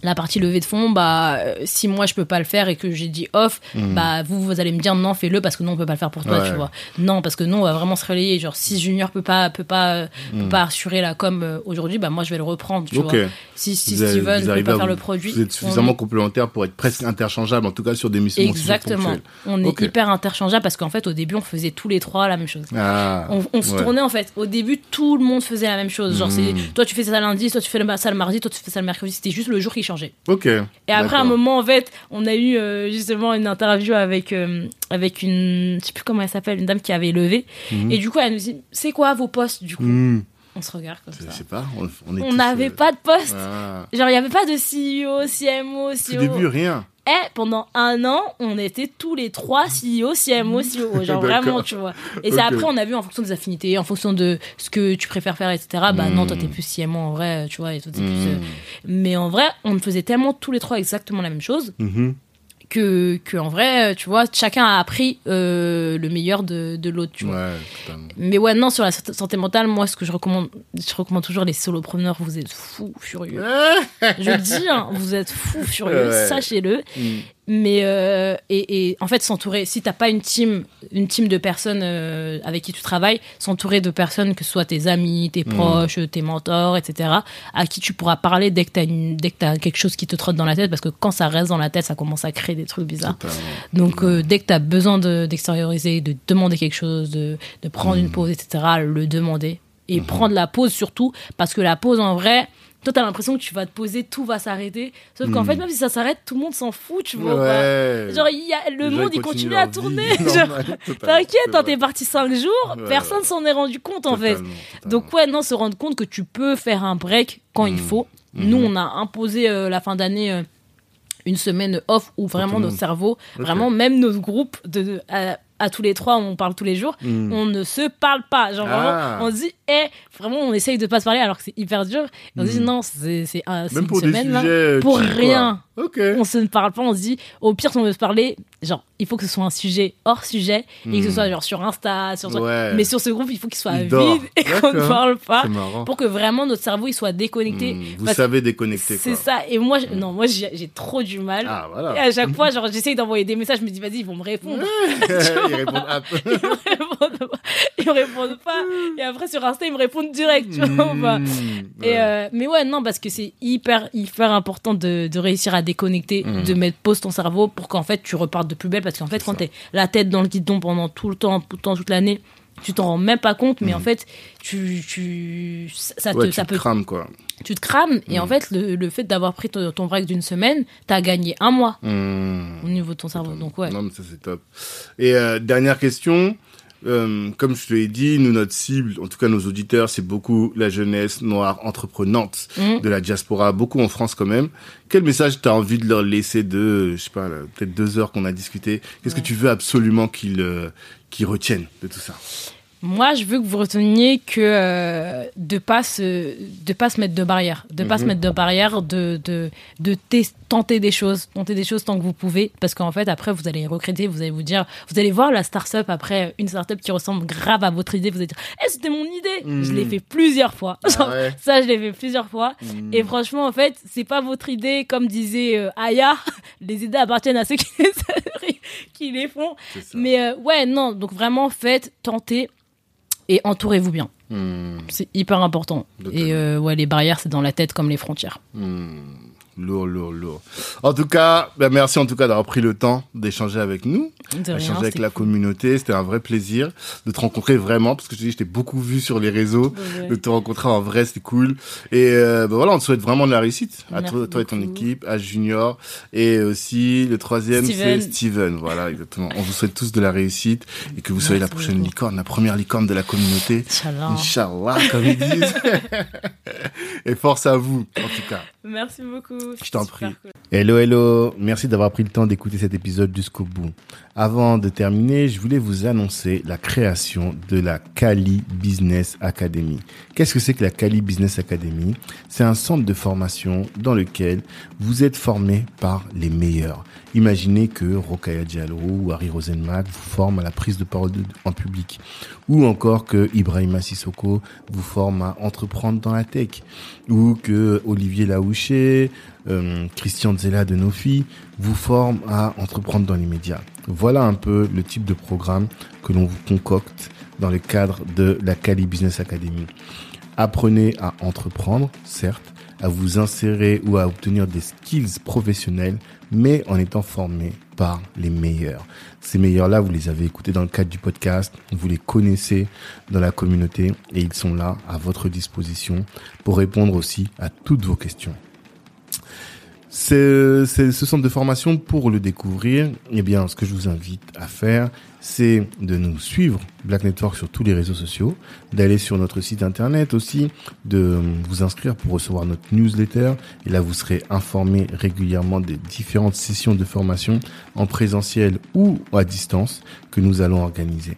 la partie levée de fonds, bah, euh, si moi je peux pas le faire et que j'ai dit off, bah, vous, vous allez me dire non, fais-le parce que non, on peut pas le faire pour toi, Ouais. tu vois. Non, parce que non, on va vraiment se relayer. Genre, si Junior peut pas, peut pas, euh, peut pas assurer la com euh, aujourd'hui, bah, moi je vais le reprendre, tu Ok. vois. Si, si Vous Steven peut pas à faire le produit. Vous êtes on- suffisamment complémentaires pour être presque interchangeables, en tout cas sur des missions Exactement. On est hyper interchangeables parce qu'en fait, au début, on faisait tous les trois la même chose. Ah, On, on se ouais. tournait en fait. Au début, tout le monde faisait la même chose. Genre, c'est Mm. toi tu fais ça lundi, toi tu fais ça le mardi, toi tu fais ça le mercredi. C'était juste le jour qui Ok. Et après un moment, en fait, on a eu euh, justement une interview avec euh, avec une, je sais plus comment elle s'appelle, une dame qui avait levé. Mhm. Et du coup, elle nous dit, c'est quoi vos postes du coup Hmm. On se regarde comme Je ça. sais pas, on, n'avait euh, pas de poste. Ah. Genre, il n'y avait pas de CEO, CMO, Au CEO. début, rien. Et pendant un an, on était tous les trois CEO, CMO, [LAUGHS] CEO. Genre vraiment, tu vois. Et c'est après, on a vu en fonction des affinités, en fonction de ce que tu préfères faire, etc. Bah non, toi, t'es plus CMO en vrai, tu vois. Et toi, t'es plus, Hmm. euh, Mais en vrai, on faisait tellement tous les trois exactement la même chose Mhm. Que, que en vrai, tu vois, chacun a appris euh, le meilleur de, de l'autre, tu vois. Ouais, totalement. Mais ouais, non, sur la santé mentale, moi, ce que je recommande, je recommande toujours les solopreneurs, vous êtes fous furieux. [LAUGHS] Je le dis, hein, vous êtes fous furieux, Ouais. sachez-le. Hmm. Mais euh, et, et en fait s'entourer si t'as pas une team une team de personnes euh, avec qui tu travailles s'entourer de personnes que ce soit tes amis tes Mm. proches tes mentors etc à qui tu pourras parler dès que t'as une dès que t'as quelque chose qui te trotte dans la tête parce que quand ça reste dans la tête ça commence à créer des trucs bizarres donc euh, dès que t'as besoin de- d'extérioriser de demander quelque chose de, de prendre Mm. une pause etc le demander et Mm-hmm. prendre la pause surtout parce que la pause en vrai toi t'as l'impression que tu vas te poser tout va s'arrêter sauf qu'en Mm. fait même si ça s'arrête tout le monde s'en fout tu vois Ouais. Genre, y a, le Les monde, il continue à tourner. [LAUGHS] T'inquiète, vrai. t'es parti cinq jours, Ouais, personne ouais. s'en est rendu compte, en fait. Totalement, Donc, ouais, non, se rendre compte que tu peux faire un break quand il Mhm. faut. Mhm. Nous, on a imposé euh, la fin d'année euh, une semaine off où vraiment notre cerveau, vraiment, même nos groupes, de, de- à, à tous les trois, on parle tous les jours, Hmm. on ne se parle pas. Genre, Ah. vraiment, on se dit, eh, vraiment, on essaye de pas se parler alors que c'est hyper dur. Et on se dit, Mhm. non, c'est un- Même une pour semaine, là. sujets. Pour rien. Ok. On se ne parle pas, on se dit, au pire, si on veut se parler, genre, il faut que ce soit un sujet hors sujet et que ce Hmm. soit genre sur Insta, sur Ouais. mais sur ce groupe, il faut qu'il soit Il vide et qu'on ne parle pas pour que vraiment notre cerveau il soit déconnecté. Hmm. Vous savez déconnecter. C'est ça. Et moi, non, moi j'ai trop du mal. Ah, Et à chaque fois, genre, j'essaye d'envoyer des messages, je me dis, vas-y, ils vont me répondre. [LAUGHS] [LAUGHS] Ils répondent ah, [LAUGHS] Ils me répondent pas. Ils me répondent pas. Et après, sur Insta, ils me répondent direct, tu vois. Hmm. Et euh, mais ouais, non, parce que c'est hyper, hyper important de, de réussir à déconnecter, Mhm. de mettre pause ton cerveau pour qu'en fait tu repartes de plus belle. Parce qu'en fait, quand t'es la tête dans le guidon pendant tout le temps, tout le temps, toute l'année, tu t'en rends même pas compte, mais en fait, tu, tu, ça, te, tu ça te peut, crames, quoi. tu te crames. Et en fait, le, le fait d'avoir pris ton, ton break d'une semaine, t'as gagné un mois Hmm. au niveau de ton cerveau. Donc ouais. Non, mais ça, c'est top. Et euh, dernière question. Euh, comme je te l'ai dit, nous, notre cible, en tout cas nos auditeurs, c'est beaucoup la jeunesse noire entreprenante Mhm. de la diaspora, beaucoup en France quand même. Quel message tu as envie de leur laisser de, je sais pas, peut-être deux heures qu'on a discuté? Qu'est-ce Ouais. que tu veux absolument qu'ils euh, qu'ils retiennent de tout ça? Moi, je veux que vous reteniez que euh, de pas se de pas se mettre de barrières, de pas Mhm. se mettre de barrières, de de de tenter des choses, tenter des choses tant que vous pouvez, parce qu'en fait après vous allez recréter, vous allez vous dire, vous allez voir la start-up après une start-up qui ressemble grave à votre idée, vous allez dire, eh c'était mon idée, Mhm. je l'ai fait plusieurs fois, Ah Genre, ouais. ça je l'ai fait plusieurs fois, Hmm. et franchement en fait c'est pas votre idée comme disait euh, Aya, [LAUGHS] les idées appartiennent à ceux qui les, [LAUGHS] qui les font, mais euh, ouais, non, donc vraiment faites, tentez et entourez-vous bien. Hmm. C'est hyper important. Et euh, ouais, les barrières, c'est dans la tête comme les frontières. Hmm. Lourd, lourd, lourd. En tout cas, ben, merci en tout cas d'avoir pris le temps d'échanger avec nous, d'échanger avec la cool. communauté. C'était un vrai plaisir de te rencontrer vraiment, parce que je te dis, je t'ai beaucoup vu sur les réseaux. Ouais. De te rencontrer en vrai, c'était cool. Et euh, ben voilà, on te souhaite vraiment de la réussite à toi, toi et ton équipe, à Junior, et aussi le troisième, c'est Steven. Voilà, exactement. On vous souhaite tous de la réussite et que vous soyez la prochaine beaucoup. licorne, la première licorne de la communauté. Inch'Allah. Inch'Allah, comme ils disent. [LAUGHS] et force à vous, en tout cas. Merci beaucoup. Je t'en prie. cool. Hello, hello. Merci d'avoir pris le temps d'écouter cet épisode jusqu'au bout. Avant de terminer, je voulais vous annoncer la création de la Kali Business Academy. Qu'est-ce que c'est que la Kali Business Academy? C'est un centre de formation dans lequel vous êtes formé par les meilleurs. Imaginez que Rokaya Diallo ou Harry Rosenmack vous forment à la prise de parole en public. Ou encore que Ibrahima Sissoko vous forme à entreprendre dans la tech. Ou que Olivier Laouché, euh, Christian Zella de Nofi vous forme à entreprendre dans les. Voilà un peu le type de programme que l'on vous concocte dans le cadre de la Cali Business Academy. Apprenez à entreprendre, certes, à vous insérer ou à obtenir des skills professionnels, mais en étant formé par les meilleurs. Ces meilleurs-là, vous les avez écoutés dans le cadre du podcast, vous les connaissez dans la communauté et ils sont là à votre disposition pour répondre aussi à toutes vos questions. C'est ce centre de formation pour le découvrir. Eh bien, ce que je vous invite à faire, c'est de nous suivre, Black Network, sur tous les réseaux sociaux, d'aller sur notre site internet aussi, de vous inscrire pour recevoir notre newsletter. Et là, vous serez informé régulièrement des différentes sessions de formation en présentiel ou à distance que nous allons organiser.